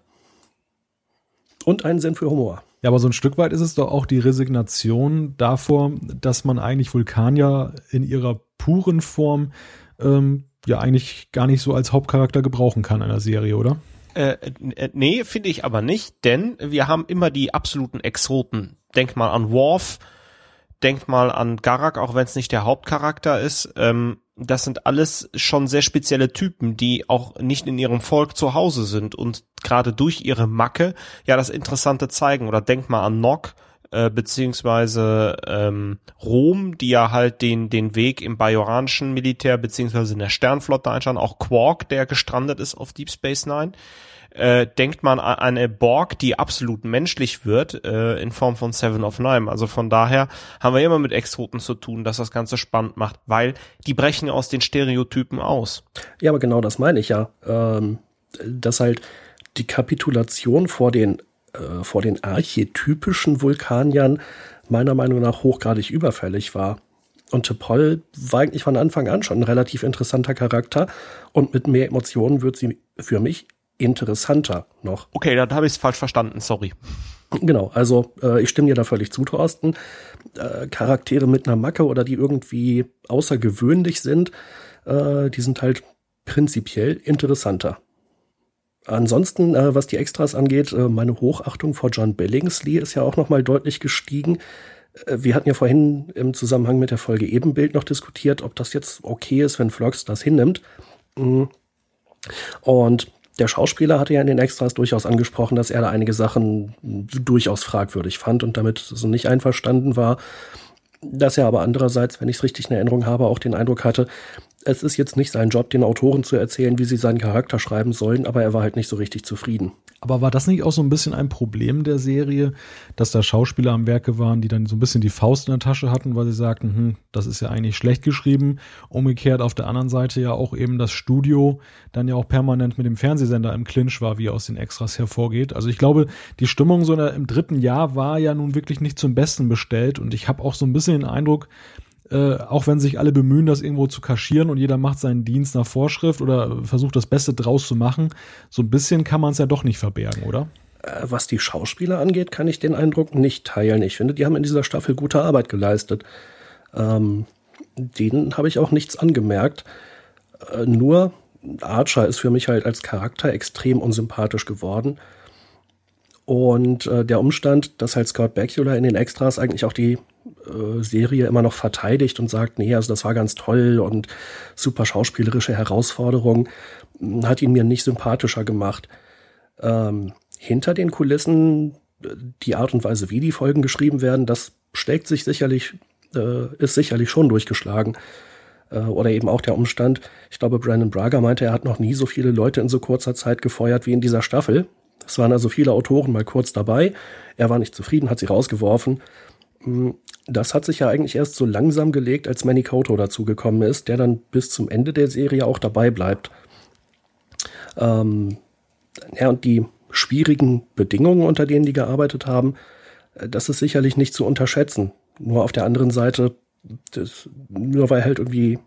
Und einen Sinn für Humor. Ja, aber so ein Stück weit ist es doch auch die Resignation davor, dass man eigentlich Vulkanier in ihrer puren Form ähm, ja eigentlich gar nicht so als Hauptcharakter gebrauchen kann in der Serie, oder? Äh, äh, nee, finde ich aber nicht, denn wir haben immer die absoluten Exoten. Denk mal an Worf, denk mal an Garak, auch wenn es nicht der Hauptcharakter ist. Ähm, das sind alles schon sehr spezielle Typen, die auch nicht in ihrem Volk zu Hause sind und gerade durch ihre Macke ja das Interessante zeigen. Oder denk mal an Nock, äh, beziehungsweise ähm, Rom, die ja halt den, den Weg im bajoranischen Militär beziehungsweise in der Sternflotte einschauen, auch Quark, der gestrandet ist auf Deep Space Nine. Äh, denkt man an eine Borg, die absolut menschlich wird, äh, in Form von Seven of Nine. Also von daher haben wir immer mit Exoten zu tun, dass das Ganze spannend macht, weil die brechen aus den Stereotypen aus. Ja, aber genau das meine ich ja. Ähm, dass halt die Kapitulation vor den äh, vor den archetypischen Vulkaniern meiner Meinung nach hochgradig überfällig war. Und Tepol war eigentlich von Anfang an schon ein relativ interessanter Charakter und mit mehr Emotionen wird sie für mich interessanter noch. Okay, dann habe ich es falsch verstanden, sorry. Genau, also äh, ich stimme dir da völlig zu, Thorsten. Äh, Charaktere mit einer Macke oder die irgendwie außergewöhnlich sind, äh, die sind halt prinzipiell interessanter. Ansonsten, äh, was die Extras angeht, äh, meine Hochachtung vor John Billingsley ist ja auch nochmal deutlich gestiegen. Äh, wir hatten ja vorhin im Zusammenhang mit der Folge Ebenbild noch diskutiert, ob das jetzt okay ist, wenn Vlogs das hinnimmt. Mm. Und der Schauspieler hatte ja in den Extras durchaus angesprochen, dass er da einige Sachen durchaus fragwürdig fand und damit so nicht einverstanden war. Dass er aber andererseits, wenn ich es richtig in Erinnerung habe, auch den Eindruck hatte, es ist jetzt nicht sein Job, den Autoren zu erzählen, wie sie seinen Charakter schreiben sollen, aber er war halt nicht so richtig zufrieden. Aber war das nicht auch so ein bisschen ein Problem der Serie, dass da Schauspieler am Werke waren, die dann so ein bisschen die Faust in der Tasche hatten, weil sie sagten, hm, das ist ja eigentlich schlecht geschrieben. Umgekehrt auf der anderen Seite ja auch eben das Studio dann ja auch permanent mit dem Fernsehsender im Clinch war, wie aus den Extras hervorgeht. Also ich glaube, die Stimmung so im dritten Jahr war ja nun wirklich nicht zum Besten bestellt und ich habe auch so ein bisschen den Eindruck, äh, auch wenn sich alle bemühen, das irgendwo zu kaschieren und jeder macht seinen Dienst nach Vorschrift oder versucht das Beste draus zu machen, so ein bisschen kann man es ja doch nicht verbergen, oder? Äh, was die Schauspieler angeht, kann ich den Eindruck nicht teilen. Ich finde, die haben in dieser Staffel gute Arbeit geleistet. Ähm, denen habe ich auch nichts angemerkt. Äh, nur Archer ist für mich halt als Charakter extrem unsympathisch geworden. Und äh, der Umstand, dass halt Scott Bakula in den Extras eigentlich auch die Serie immer noch verteidigt und sagt, nee, also das war ganz toll und super schauspielerische Herausforderung, hm, hat ihn mir nicht sympathischer gemacht. Ähm, hinter den Kulissen, die Art und Weise, wie die Folgen geschrieben werden, das steckt sich sicherlich, äh, ist sicherlich schon durchgeschlagen. Äh, oder eben auch der Umstand, ich glaube, Brandon Braga meinte, er hat noch nie so viele Leute in so kurzer Zeit gefeuert wie in dieser Staffel. Es waren also viele Autoren mal kurz dabei. Er war nicht zufrieden, hat sie rausgeworfen. Hm, das hat sich ja eigentlich erst so langsam gelegt, als Manny Koto dazugekommen ist, der dann bis zum Ende der Serie auch dabei bleibt. Ähm, ja, und die schwierigen Bedingungen, unter denen die gearbeitet haben, äh, das ist sicherlich nicht zu unterschätzen. Nur auf der anderen Seite, das, nur weil halt irgendwie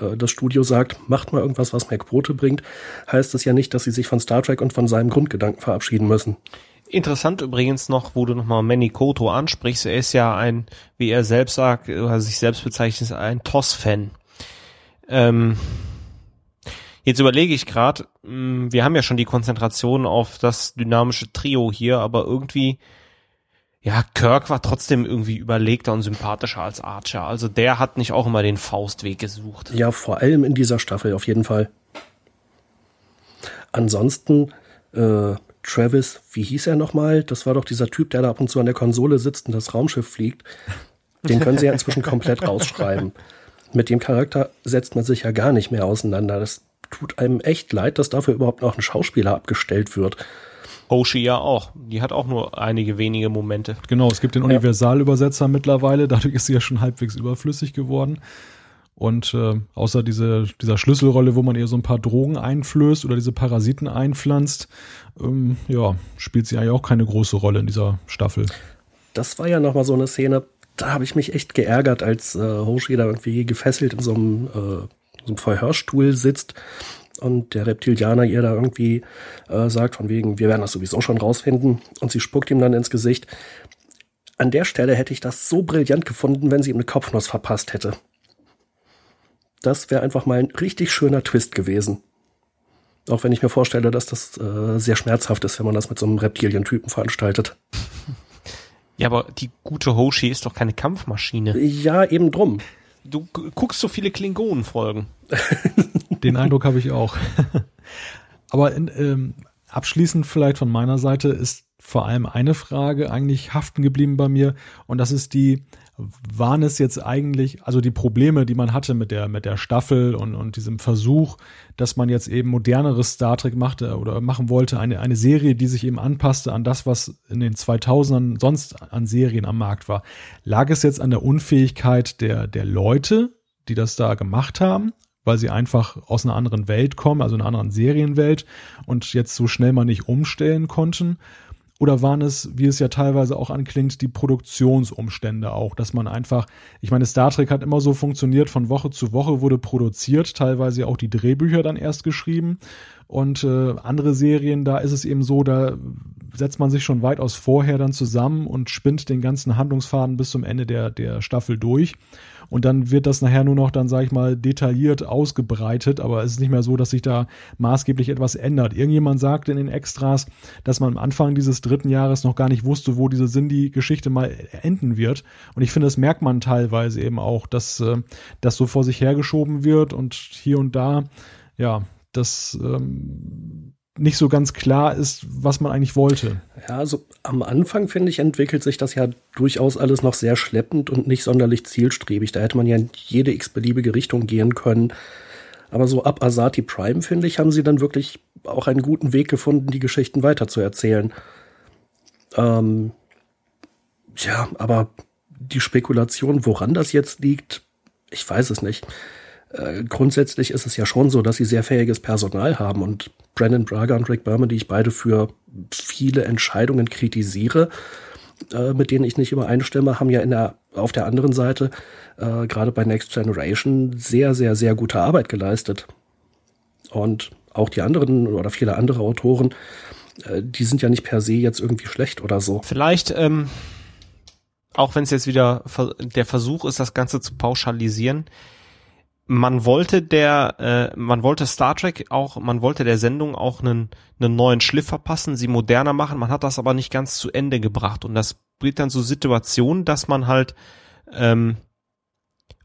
äh, das Studio sagt, macht mal irgendwas, was mehr Quote bringt, heißt das ja nicht, dass sie sich von Star Trek und von seinem Grundgedanken verabschieden müssen. Interessant übrigens noch, wo du nochmal Manny Koto ansprichst, er ist ja ein, wie er selbst sagt, oder sich selbst bezeichnet, ein TOS-Fan. Ähm, jetzt überlege ich gerade, hm, wir haben ja schon die Konzentration auf das dynamische Trio hier, aber irgendwie, ja, Kirk war trotzdem irgendwie überlegter und sympathischer als Archer. Also der hat nicht auch immer den Faustweg gesucht. Ja, vor allem in dieser Staffel auf jeden Fall. Ansonsten, äh, Travis, wie hieß er nochmal? Das war doch dieser Typ, der da ab und zu an der Konsole sitzt und das Raumschiff fliegt. Den können sie ja inzwischen komplett rausschreiben. Mit dem Charakter setzt man sich ja gar nicht mehr auseinander. Das tut einem echt leid, dass dafür überhaupt noch ein Schauspieler abgestellt wird. Hoshi ja auch. Die hat auch nur einige wenige Momente. Genau, es gibt den Universalübersetzer ja. mittlerweile, dadurch ist sie ja schon halbwegs überflüssig geworden. Und äh, außer diese, dieser Schlüsselrolle, wo man ihr so ein paar Drogen einflößt oder diese Parasiten einpflanzt, ähm, ja, spielt sie eigentlich auch keine große Rolle in dieser Staffel. Das war ja nochmal so eine Szene, da habe ich mich echt geärgert, als äh, Hoshi da irgendwie gefesselt in so einem, äh, so einem Verhörstuhl sitzt und der Reptilianer ihr da irgendwie äh, sagt, von wegen, wir werden das sowieso schon rausfinden und sie spuckt ihm dann ins Gesicht. An der Stelle hätte ich das so brillant gefunden, wenn sie ihm eine Kopfnuss verpasst hätte. Das wäre einfach mal ein richtig schöner Twist gewesen. Auch wenn ich mir vorstelle, dass das äh, sehr schmerzhaft ist, wenn man das mit so einem Reptilientypen veranstaltet. Ja, aber die gute Hoshi ist doch keine Kampfmaschine. Ja, eben drum. Du guckst so viele Klingonen-Folgen. Den Eindruck habe ich auch. aber in, ähm, abschließend vielleicht von meiner Seite ist vor allem eine Frage eigentlich haften geblieben bei mir und das ist die, waren es jetzt eigentlich, also die Probleme, die man hatte mit der, mit der Staffel und, und diesem Versuch, dass man jetzt eben moderneres Star Trek machte oder machen wollte, eine, eine Serie, die sich eben anpasste an das, was in den 2000ern sonst an Serien am Markt war. Lag es jetzt an der Unfähigkeit der, der Leute, die das da gemacht haben? weil sie einfach aus einer anderen Welt kommen, also einer anderen Serienwelt und jetzt so schnell mal nicht umstellen konnten? Oder waren es, wie es ja teilweise auch anklingt, die Produktionsumstände auch, dass man einfach, ich meine, Star Trek hat immer so funktioniert, von Woche zu Woche wurde produziert, teilweise auch die Drehbücher dann erst geschrieben. Und äh, andere Serien, da ist es eben so, da setzt man sich schon weitaus vorher dann zusammen und spinnt den ganzen Handlungsfaden bis zum Ende der, der Staffel durch. Und dann wird das nachher nur noch dann, sag ich mal, detailliert ausgebreitet, aber es ist nicht mehr so, dass sich da maßgeblich etwas ändert. Irgendjemand sagt in den Extras, dass man am Anfang dieses dritten Jahres noch gar nicht wusste, wo diese Sindhi-Geschichte mal enden wird. Und ich finde, das merkt man teilweise eben auch, dass äh, das so vor sich hergeschoben wird und hier und da, ja, das ähm, nicht so ganz klar ist, was man eigentlich wollte. Ja, also am Anfang, finde ich, entwickelt sich das ja durchaus alles noch sehr schleppend und nicht sonderlich zielstrebig. Da hätte man ja in jede x-beliebige Richtung gehen können. Aber so ab Asati Prime, finde ich, haben sie dann wirklich auch einen guten Weg gefunden, die Geschichten weiterzuerzählen. Ähm, ja, aber die Spekulation, woran das jetzt liegt, ich weiß es nicht. Äh, grundsätzlich ist es ja schon so, dass sie sehr fähiges Personal haben und Brandon Braga und Rick Berman, die ich beide für viele Entscheidungen kritisiere, äh, mit denen ich nicht übereinstimme, haben ja in der, auf der anderen Seite, äh, gerade bei Next Generation, sehr, sehr, sehr gute Arbeit geleistet. Und auch die anderen oder viele andere Autoren, äh, die sind ja nicht per se jetzt irgendwie schlecht oder so. Vielleicht, ähm, auch wenn es jetzt wieder der Versuch ist, das Ganze zu pauschalisieren, man wollte der, äh, man wollte Star Trek auch, man wollte der Sendung auch einen, einen neuen Schliff verpassen, sie moderner machen, man hat das aber nicht ganz zu Ende gebracht und das bringt dann so Situationen, dass man halt ähm,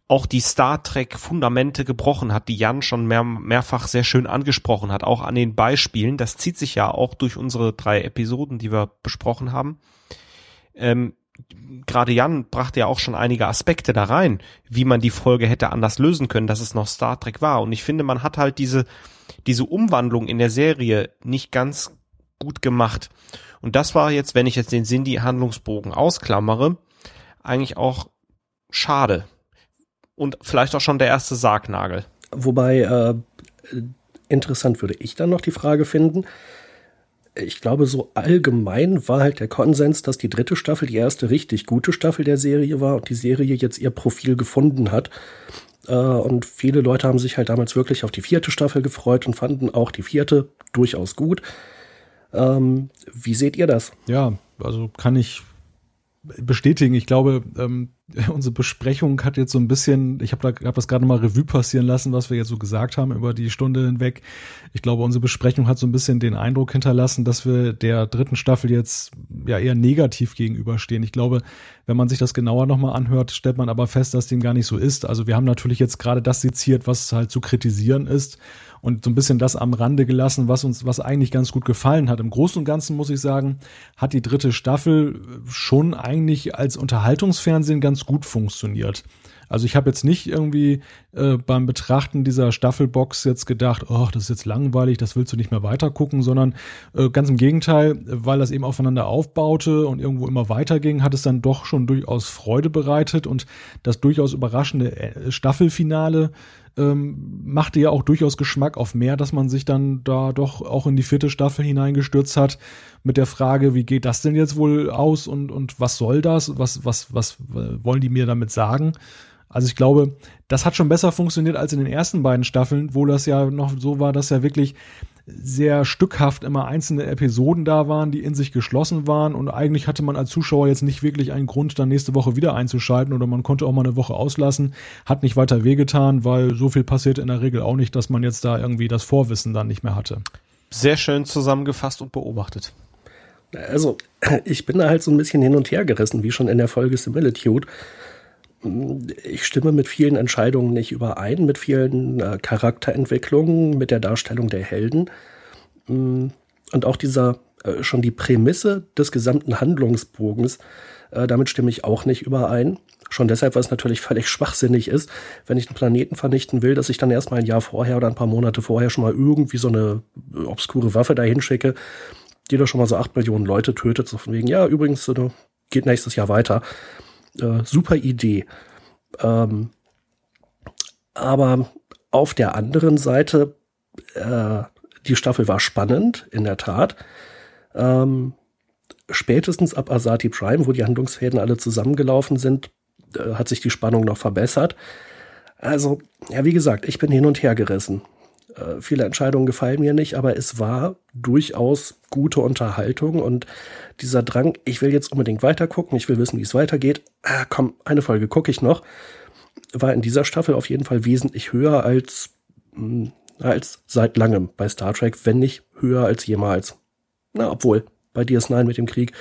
auch die Star Trek Fundamente gebrochen hat, die Jan schon mehr, mehrfach sehr schön angesprochen hat, auch an den Beispielen. Das zieht sich ja auch durch unsere drei Episoden, die wir besprochen haben. Ähm, gerade Jan brachte ja auch schon einige Aspekte da rein, wie man die Folge hätte anders lösen können, dass es noch Star Trek war. Und ich finde, man hat halt diese, diese Umwandlung in der Serie nicht ganz gut gemacht. Und das war jetzt, wenn ich jetzt den Cindy-Handlungsbogen ausklammere, eigentlich auch schade. Und vielleicht auch schon der erste Sargnagel. Wobei, äh, interessant würde ich dann noch die Frage finden, ich glaube, so allgemein war halt der Konsens, dass die dritte Staffel die erste richtig gute Staffel der Serie war und die Serie jetzt ihr Profil gefunden hat. Äh, und viele Leute haben sich halt damals wirklich auf die vierte Staffel gefreut und fanden auch die vierte durchaus gut. Ähm, wie seht ihr das? Ja, also kann ich bestätigen. Ich glaube, ähm, unsere Besprechung hat jetzt so ein bisschen, ich habe da hab das gerade mal Revue passieren lassen, was wir jetzt so gesagt haben über die Stunde hinweg. Ich glaube, unsere Besprechung hat so ein bisschen den Eindruck hinterlassen, dass wir der dritten Staffel jetzt ja eher negativ gegenüberstehen. Ich glaube, wenn man sich das genauer nochmal anhört, stellt man aber fest, dass dem gar nicht so ist. Also wir haben natürlich jetzt gerade das seziert, was halt zu kritisieren ist und so ein bisschen das am Rande gelassen, was uns, was eigentlich ganz gut gefallen hat. Im Großen und Ganzen muss ich sagen, hat die dritte Staffel schon eigentlich als Unterhaltungsfernsehen ganz gut funktioniert. Also ich habe jetzt nicht irgendwie äh, beim Betrachten dieser Staffelbox jetzt gedacht, oh, das ist jetzt langweilig, das willst du nicht mehr weiter gucken, sondern äh, ganz im Gegenteil, weil das eben aufeinander aufbaute und irgendwo immer weiterging, hat es dann doch schon durchaus Freude bereitet und das durchaus überraschende äh, Staffelfinale ähm, machte ja auch durchaus Geschmack auf mehr, dass man sich dann da doch auch in die vierte Staffel hineingestürzt hat mit der Frage, wie geht das denn jetzt wohl aus und, und was soll das? Was, was, was wollen die mir damit sagen? Also ich glaube, das hat schon besser funktioniert als in den ersten beiden Staffeln, wo das ja noch so war, dass ja wirklich sehr stückhaft immer einzelne Episoden da waren, die in sich geschlossen waren und eigentlich hatte man als Zuschauer jetzt nicht wirklich einen Grund, dann nächste Woche wieder einzuschalten oder man konnte auch mal eine Woche auslassen, hat nicht weiter wehgetan, weil so viel passiert in der Regel auch nicht, dass man jetzt da irgendwie das Vorwissen dann nicht mehr hatte. Sehr schön zusammengefasst und beobachtet. Also, ich bin da halt so ein bisschen hin und her gerissen, wie schon in der Folge Similitude ich stimme mit vielen Entscheidungen nicht überein, mit vielen äh, Charakterentwicklungen, mit der Darstellung der Helden. Mm, und auch dieser, äh, schon die Prämisse des gesamten Handlungsbogens, äh, damit stimme ich auch nicht überein. Schon deshalb, weil es natürlich völlig schwachsinnig ist, wenn ich einen Planeten vernichten will, dass ich dann erstmal ein Jahr vorher oder ein paar Monate vorher schon mal irgendwie so eine obskure Waffe dahin schicke, die da schon mal so acht Millionen Leute tötet. So von wegen, ja, übrigens, geht nächstes Jahr weiter. Äh, super Idee. Ähm, aber auf der anderen Seite, äh, die Staffel war spannend, in der Tat. Ähm, spätestens ab Asati Prime, wo die Handlungsfäden alle zusammengelaufen sind, äh, hat sich die Spannung noch verbessert. Also, ja, wie gesagt, ich bin hin und her gerissen. Äh, viele Entscheidungen gefallen mir nicht, aber es war durchaus gute Unterhaltung und dieser Drang, ich will jetzt unbedingt weitergucken, ich will wissen, wie es weitergeht. Ah, komm, eine Folge gucke ich noch, war in dieser Staffel auf jeden Fall wesentlich höher als, mh, hm, als seit langem bei Star Trek, wenn nicht höher als jemals. Na, obwohl, bei DS9 mit dem Krieg,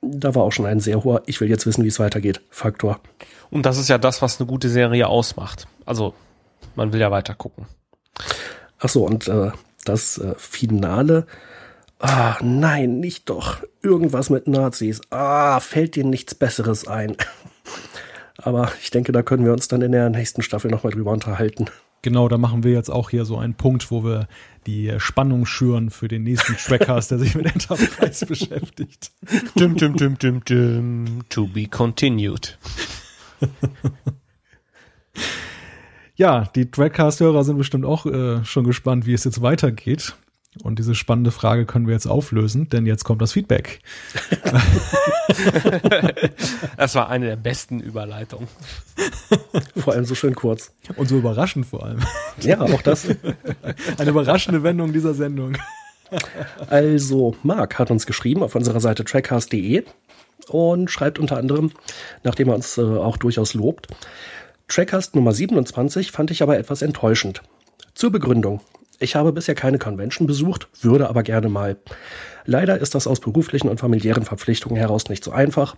da war auch schon ein sehr hoher, ich will jetzt wissen, wie es weitergeht, Faktor. Und das ist ja das, was eine gute Serie ausmacht. Also, man will ja weiter gucken. Ach so, und äh, das äh, Finale. Ah, nein, nicht doch. Irgendwas mit Nazis. Ah, fällt dir nichts Besseres ein. Aber ich denke, da können wir uns dann in der nächsten Staffel nochmal drüber unterhalten. Genau, da machen wir jetzt auch hier so einen Punkt, wo wir die Spannung schüren für den nächsten Trackcast, der sich mit Enterprise beschäftigt. Dum, dum, dum, dum, dum. To be continued. Ja, die Trackcast-Hörer sind bestimmt auch äh, schon gespannt, wie es jetzt weitergeht. Und diese spannende Frage können wir jetzt auflösen, denn jetzt kommt das Feedback. das war eine der besten Überleitungen. Vor allem so schön kurz. Und so überraschend vor allem. Ja, auch das. Eine überraschende Wendung dieser Sendung. Also, Marc hat uns geschrieben auf unserer Seite trackcast.de und schreibt unter anderem, nachdem er uns äh, auch durchaus lobt, Trackcast Nummer 27 fand ich aber etwas enttäuschend. Zur Begründung. Ich habe bisher keine Convention besucht, würde aber gerne mal. Leider ist das aus beruflichen und familiären Verpflichtungen heraus nicht so einfach.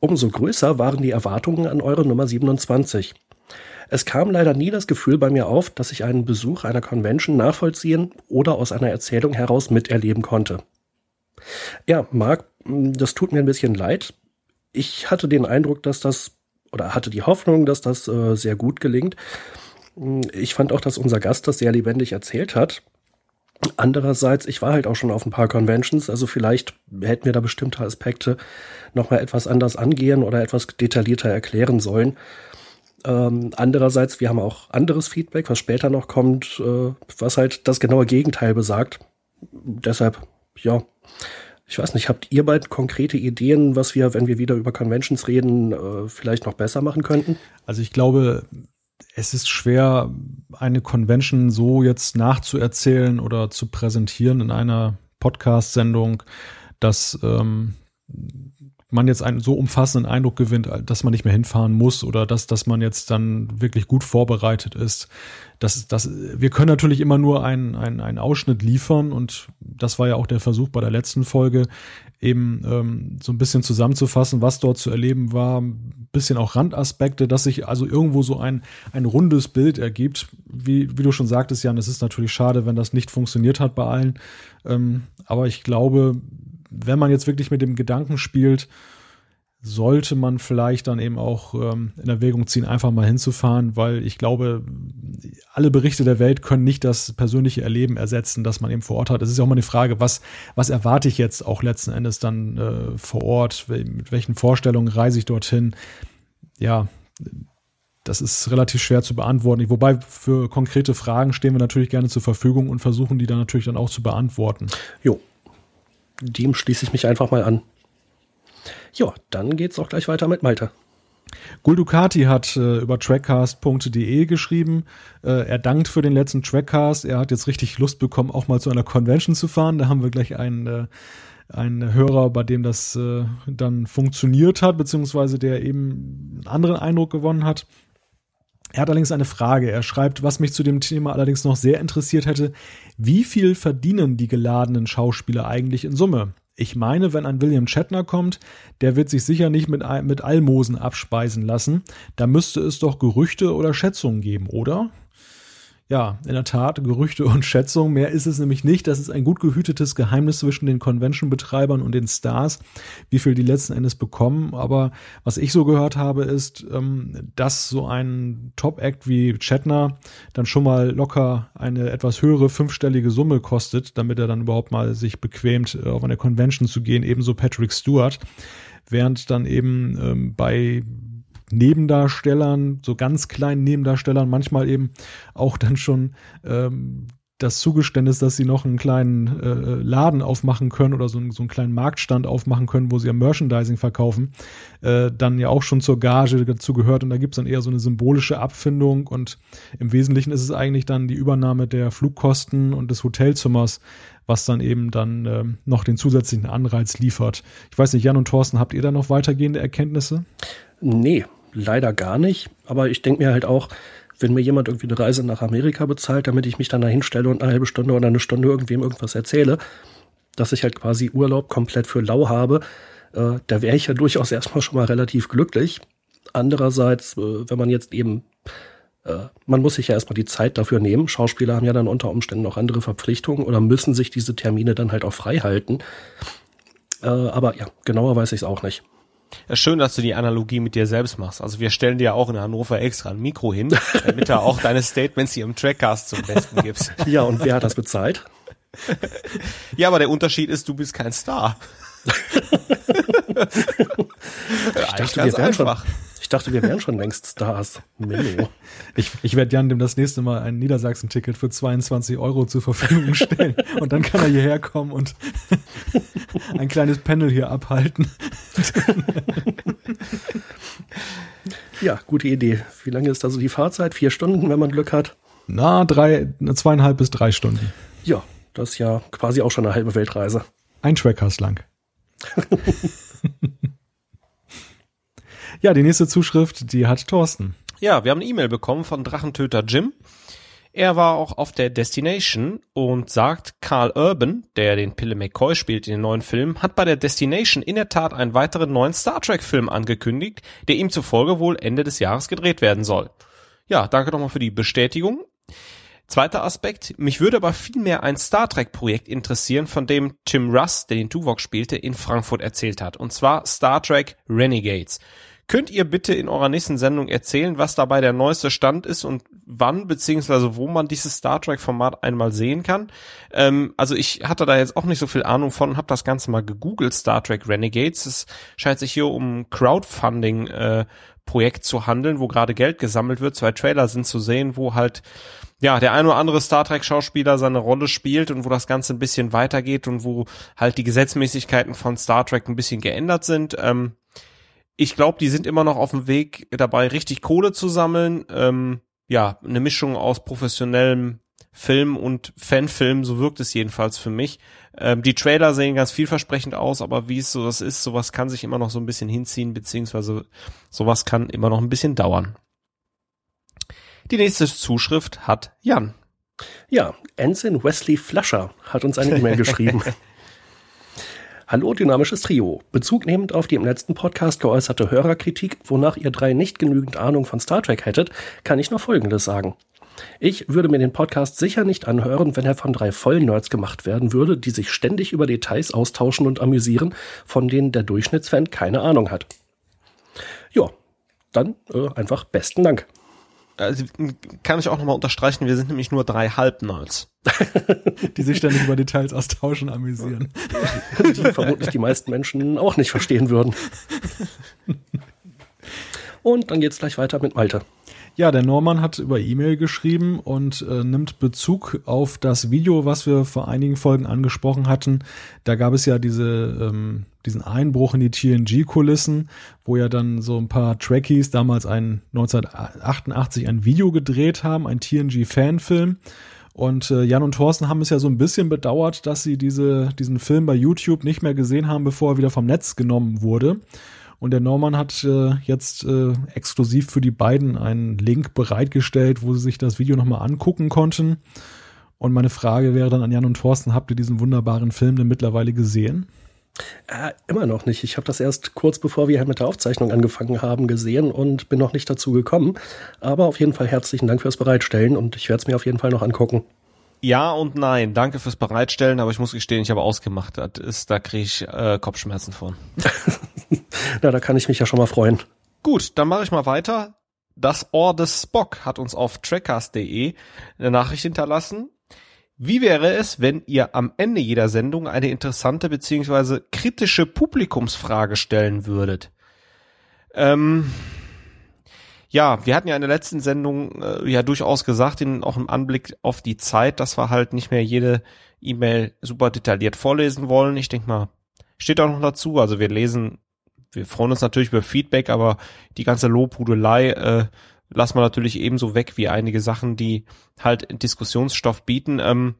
Umso größer waren die Erwartungen an eure Nummer 27. Es kam leider nie das Gefühl bei mir auf, dass ich einen Besuch einer Convention nachvollziehen oder aus einer Erzählung heraus miterleben konnte. Ja, Marc, das tut mir ein bisschen leid ich hatte den Eindruck, dass das oder hatte die Hoffnung, dass das äh, sehr gut gelingt. Ich fand auch, dass unser Gast das sehr lebendig erzählt hat. Andererseits, ich war halt auch schon auf ein paar Conventions, also vielleicht hätten wir da bestimmte Aspekte nochmal etwas anders angehen oder etwas detaillierter erklären sollen. Ähm, andererseits, wir haben auch anderes Feedback, was später noch kommt, äh, was halt das genaue Gegenteil besagt. Deshalb, ja, ich weiß nicht, habt ihr beiden konkrete Ideen, was wir, wenn wir wieder über Conventions reden, äh, vielleicht noch besser machen könnten? Also ich glaube, es ist schwer, eine Convention so jetzt nachzuerzählen oder zu präsentieren in einer Podcast-Sendung, dass ähm, man jetzt einen so umfassenden Eindruck gewinnt, dass man nicht mehr hinfahren muss oder dass, dass man jetzt dann wirklich gut vorbereitet ist. Das, das, wir können natürlich immer nur einen, einen, einen Ausschnitt liefern und das war ja auch der Versuch bei der letzten Folge, eben ähm, so ein bisschen zusammenzufassen, was dort zu erleben war, ein bisschen auch Randaspekte, dass sich also irgendwo so ein, ein rundes Bild ergibt. Wie, wie du schon sagtest, Jan, es ist natürlich schade, wenn das nicht funktioniert hat bei allen. Ähm, aber ich glaube, wenn man jetzt wirklich mit dem Gedanken spielt, sollte man vielleicht dann eben auch ähm, in Erwägung ziehen, einfach mal hinzufahren, weil ich glaube, alle Berichte der Welt können nicht das persönliche Erleben ersetzen, das man eben vor Ort hat. Es ist ja auch mal eine Frage, was, was erwarte ich jetzt auch letzten Endes dann äh, vor Ort? Mit welchen Vorstellungen reise ich dorthin? Ja, das ist relativ schwer zu beantworten. Wobei für konkrete Fragen stehen wir natürlich gerne zur Verfügung und versuchen die dann natürlich dann auch zu beantworten. Jo, dem schließe ich mich einfach mal an. Ja, dann geht's auch gleich weiter mit Malte. Guldukati hat äh, über trackcast.de geschrieben. Äh, er dankt für den letzten Trackcast. Er hat jetzt richtig Lust bekommen, auch mal zu einer Convention zu fahren. Da haben wir gleich einen, äh, einen Hörer, bei dem das äh, dann funktioniert hat, beziehungsweise der eben einen anderen Eindruck gewonnen hat. Er hat allerdings eine Frage. Er schreibt, was mich zu dem Thema allerdings noch sehr interessiert hätte. Wie viel verdienen die geladenen Schauspieler eigentlich in Summe? Ich meine, wenn ein William Shatner kommt, der wird sich sicher nicht mit, mit Almosen abspeisen lassen. Da müsste es doch Gerüchte oder Schätzungen geben, oder? Ja, in der Tat, Gerüchte und Schätzungen. Mehr ist es nämlich nicht. Das ist ein gut gehütetes Geheimnis zwischen den Convention-Betreibern und den Stars, wie viel die letzten Endes bekommen. Aber was ich so gehört habe, ist, ähm, dass so ein Top-Act wie Chatner dann schon mal locker eine etwas höhere fünfstellige Summe kostet, damit er dann überhaupt mal sich bequemt, äh, auf eine Convention zu gehen. Ebenso Patrick Stewart. Während dann eben ähm, bei Nebendarstellern, so ganz kleinen Nebendarstellern, manchmal eben auch dann schon ähm, das Zugeständnis, dass sie noch einen kleinen äh, Laden aufmachen können oder so, so einen kleinen Marktstand aufmachen können, wo sie ihr Merchandising verkaufen, äh, dann ja auch schon zur Gage dazu gehört. Und da gibt's dann eher so eine symbolische Abfindung. Und im Wesentlichen ist es eigentlich dann die Übernahme der Flugkosten und des Hotelzimmers, was dann eben dann äh, noch den zusätzlichen Anreiz liefert. Ich weiß nicht, Jan und Thorsten, habt ihr da noch weitergehende Erkenntnisse? Nee, leider gar nicht. Aber ich denke mir halt auch, wenn mir jemand irgendwie eine Reise nach Amerika bezahlt, damit ich mich dann da hinstelle und eine halbe Stunde oder eine Stunde irgendwem irgendwas erzähle, dass ich halt quasi Urlaub komplett für lau habe, äh, da wäre ich ja durchaus erstmal schon mal relativ glücklich. Andererseits, äh, wenn man jetzt eben, äh, man muss sich ja erstmal die Zeit dafür nehmen. Schauspieler haben ja dann unter Umständen noch andere Verpflichtungen oder müssen sich diese Termine dann halt auch frei halten. Äh, aber ja, genauer weiß ich es auch nicht. Ja, schön, dass du die Analogie mit dir selbst machst. Also wir stellen dir ja auch in Hannover extra ein Mikro hin, damit du auch deine Statements hier im Trackcast zum Besten gibst. Ja, und wer hat das bezahlt? ja, aber der Unterschied ist, du bist kein Star. ich dachte, wir wären schon, dachte, wir wären schon längst Stars. Menno. Ich, ich werde Jan dem das nächste Mal ein Niedersachsen-Ticket für 22 Euro zur Verfügung stellen. und dann kann er hierher kommen und ein kleines Panel hier abhalten. ja, gute Idee. Wie lange ist also die Fahrzeit? Vier Stunden, wenn man Glück hat? Na, drei, zweieinhalb bis drei Stunden. Ja, das ist ja quasi auch schon eine halbe Weltreise. Ein Trackcast lang. Ja, die nächste Zuschrift, die hat Thorsten. Ja, wir haben eine E-Mail bekommen von Drachentöter Jim. Er war auch auf der Destination und sagt, Carl Urban, der den Pille McCoy spielt in den neuen Film, hat bei der Destination in der Tat einen weiteren neuen Star Trek Film angekündigt, der ihm zufolge wohl Ende des Jahres gedreht werden soll. Ja, danke nochmal für die Bestätigung. Zweiter Aspekt, mich würde aber vielmehr ein Star Trek Projekt interessieren, von dem Tim Russ, der den Tuvok spielte, in Frankfurt erzählt hat. Und zwar Star Trek Renegades. Könnt ihr bitte in eurer nächsten Sendung erzählen, was dabei der neueste Stand ist und wann beziehungsweise wo man dieses Star Trek Format einmal sehen kann? Ähm, also ich hatte da jetzt auch nicht so viel Ahnung von, habe das Ganze mal gegoogelt, Star Trek Renegades. Es scheint sich hier um Crowdfunding äh, Projekt zu handeln, wo gerade Geld gesammelt wird. Zwei Trailer sind zu sehen, wo halt ja, der ein oder andere Star Trek Schauspieler seine Rolle spielt und wo das Ganze ein bisschen weitergeht und wo halt die Gesetzmäßigkeiten von Star Trek ein bisschen geändert sind. Ähm, ich glaube, die sind immer noch auf dem Weg dabei, richtig Kohle zu sammeln. Ähm, ja, eine Mischung aus professionellem Film und Fanfilm, so wirkt es jedenfalls für mich. Ähm, die Trailer sehen ganz vielversprechend aus, aber wie es so das ist, sowas kann sich immer noch so ein bisschen hinziehen, beziehungsweise sowas kann immer noch ein bisschen dauern. Die nächste Zuschrift hat Jan. Ja, Ensign Wesley Flasher hat uns eine E-Mail geschrieben. Hallo, dynamisches Trio. Bezug nehmend auf die im letzten Podcast geäußerte Hörerkritik, wonach ihr drei nicht genügend Ahnung von Star Trek hättet, kann ich noch Folgendes sagen. Ich würde mir den Podcast sicher nicht anhören, wenn er von drei Vollnerds gemacht werden würde, die sich ständig über Details austauschen und amüsieren, von denen der Durchschnittsfan keine Ahnung hat. Ja, dann äh, einfach besten Dank also kann ich auch nochmal unterstreichen, wir sind nämlich nur drei Halbnerds. die sich ständig über Details austauschen, amüsieren. Die vermutlich die meisten Menschen auch nicht verstehen würden. Und dann geht's gleich weiter mit Malte. Ja, der Norman hat über E-Mail geschrieben und äh, nimmt Bezug auf das Video, was wir vor einigen Folgen angesprochen hatten. Da gab es ja diese, ähm, diesen Einbruch in die TNG-Kulissen, wo ja dann so ein paar Trekkies damals ein 1988 ein Video gedreht haben, ein TNG-Fanfilm. Und äh, Jan und Thorsten haben es ja so ein bisschen bedauert, dass sie diese, diesen Film bei YouTube nicht mehr gesehen haben, bevor er wieder vom Netz genommen wurde. Und der Norman hat äh, jetzt äh, exklusiv für die beiden einen Link bereitgestellt, wo sie sich das Video nochmal angucken konnten. Und meine Frage wäre dann an Jan und Thorsten, habt ihr diesen wunderbaren Film denn mittlerweile gesehen? Äh, immer noch nicht. Ich habe das erst kurz bevor wir mit der Aufzeichnung angefangen haben gesehen und bin noch nicht dazu gekommen. Aber auf jeden Fall herzlichen Dank fürs Bereitstellen und ich werde es mir auf jeden Fall noch angucken. Ja und nein. Danke fürs Bereitstellen, aber ich muss gestehen, ich habe ausgemacht. Das ist, da kriege ich äh, Kopfschmerzen von. Na, da kann ich mich ja schon mal freuen. Gut, dann mache ich mal weiter. Das Ohr des Spock hat uns auf trackcast.de eine Nachricht hinterlassen. Wie wäre es, wenn ihr am Ende jeder Sendung eine interessante beziehungsweise kritische Publikumsfrage stellen würdet? Ähm, ja, wir hatten ja in der letzten Sendung äh, ja durchaus gesagt, in, auch im Anblick auf die Zeit, dass wir halt nicht mehr jede E-Mail super detailliert vorlesen wollen. Ich denke mal, steht auch noch dazu. Also wir lesen, wir freuen uns natürlich über Feedback, aber die ganze Lobhudelei äh, lassen wir natürlich ebenso weg wie einige Sachen, die halt Diskussionsstoff bieten. Ähm,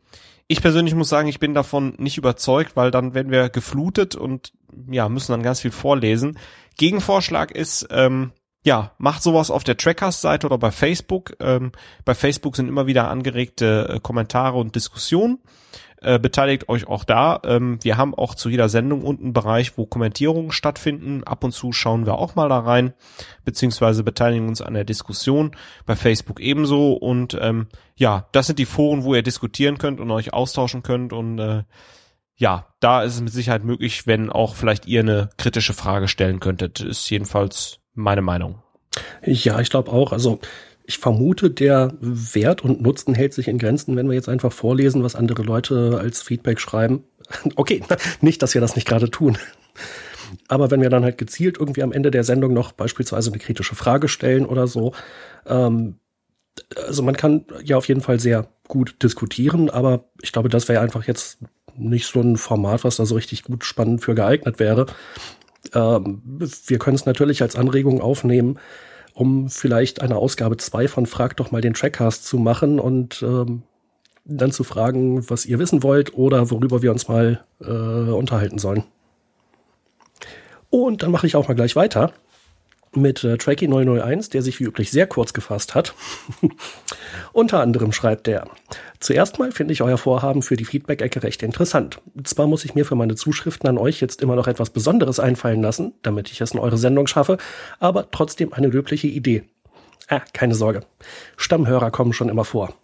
ich persönlich muss sagen, ich bin davon nicht überzeugt, weil dann werden wir geflutet und ja, müssen dann ganz viel vorlesen. Gegenvorschlag ist, ähm, ja, macht sowas auf der Trackers-Seite oder bei Facebook. Ähm, bei Facebook sind immer wieder angeregte äh, Kommentare und Diskussionen. Äh, beteiligt euch auch da. Ähm, wir haben auch zu jeder Sendung unten einen Bereich, wo Kommentierungen stattfinden. Ab und zu schauen wir auch mal da rein, beziehungsweise beteiligen uns an der Diskussion. Bei Facebook ebenso. Und ähm, ja, das sind die Foren, wo ihr diskutieren könnt und euch austauschen könnt. Und äh, ja, da ist es mit Sicherheit möglich, wenn auch vielleicht ihr eine kritische Frage stellen könntet. Ist jedenfalls meine Meinung. Ja, ich glaube auch. Also ich vermute, der Wert und Nutzen hält sich in Grenzen, wenn wir jetzt einfach vorlesen, was andere Leute als Feedback schreiben. Okay, nicht, dass wir das nicht gerade tun. Aber wenn wir dann halt gezielt irgendwie am Ende der Sendung noch beispielsweise eine kritische Frage stellen oder so, ähm, also man kann ja auf jeden Fall sehr gut diskutieren, aber ich glaube, das wäre einfach jetzt nicht so ein Format, was da so richtig gut spannend für geeignet wäre. Ähm, wir können es natürlich als Anregung aufnehmen, um vielleicht eine Ausgabe 2 von Frag doch mal den Trackcast zu machen und ähm, dann zu fragen, was ihr wissen wollt oder worüber wir uns mal äh, unterhalten sollen. Und dann mache ich auch mal gleich weiter mit äh, Tracky 001, der sich wie üblich sehr kurz gefasst hat. Unter anderem schreibt er, zuerst mal finde ich euer Vorhaben für die Feedback-Ecke recht interessant. Zwar muss ich mir für meine Zuschriften an euch jetzt immer noch etwas Besonderes einfallen lassen, damit ich es in eure Sendung schaffe, aber trotzdem eine löbliche Idee. Ah, keine Sorge. Stammhörer kommen schon immer vor.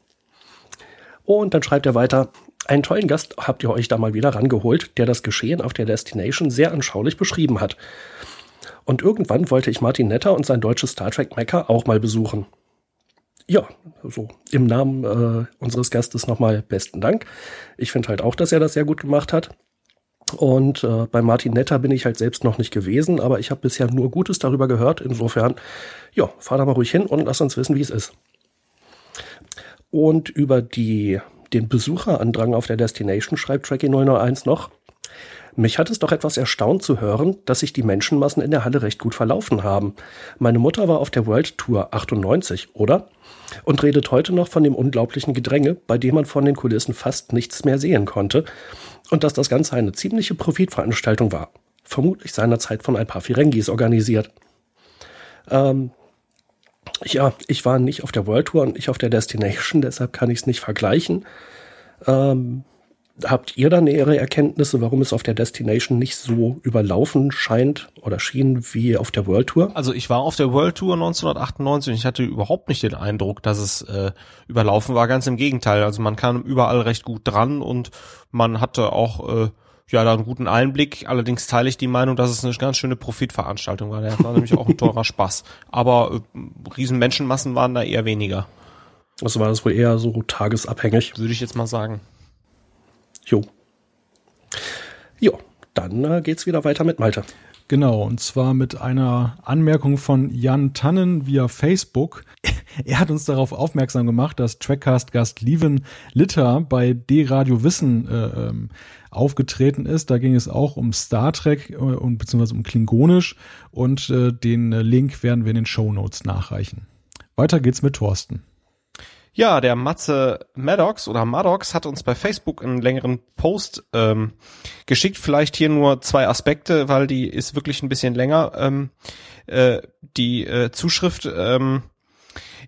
Und dann schreibt er weiter, einen tollen Gast habt ihr euch da mal wieder rangeholt, der das Geschehen auf der Destination sehr anschaulich beschrieben hat. Und irgendwann wollte ich Martin Netter und sein deutsches Star Trek Mecker auch mal besuchen. Ja, so im Namen äh, unseres Gastes nochmal besten Dank. Ich finde halt auch, dass er das sehr gut gemacht hat. Und äh, bei Martin Netter bin ich halt selbst noch nicht gewesen, aber ich habe bisher nur Gutes darüber gehört. Insofern, ja, fahr da mal ruhig hin und lass uns wissen, wie es ist. Und über die, den Besucherandrang auf der Destination schreibt Tracky 001 noch. Mich hat es doch etwas erstaunt zu hören, dass sich die Menschenmassen in der Halle recht gut verlaufen haben. Meine Mutter war auf der World Tour 98, oder? Und redet heute noch von dem unglaublichen Gedränge, bei dem man von den Kulissen fast nichts mehr sehen konnte. Und dass das Ganze eine ziemliche Profitveranstaltung war. Vermutlich seinerzeit von ein paar Firengis organisiert. Ähm, ja, ich war nicht auf der World Tour und nicht auf der Destination, deshalb kann ich es nicht vergleichen. Ähm, habt ihr da nähere Erkenntnisse, warum es auf der Destination nicht so überlaufen scheint oder schien wie auf der World Tour? Also ich war auf der World Tour 1998 und ich hatte überhaupt nicht den Eindruck, dass es äh, überlaufen war. Ganz im Gegenteil. Also man kam überall recht gut dran und man hatte auch äh, ja da einen guten Einblick. Allerdings teile ich die Meinung, dass es eine ganz schöne Profitveranstaltung war. Der war nämlich auch ein teurer Spaß. Aber äh, riesen Menschenmassen waren da eher weniger. Also war das wohl eher so tagesabhängig? Würde ich jetzt mal sagen. Jo. Jo, dann äh, geht's wieder weiter mit Malte. Genau, und zwar mit einer Anmerkung von Jan Tannen via Facebook. Er hat uns darauf aufmerksam gemacht, dass Trackcast-Gast Lieven Litter bei D-Radio Wissen äh, ähm, aufgetreten ist. Da ging es auch um Star Trek äh, und beziehungsweise um Klingonisch und äh, den Link werden wir in den Show Notes nachreichen. Weiter geht's mit Thorsten. Ja, der Matze Maddox oder Maddox hat uns bei Facebook einen längeren Post ähm, geschickt. Vielleicht hier nur zwei Aspekte, weil die ist wirklich ein bisschen länger. Ähm, äh, die äh, Zuschrift, ähm,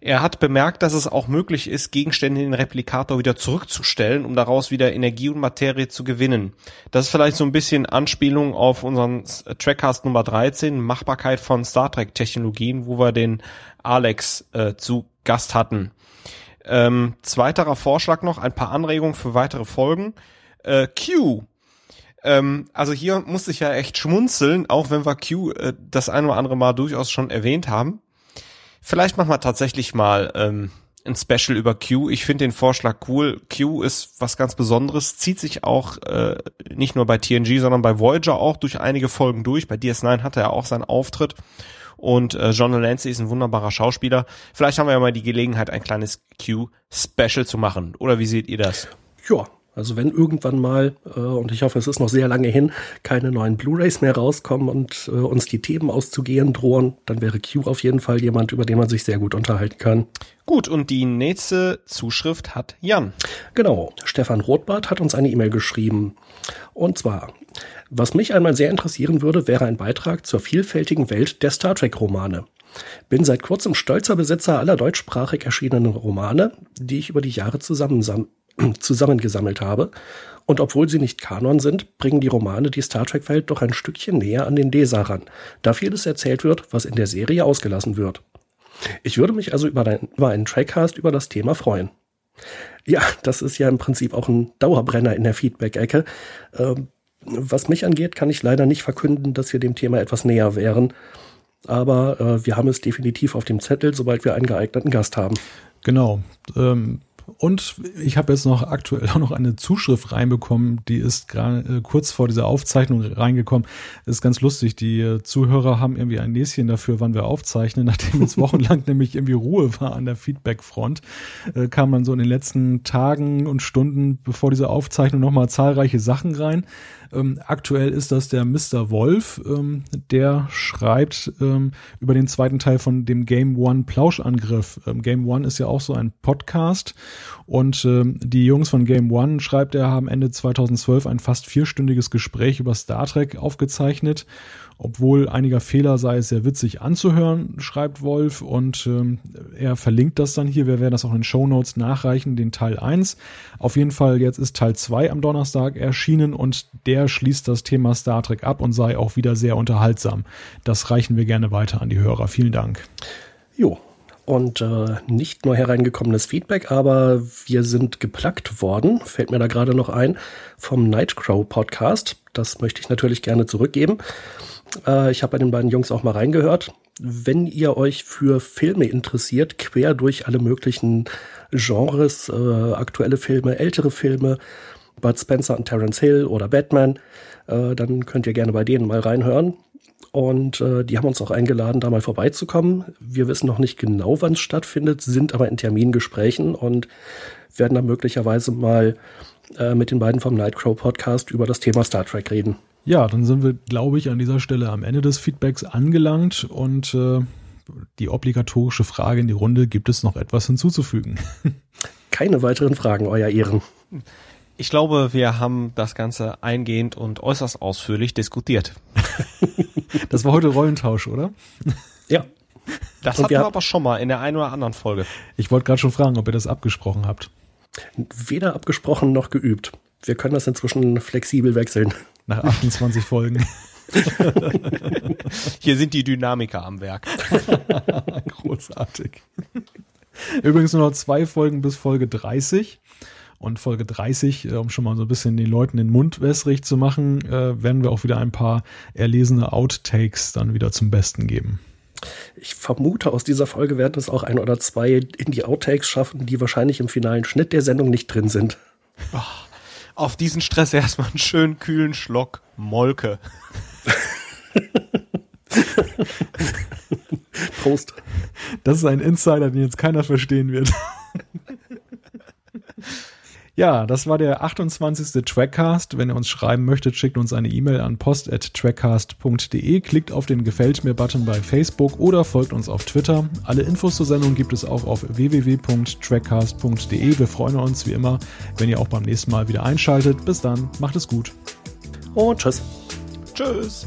er hat bemerkt, dass es auch möglich ist, Gegenstände in den Replikator wieder zurückzustellen, um daraus wieder Energie und Materie zu gewinnen. Das ist vielleicht so ein bisschen Anspielung auf unseren Trackcast Nummer 13, Machbarkeit von Star Trek Technologien, wo wir den Alex äh, zu Gast hatten. Ähm, zweiterer Vorschlag noch, ein paar Anregungen für weitere Folgen. Äh, Q. Ähm, also hier musste ich ja echt schmunzeln, auch wenn wir Q äh, das ein oder andere Mal durchaus schon erwähnt haben. Vielleicht machen wir tatsächlich mal ähm, ein Special über Q. Ich finde den Vorschlag cool. Q ist was ganz Besonderes, zieht sich auch äh, nicht nur bei TNG, sondern bei Voyager auch durch einige Folgen durch. Bei DS9 hatte er auch seinen Auftritt und äh, John Delancey ist ein wunderbarer Schauspieler. Vielleicht haben wir ja mal die Gelegenheit, ein kleines Q-Special zu machen. Oder wie seht ihr das? Ja, also wenn irgendwann mal, äh, und ich hoffe, es ist noch sehr lange hin, keine neuen Blu-rays mehr rauskommen und äh, uns die Themen auszugehen drohen, dann wäre Q auf jeden Fall jemand, über den man sich sehr gut unterhalten kann. Gut, und die nächste Zuschrift hat Jan. Genau, Stefan Rothbart hat uns eine E-Mail geschrieben. Und zwar, was mich einmal sehr interessieren würde, wäre ein Beitrag zur vielfältigen Welt der Star Trek-Romane. Bin seit kurzem stolzer Besitzer aller deutschsprachig erschienenen Romane, die ich über die Jahre zusammen zusammengesammelt habe. Und obwohl sie nicht Kanon sind, bringen die Romane die Star Trek-Welt doch ein Stückchen näher an den Leser ran, da vieles erzählt wird, was in der Serie ausgelassen wird. Ich würde mich also über, ein, über einen Trackcast über das Thema freuen. Ja, das ist ja im Prinzip auch ein Dauerbrenner in der Feedback-Ecke. Ähm, was mich angeht, kann ich leider nicht verkünden, dass wir dem Thema etwas näher wären. Aber äh, wir haben es definitiv auf dem Zettel, sobald wir einen geeigneten Gast haben. Genau. Ähm, und ich habe jetzt noch aktuell auch noch eine Zuschrift reinbekommen, die ist gerade äh, kurz vor dieser Aufzeichnung reingekommen. Das ist ganz lustig. Die äh, Zuhörer haben irgendwie ein Näschen dafür, wann wir aufzeichnen. Nachdem jetzt wochenlang nämlich irgendwie Ruhe war an der Feedback-Front, äh, kam man so in den letzten Tagen und Stunden bevor diese Aufzeichnung nochmal zahlreiche Sachen rein. Ähm, aktuell ist das der Mr. Wolf, ähm, der schreibt ähm, über den zweiten Teil von dem Game One Plauschangriff. Ähm, Game One ist ja auch so ein Podcast und ähm, die Jungs von Game One, schreibt er, haben Ende 2012 ein fast vierstündiges Gespräch über Star Trek aufgezeichnet obwohl einiger Fehler sei es sehr witzig anzuhören, schreibt Wolf und ähm, er verlinkt das dann hier. Wir werden das auch in Show Notes nachreichen, den Teil 1. Auf jeden Fall, jetzt ist Teil 2 am Donnerstag erschienen und der schließt das Thema Star Trek ab und sei auch wieder sehr unterhaltsam. Das reichen wir gerne weiter an die Hörer. Vielen Dank. Jo, und äh, nicht nur hereingekommenes Feedback, aber wir sind geplackt worden, fällt mir da gerade noch ein, vom Nightcrow Podcast. Das möchte ich natürlich gerne zurückgeben. Äh, ich habe bei den beiden Jungs auch mal reingehört. Wenn ihr euch für Filme interessiert, quer durch alle möglichen Genres, äh, aktuelle Filme, ältere Filme, Bud Spencer und Terence Hill oder Batman, äh, dann könnt ihr gerne bei denen mal reinhören. Und äh, die haben uns auch eingeladen, da mal vorbeizukommen. Wir wissen noch nicht genau, wann es stattfindet, sind aber in Termingesprächen und werden dann möglicherweise mal äh, mit den beiden vom Nightcrow Podcast über das Thema Star Trek reden. Ja, dann sind wir, glaube ich, an dieser Stelle am Ende des Feedbacks angelangt und äh, die obligatorische Frage in die Runde, gibt es noch etwas hinzuzufügen? Keine weiteren Fragen, Euer Ehren. Ich glaube, wir haben das Ganze eingehend und äußerst ausführlich diskutiert. Das war heute Rollentausch, oder? Ja. Das Und hatten wir aber schon mal in der einen oder anderen Folge. Ich wollte gerade schon fragen, ob ihr das abgesprochen habt. Weder abgesprochen noch geübt. Wir können das inzwischen flexibel wechseln. Nach 28 Folgen. Hier sind die Dynamiker am Werk. Großartig. Übrigens nur noch zwei Folgen bis Folge 30. Und Folge 30, äh, um schon mal so ein bisschen den Leuten den Mund wässrig zu machen, äh, werden wir auch wieder ein paar erlesene Outtakes dann wieder zum Besten geben. Ich vermute, aus dieser Folge werden es auch ein oder zwei in die Outtakes schaffen, die wahrscheinlich im finalen Schnitt der Sendung nicht drin sind. Auf diesen Stress erstmal einen schönen kühlen Schlock Molke. Prost. Das ist ein Insider, den jetzt keiner verstehen wird. Ja, das war der 28. Trackcast. Wenn ihr uns schreiben möchtet, schickt uns eine E-Mail an post.trackcast.de, klickt auf den Gefällt mir-Button bei Facebook oder folgt uns auf Twitter. Alle Infos zur Sendung gibt es auch auf www.trackcast.de. Wir freuen uns wie immer, wenn ihr auch beim nächsten Mal wieder einschaltet. Bis dann, macht es gut. Und tschüss. Tschüss.